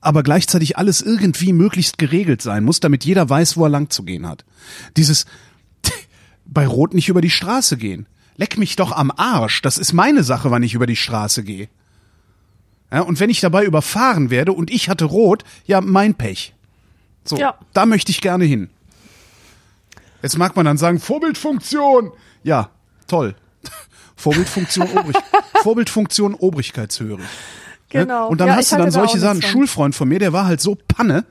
aber gleichzeitig alles irgendwie möglichst geregelt sein muss, damit jeder weiß, wo er lang zu gehen hat. Dieses bei Rot nicht über die Straße gehen. Leck mich doch am Arsch. Das ist meine Sache, wann ich über die Straße gehe. Ja, und wenn ich dabei überfahren werde und ich hatte Rot, ja, mein Pech. So, ja. da möchte ich gerne hin. Jetzt mag man dann sagen, Vorbildfunktion. Ja, toll. Vorbildfunktion, Obrig Vorbildfunktion Obrigkeitshörig. Ne? Genau. Und dann ja, hast du dann solche Sachen. Ein Schulfreund von mir, der war halt so Panne,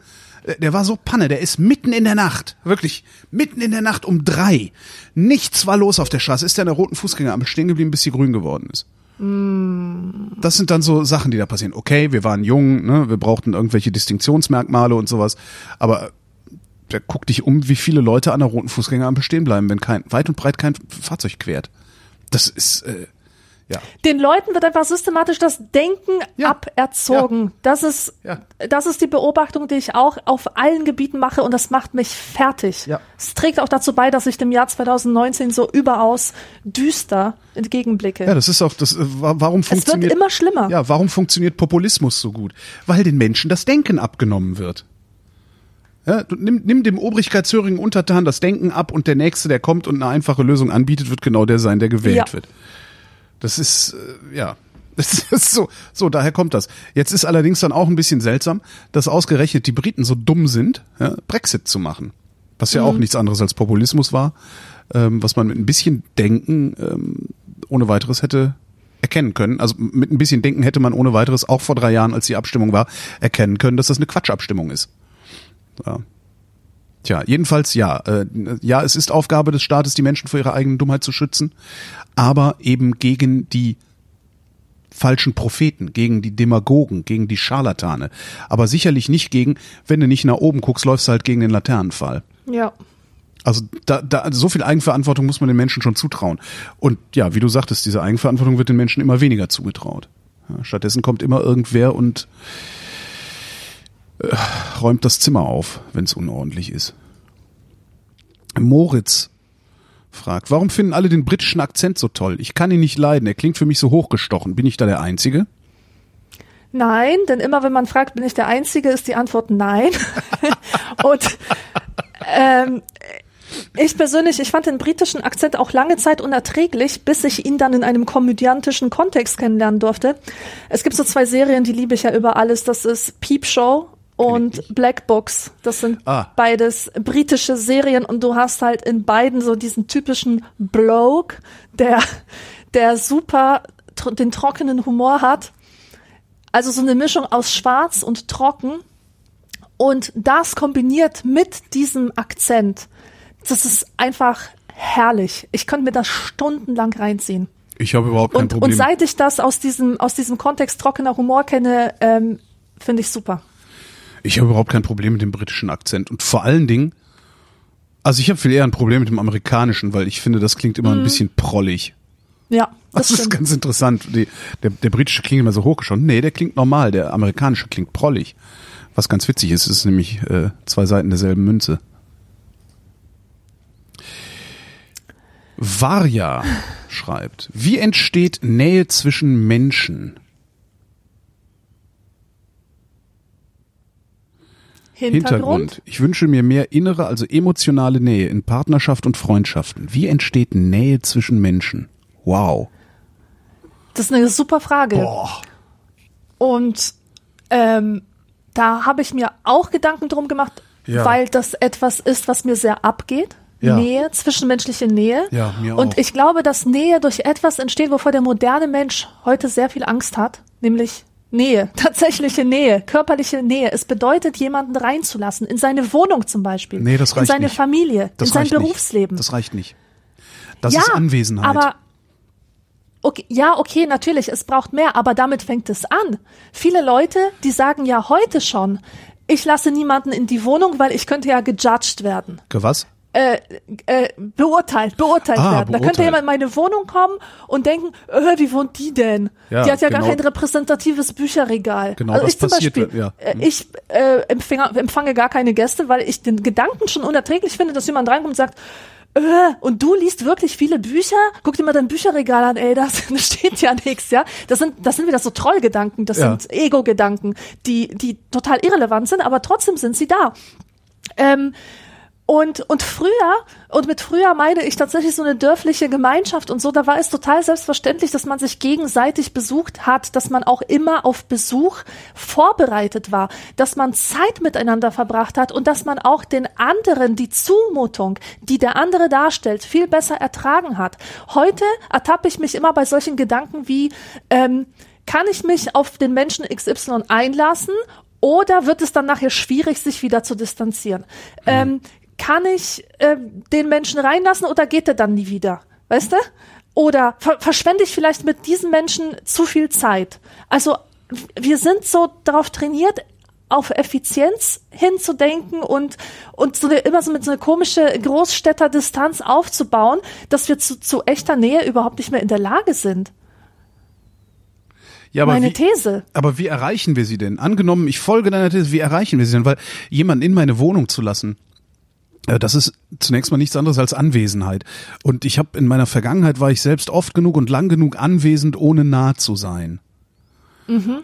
äh, der war so Panne, der ist mitten in der Nacht, wirklich, mitten in der Nacht um drei. Nichts war los auf der Straße, ist der an der roten Fußgängerampel stehen geblieben, bis sie grün geworden ist. Mm. Das sind dann so Sachen, die da passieren. Okay, wir waren jung, ne, wir brauchten irgendwelche Distinktionsmerkmale und sowas, aber der guckt dich um, wie viele Leute an der roten Fußgängerampel stehen bleiben, wenn kein, weit und breit kein Fahrzeug quert. Das ist, äh, ja. Den Leuten wird einfach systematisch das Denken ja. aberzogen. Ja. Das ist, ja. das ist die Beobachtung, die ich auch auf allen Gebieten mache und das macht mich fertig. Ja. Es trägt auch dazu bei, dass ich dem Jahr 2019 so überaus düster entgegenblicke. Ja, das ist auch das. Äh, warum funktioniert? Es wird immer schlimmer. Ja, warum funktioniert Populismus so gut? Weil den Menschen das Denken abgenommen wird. Ja, du, nimm, nimm dem obrigkeitshörigen Untertan das Denken ab und der Nächste, der kommt und eine einfache Lösung anbietet, wird genau der sein, der gewählt ja. wird. Das ist, äh, ja. Das ist so, so, daher kommt das. Jetzt ist allerdings dann auch ein bisschen seltsam, dass ausgerechnet die Briten so dumm sind, ja, Brexit zu machen. Was ja mhm. auch nichts anderes als Populismus war, ähm, was man mit ein bisschen Denken ähm, ohne weiteres hätte erkennen können. Also mit ein bisschen Denken hätte man ohne weiteres auch vor drei Jahren, als die Abstimmung war, erkennen können, dass das eine Quatschabstimmung ist. Ja. Tja, jedenfalls ja. Äh, ja, es ist Aufgabe des Staates, die Menschen vor ihrer eigenen Dummheit zu schützen aber eben gegen die falschen Propheten, gegen die Demagogen, gegen die Scharlatane. Aber sicherlich nicht gegen, wenn du nicht nach oben guckst, läufst du halt gegen den Laternenfall. Ja. Also da, da, so viel Eigenverantwortung muss man den Menschen schon zutrauen. Und ja, wie du sagtest, diese Eigenverantwortung wird den Menschen immer weniger zugetraut. Ja, stattdessen kommt immer irgendwer und äh, räumt das Zimmer auf, wenn es unordentlich ist. Moritz fragt, warum finden alle den britischen Akzent so toll? Ich kann ihn nicht leiden, er klingt für mich so hochgestochen. Bin ich da der Einzige? Nein, denn immer wenn man fragt, bin ich der Einzige, ist die Antwort nein. Und ähm, ich persönlich, ich fand den britischen Akzent auch lange Zeit unerträglich, bis ich ihn dann in einem komödiantischen Kontext kennenlernen durfte. Es gibt so zwei Serien, die liebe ich ja über alles. Das ist Peep Show und Black Books. Das sind ah. beides britische Serien und du hast halt in beiden so diesen typischen Bloke, der, der super tr den trockenen Humor hat. Also so eine Mischung aus schwarz und trocken. Und das kombiniert mit diesem Akzent. Das ist einfach herrlich. Ich könnte mir das stundenlang reinziehen. Ich habe überhaupt kein und, Problem. Und seit ich das aus diesem, aus diesem Kontext trockener Humor kenne, ähm, finde ich super. Ich habe überhaupt kein Problem mit dem britischen Akzent. Und vor allen Dingen, also ich habe viel eher ein Problem mit dem amerikanischen, weil ich finde, das klingt immer mhm. ein bisschen prollig. Ja, das, das ist ganz interessant. Die, der, der britische klingt immer so hochgeschossen. Nee, der klingt normal. Der amerikanische klingt prollig. Was ganz witzig ist, ist nämlich äh, zwei Seiten derselben Münze. Varja schreibt, wie entsteht Nähe zwischen Menschen? Hintergrund. Ich wünsche mir mehr innere, also emotionale Nähe in Partnerschaft und Freundschaften. Wie entsteht Nähe zwischen Menschen? Wow. Das ist eine super Frage. Boah. Und ähm, da habe ich mir auch Gedanken drum gemacht, Ja. weil das etwas ist, was mir sehr abgeht. Ja. Nähe, zwischenmenschliche Nähe. Ja, mir Und auch. ich glaube, dass Nähe durch etwas entsteht, wovor der moderne Mensch heute sehr viel Angst hat, nämlich Nähe, tatsächliche Nähe, körperliche Nähe. Es bedeutet, jemanden reinzulassen, in seine Wohnung zum Beispiel, Nee, das in reicht seine nicht. Familie, Das in sein reicht nicht. Berufsleben. Das reicht nicht. Das ja, ist Anwesenheit. Aber okay, ja, okay, natürlich, es braucht mehr, aber damit fängt es an. Viele Leute, die sagen ja heute schon, ich lasse niemanden in die Wohnung, weil ich könnte ja gejudged werden. Ge- Was? Äh, äh, beurteilt, beurteilt Ah, werden. Da könnte beurteilt. jemand in meine Wohnung kommen und denken, äh, wie wohnt die denn? Ja, die hat ja gar genau. kein repräsentatives Bücherregal. Genau, also das ich zum passiert, Beispiel, ja. äh, ich äh, empfange, empfange gar keine Gäste, weil ich den Gedanken schon unerträglich finde, dass jemand reinkommt und sagt, äh, und du liest wirklich viele Bücher? Guck dir mal dein Bücherregal an, ey, das, da steht ja nichts, ja. Das sind, das sind wieder so Trollgedanken, das Ja. sind Ego-Gedanken, die, die total irrelevant sind, aber trotzdem sind sie da. Ähm, und, und früher, und mit früher meine ich tatsächlich so eine dörfliche Gemeinschaft und so, da war es total selbstverständlich, dass man sich gegenseitig besucht hat, dass man auch immer auf Besuch vorbereitet war, dass man Zeit miteinander verbracht hat und dass man auch den anderen, die Zumutung, die der andere darstellt, viel besser ertragen hat. Heute ertappe ich mich immer bei solchen Gedanken wie, ähm, kann ich mich auf den Menschen XY einlassen oder wird es dann nachher schwierig, sich wieder zu distanzieren? Ähm, kann ich äh, den Menschen reinlassen oder geht er dann nie wieder? Weißt du? Oder ver verschwende ich vielleicht mit diesen Menschen zu viel Zeit? Also wir sind so darauf trainiert, auf Effizienz hinzudenken und, und so eine, immer so mit so eine komische Großstädterdistanz aufzubauen, dass wir zu, zu echter Nähe überhaupt nicht mehr in der Lage sind. Ja, aber Meine wie, These. Aber wie erreichen wir sie denn? Angenommen, ich folge deiner These, wie erreichen wir sie denn? Weil jemanden in meine Wohnung zu lassen, das ist zunächst mal nichts anderes als Anwesenheit. Und ich habe in meiner Vergangenheit war ich selbst oft genug und lang genug anwesend, ohne nah zu sein.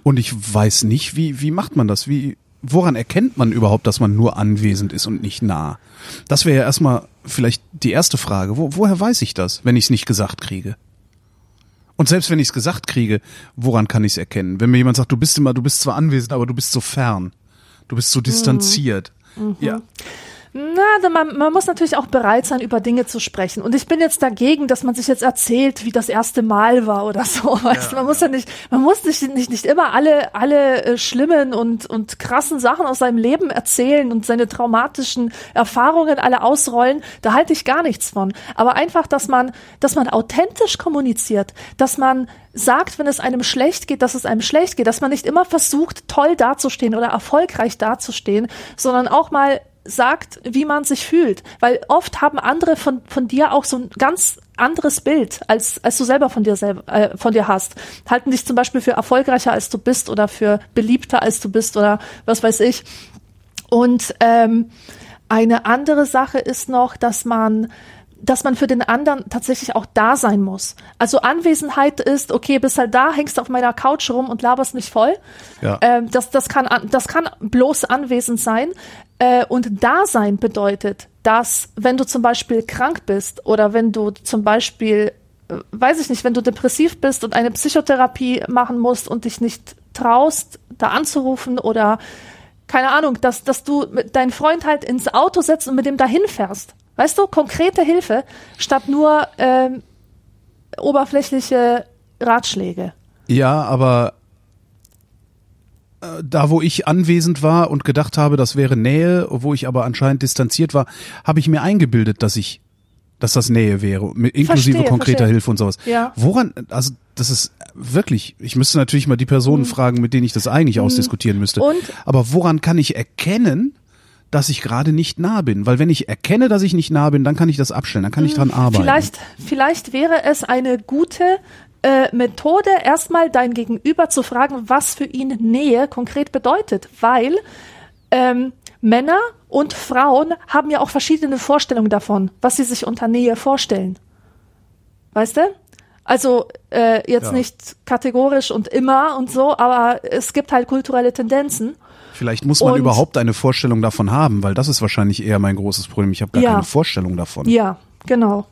Und ich weiß nicht, wie wie macht man das? Wie woran erkennt man überhaupt, dass man nur anwesend ist und nicht nah? Das wäre ja erstmal vielleicht die erste Frage. Wo, woher weiß ich das, wenn ich es nicht gesagt kriege? Und selbst wenn ich es gesagt kriege, woran kann ich es erkennen? Wenn mir jemand sagt, du bist immer, du bist zwar anwesend, aber du bist so fern. Du bist so distanziert. Ja. Na, man, man muss natürlich auch bereit sein, über Dinge zu sprechen. Und ich bin jetzt dagegen, dass man sich jetzt erzählt, wie das erste Mal war oder so. Weißt du, man muss ja nicht, man muss nicht, nicht, nicht immer alle, alle äh, schlimmen und, und krassen Sachen aus seinem Leben erzählen und seine traumatischen Erfahrungen alle ausrollen. Da halte ich gar nichts von. Aber einfach, dass man, dass man authentisch kommuniziert, dass man sagt, wenn es einem schlecht geht, dass es einem schlecht geht, dass man nicht immer versucht, toll dazustehen oder erfolgreich dazustehen, sondern auch mal sagt, wie man sich fühlt. Weil oft haben andere von, von dir auch so ein ganz anderes Bild, als, als du selber von dir selber, äh, von dir hast. Halten dich zum Beispiel für erfolgreicher, als du bist oder für beliebter, als du bist oder was weiß ich. Und ähm, eine andere Sache ist noch, dass man dass man für den anderen tatsächlich auch da sein muss. Also Anwesenheit ist, okay, bist halt da, hängst auf meiner Couch rum und laberst mich voll. Ja. Ähm, das, das, kann, an- das kann bloß anwesend sein. Äh, und Dasein bedeutet, dass wenn du zum Beispiel krank bist oder wenn du zum Beispiel, äh, weiß ich nicht, wenn du depressiv bist und eine Psychotherapie machen musst und dich nicht traust, da anzurufen oder keine Ahnung, dass, dass du deinen Freund halt ins Auto setzt und mit dem dahin fährst. Weißt du, konkrete Hilfe statt nur ähm, oberflächliche Ratschläge. Ja, aber da, wo ich anwesend war und gedacht habe, das wäre Nähe, wo ich aber anscheinend distanziert war, habe ich mir eingebildet, dass ich, dass das Nähe wäre, inklusive Verstehe, konkreter verstehe. Hilfe und sowas. Ja. Woran, also das ist wirklich, ich müsste natürlich mal die Personen fragen, mit denen ich das eigentlich ausdiskutieren müsste. Mhm. Und? Aber woran kann ich erkennen, dass ich gerade nicht nah bin? Weil wenn ich erkenne, dass ich nicht nah bin, dann kann ich das abstellen, dann kann ich dran arbeiten. Mhm. Vielleicht, vielleicht wäre es eine gute äh, Methode, erstmal dein Gegenüber zu fragen, was für ihn Nähe konkret bedeutet, weil ähm, Männer und Frauen haben ja auch verschiedene Vorstellungen davon, was sie sich unter Nähe vorstellen. Weißt du? Also äh, jetzt Ja. nicht kategorisch und immer und so, aber es gibt halt kulturelle Tendenzen. Vielleicht muss man Und- überhaupt eine Vorstellung davon haben, weil das ist wahrscheinlich eher mein großes Problem. Ich habe gar Ja. keine Vorstellung davon. Ja, genau.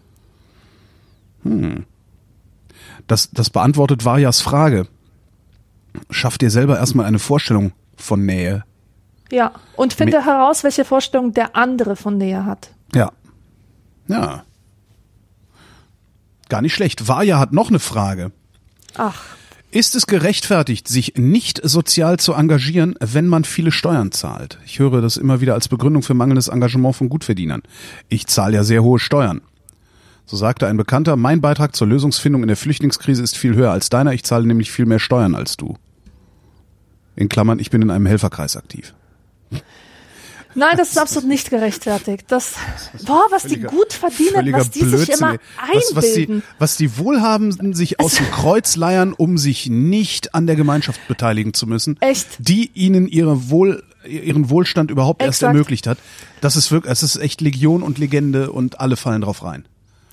Das, das beantwortet Varjas Frage. Schaff dir selber erstmal eine Vorstellung von Nähe. Ja. Und finde heraus, welche Vorstellung der andere von Nähe hat. Ja. Ja. Gar nicht schlecht. Varja hat noch eine Frage. Ach, Ist es gerechtfertigt, sich nicht sozial zu engagieren, wenn man viele Steuern zahlt? Ich höre das immer wieder als Begründung für mangelndes Engagement von Gutverdienern. Ich zahle ja sehr hohe Steuern. So sagte ein Bekannter, mein Beitrag zur Lösungsfindung in der Flüchtlingskrise ist viel höher als deiner. Ich zahle nämlich viel mehr Steuern als du. In Klammern, ich bin in einem Helferkreis aktiv. Nein, das ist absolut nicht gerechtfertigt. Das, boah, was die gut verdienen, was die sich Blödsinn, immer ey. was, was, die, einbilden. was die Wohlhabenden sich aus dem Kreuz leiern, um sich nicht an der Gemeinschaft beteiligen zu müssen, Echt? die ihnen ihre Wohl, ihren Wohlstand überhaupt erst Exakt. ermöglicht hat. Das ist wirklich, es ist echt Legion und Legende und alle fallen drauf rein.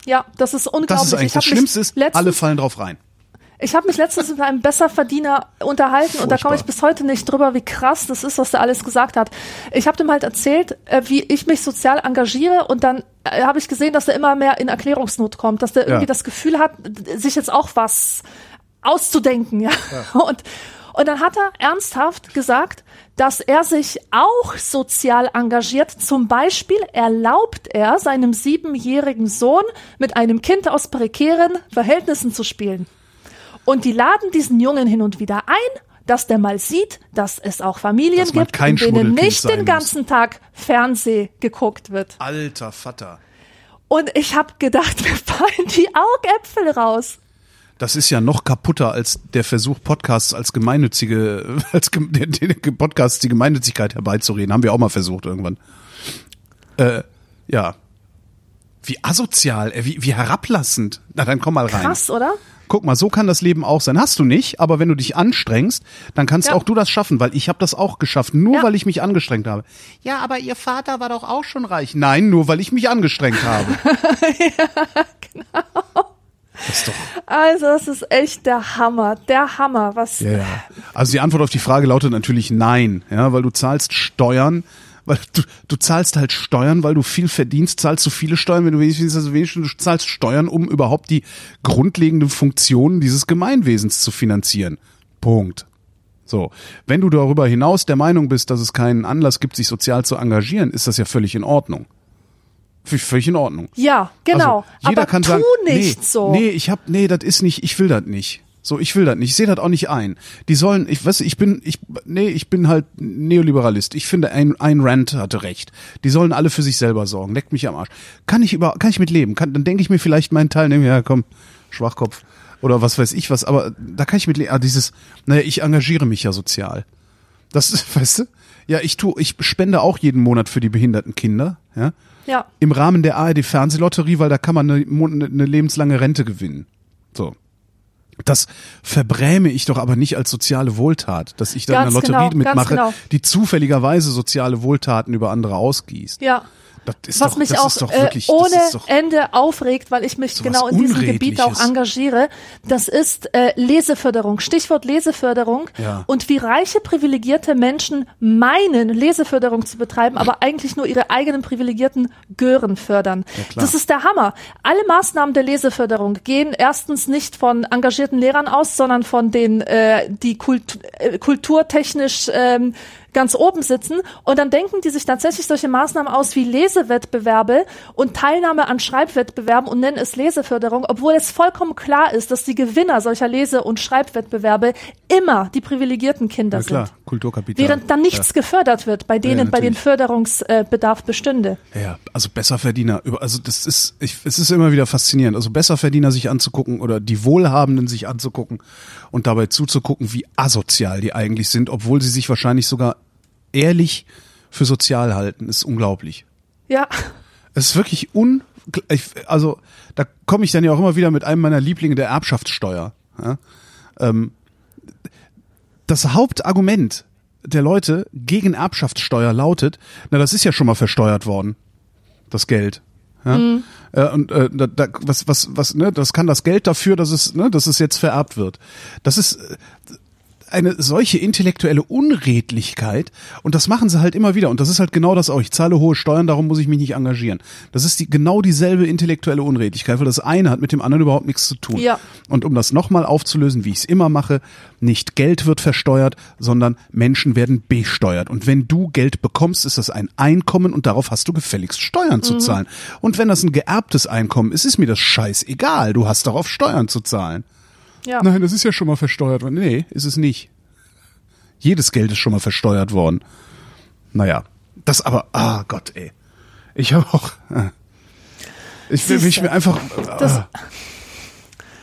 Ja, das ist unglaublich. Das ist eigentlich das Schlimmste ist, alle fallen drauf rein. Ich habe mich letztens mit einem Besserverdiener unterhalten und da komme ich Furchtbar. bis heute nicht drüber, wie krass das ist, was der alles gesagt hat. Ich habe dem halt erzählt, äh, wie ich mich sozial engagiere und dann äh, habe ich gesehen, dass er immer mehr in Erklärungsnot kommt, dass der irgendwie Ja. das Gefühl hat, sich jetzt auch was auszudenken, ja. Und und dann hat er ernsthaft gesagt, dass er sich auch sozial engagiert. Zum Beispiel erlaubt er seinem siebenjährigen Sohn mit einem Kind aus prekären Verhältnissen zu spielen. Und die laden diesen Jungen hin und wieder ein, dass der mal sieht, dass es auch Familien gibt, in denen nicht den ganzen Tag Fernseh geguckt wird. Alter Vater. Und ich habe gedacht, mir fallen die Augäpfel raus. Das ist ja noch kaputter als der Versuch, Podcasts als gemeinnützige, als den Podcasts die Gemeinnützigkeit herbeizureden. Haben wir auch mal versucht irgendwann. Äh, ja. Wie asozial, äh, wie, wie herablassend. Na, dann komm mal rein. Krass, oder? Guck mal, so kann das Leben auch sein. Hast du nicht, aber wenn du dich anstrengst, dann kannst Ja. auch du das schaffen, weil ich habe das auch geschafft, nur Ja. weil ich mich angestrengt habe. Ja, aber ihr Vater war doch auch schon reich. Nein, nur weil ich mich angestrengt habe. Das doch Also, das ist echt der Hammer. Der Hammer. Was, Ja, ja. Also die Antwort auf die Frage lautet natürlich nein, ja, weil du zahlst Steuern, weil du, du zahlst halt Steuern, weil du viel verdienst, zahlst du viele Steuern, wenn du wenig verdienst, also wenig, du zahlst Steuern, um überhaupt die grundlegenden Funktionen dieses Gemeinwesens zu finanzieren. Punkt. So, wenn du darüber hinaus der Meinung bist, dass es keinen Anlass gibt, sich sozial zu engagieren, ist das ja völlig in Ordnung. Völlig in Ordnung. Ja, genau. Also, jeder Aber kann tu sagen, nicht nee, so. Nee, ich hab, nee, das ist nicht, ich will das nicht. So, ich will das nicht. Ich sehe das auch nicht ein. Die sollen, ich weiß, ich bin, ich, nee, ich bin halt Neoliberalist. Ich finde, ein, ein Rand hatte recht. Die sollen alle für sich selber sorgen. Leckt mich am Arsch. Kann ich über, kann ich mit leben? Kann, dann denke ich mir vielleicht meinen Teil, nehmen, ja, komm, Schwachkopf. Oder was weiß ich was, aber da kann ich mit leben. Ah, dieses, naja, ich engagiere mich ja sozial. Das ist, weißt du? Ja, ich tu, ich spende auch jeden Monat für die behinderten Kinder, ja Ja. im Rahmen der ARD Fernsehlotterie, weil da kann man eine, Mon- eine lebenslange Rente gewinnen. So. Das verbräme ich doch aber nicht als soziale Wohltat, dass ich da in Ganz einer Lotterie genau, mitmache, genau. die zufälligerweise soziale Wohltaten über andere ausgießt. Ja. Was doch, mich auch äh, wirklich, das ohne Ende aufregt, weil ich mich genau in diesem Gebiet auch engagiere, das ist äh, Leseförderung. Stichwort Leseförderung. Ja. Und wie reiche, privilegierte Menschen meinen, Leseförderung zu betreiben, aber eigentlich nur ihre eigenen privilegierten Gören fördern. klar. das ist der Hammer. Alle Maßnahmen der Leseförderung gehen erstens nicht von engagierten Lehrern aus, sondern von denen, äh, die Kult äh, kulturtechnisch ähm, ganz oben sitzen und dann denken die sich tatsächlich solche Maßnahmen aus wie Lesewettbewerbe und Teilnahme an Schreibwettbewerben und nennen es Leseförderung, obwohl es vollkommen klar ist, dass die Gewinner solcher Lese- und Schreibwettbewerbe immer die privilegierten Kinder ja klar, sind. Kulturkapital. Während dann nichts gefördert wird, bei denen, bei den. Förderungsbedarf bestünde. Ja, ja, also Besserverdiener, also das ist, ich, es ist immer wieder faszinierend. Also Besserverdiener sich anzugucken oder die Wohlhabenden sich anzugucken und dabei zuzugucken, wie asozial die eigentlich sind, obwohl sie sich wahrscheinlich sogar ehrlich für sozial halten, ist unglaublich. Ja, Es ist wirklich un, also da komme ich dann ja auch immer wieder mit einem meiner Lieblinge der Erbschaftssteuer. Ja? Ähm, das Hauptargument der Leute gegen Erbschaftssteuer lautet, na das ist ja schon mal versteuert worden, das Geld. Ja? Äh, und äh, da, da, was was was ne, das kann das Geld dafür, dass es ne, dass es jetzt vererbt wird. Das ist äh, eine solche intellektuelle Unredlichkeit und das machen sie halt immer wieder und das ist halt genau das auch. Ich zahle hohe Steuern, darum muss ich mich nicht engagieren. Das ist die, genau dieselbe intellektuelle Unredlichkeit, weil das eine hat mit dem anderen überhaupt nichts zu tun. Ja. Und um das nochmal aufzulösen, wie ich es immer mache, nicht Geld wird versteuert, sondern Menschen werden besteuert. Und wenn du Geld bekommst, ist das ein Einkommen und darauf hast du gefälligst Steuern zu zahlen. Und wenn das ein geerbtes Einkommen ist, ist mir das scheißegal. Du hast darauf Steuern zu zahlen. Ja. Nein, das ist ja schon mal versteuert worden. Nee, ist es nicht. Jedes Geld ist schon mal versteuert worden. Naja, das aber, ah Gott, ey. Ich habe auch. Äh, ich will mich mir einfach.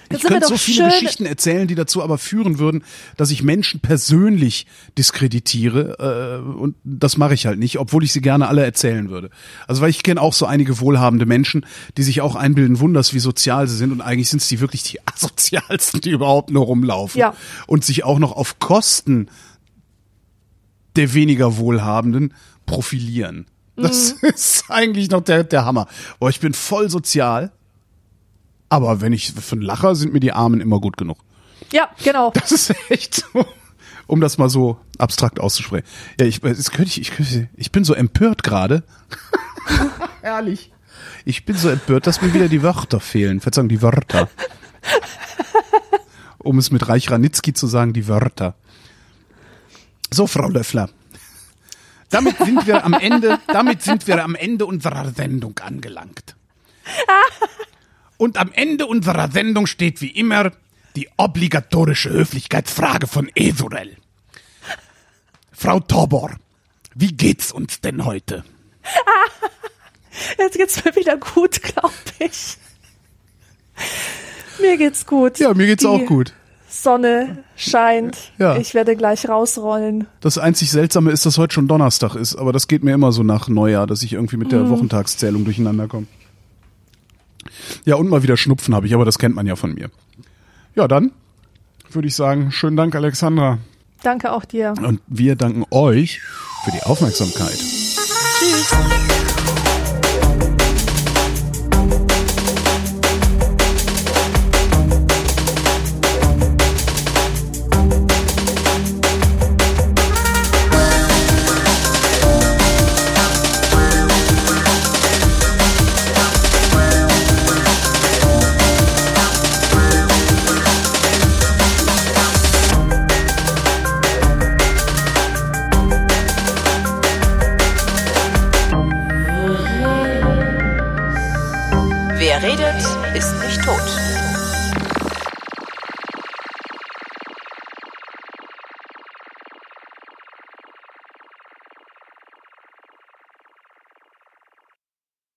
Das- Ich könnte so viele Geschichten erzählen, die dazu aber führen würden, dass ich Menschen persönlich diskreditiere. Äh, und das mache ich halt nicht, obwohl ich sie gerne alle erzählen würde. Also weil ich kenne auch so einige wohlhabende Menschen, die sich auch einbilden, wunders, wie sozial sie sind. Und eigentlich sind es die wirklich die asozialsten, die überhaupt nur rumlaufen. Ja. Und sich auch noch auf Kosten der weniger Wohlhabenden profilieren. Das Mhm. ist eigentlich noch der, der Hammer. Boah, ich bin voll sozial. Aber wenn ich für einen Lacher sind mir die Armen immer gut genug. Ja, genau. Das ist echt so, um das mal so abstrakt auszusprechen. Ja, ich, das könnte ich, ich, könnte, ich bin so empört gerade. Herrlich. Ich bin so empört, dass mir wieder die Wörter fehlen. Verzeihung, die Wörter. Um es mit Reich Ranitzky zu sagen, die Wörter. So, Frau Löffler. Damit sind wir am Ende, damit sind wir am Ende unserer Sendung angelangt. Und am Ende unserer Sendung steht wie immer die obligatorische Höflichkeitsfrage von Esurel. Frau Tobor, wie geht's uns denn heute? Jetzt geht's mir wieder gut, glaube ich. Mir geht's gut. Ja, mir geht's Die auch gut. Sonne scheint. Ja. Ich werde gleich rausrollen. Das einzig Seltsame ist, dass heute schon Donnerstag ist, aber das geht mir immer so nach Neujahr, dass ich irgendwie mit der Wochentagszählung durcheinander komme. Ja, und mal wieder Schnupfen habe ich, aber das kennt man ja von mir. Ja, dann würde ich sagen, schönen Dank, Alexandra. Danke auch dir. Und wir danken euch für die Aufmerksamkeit. Tschüss.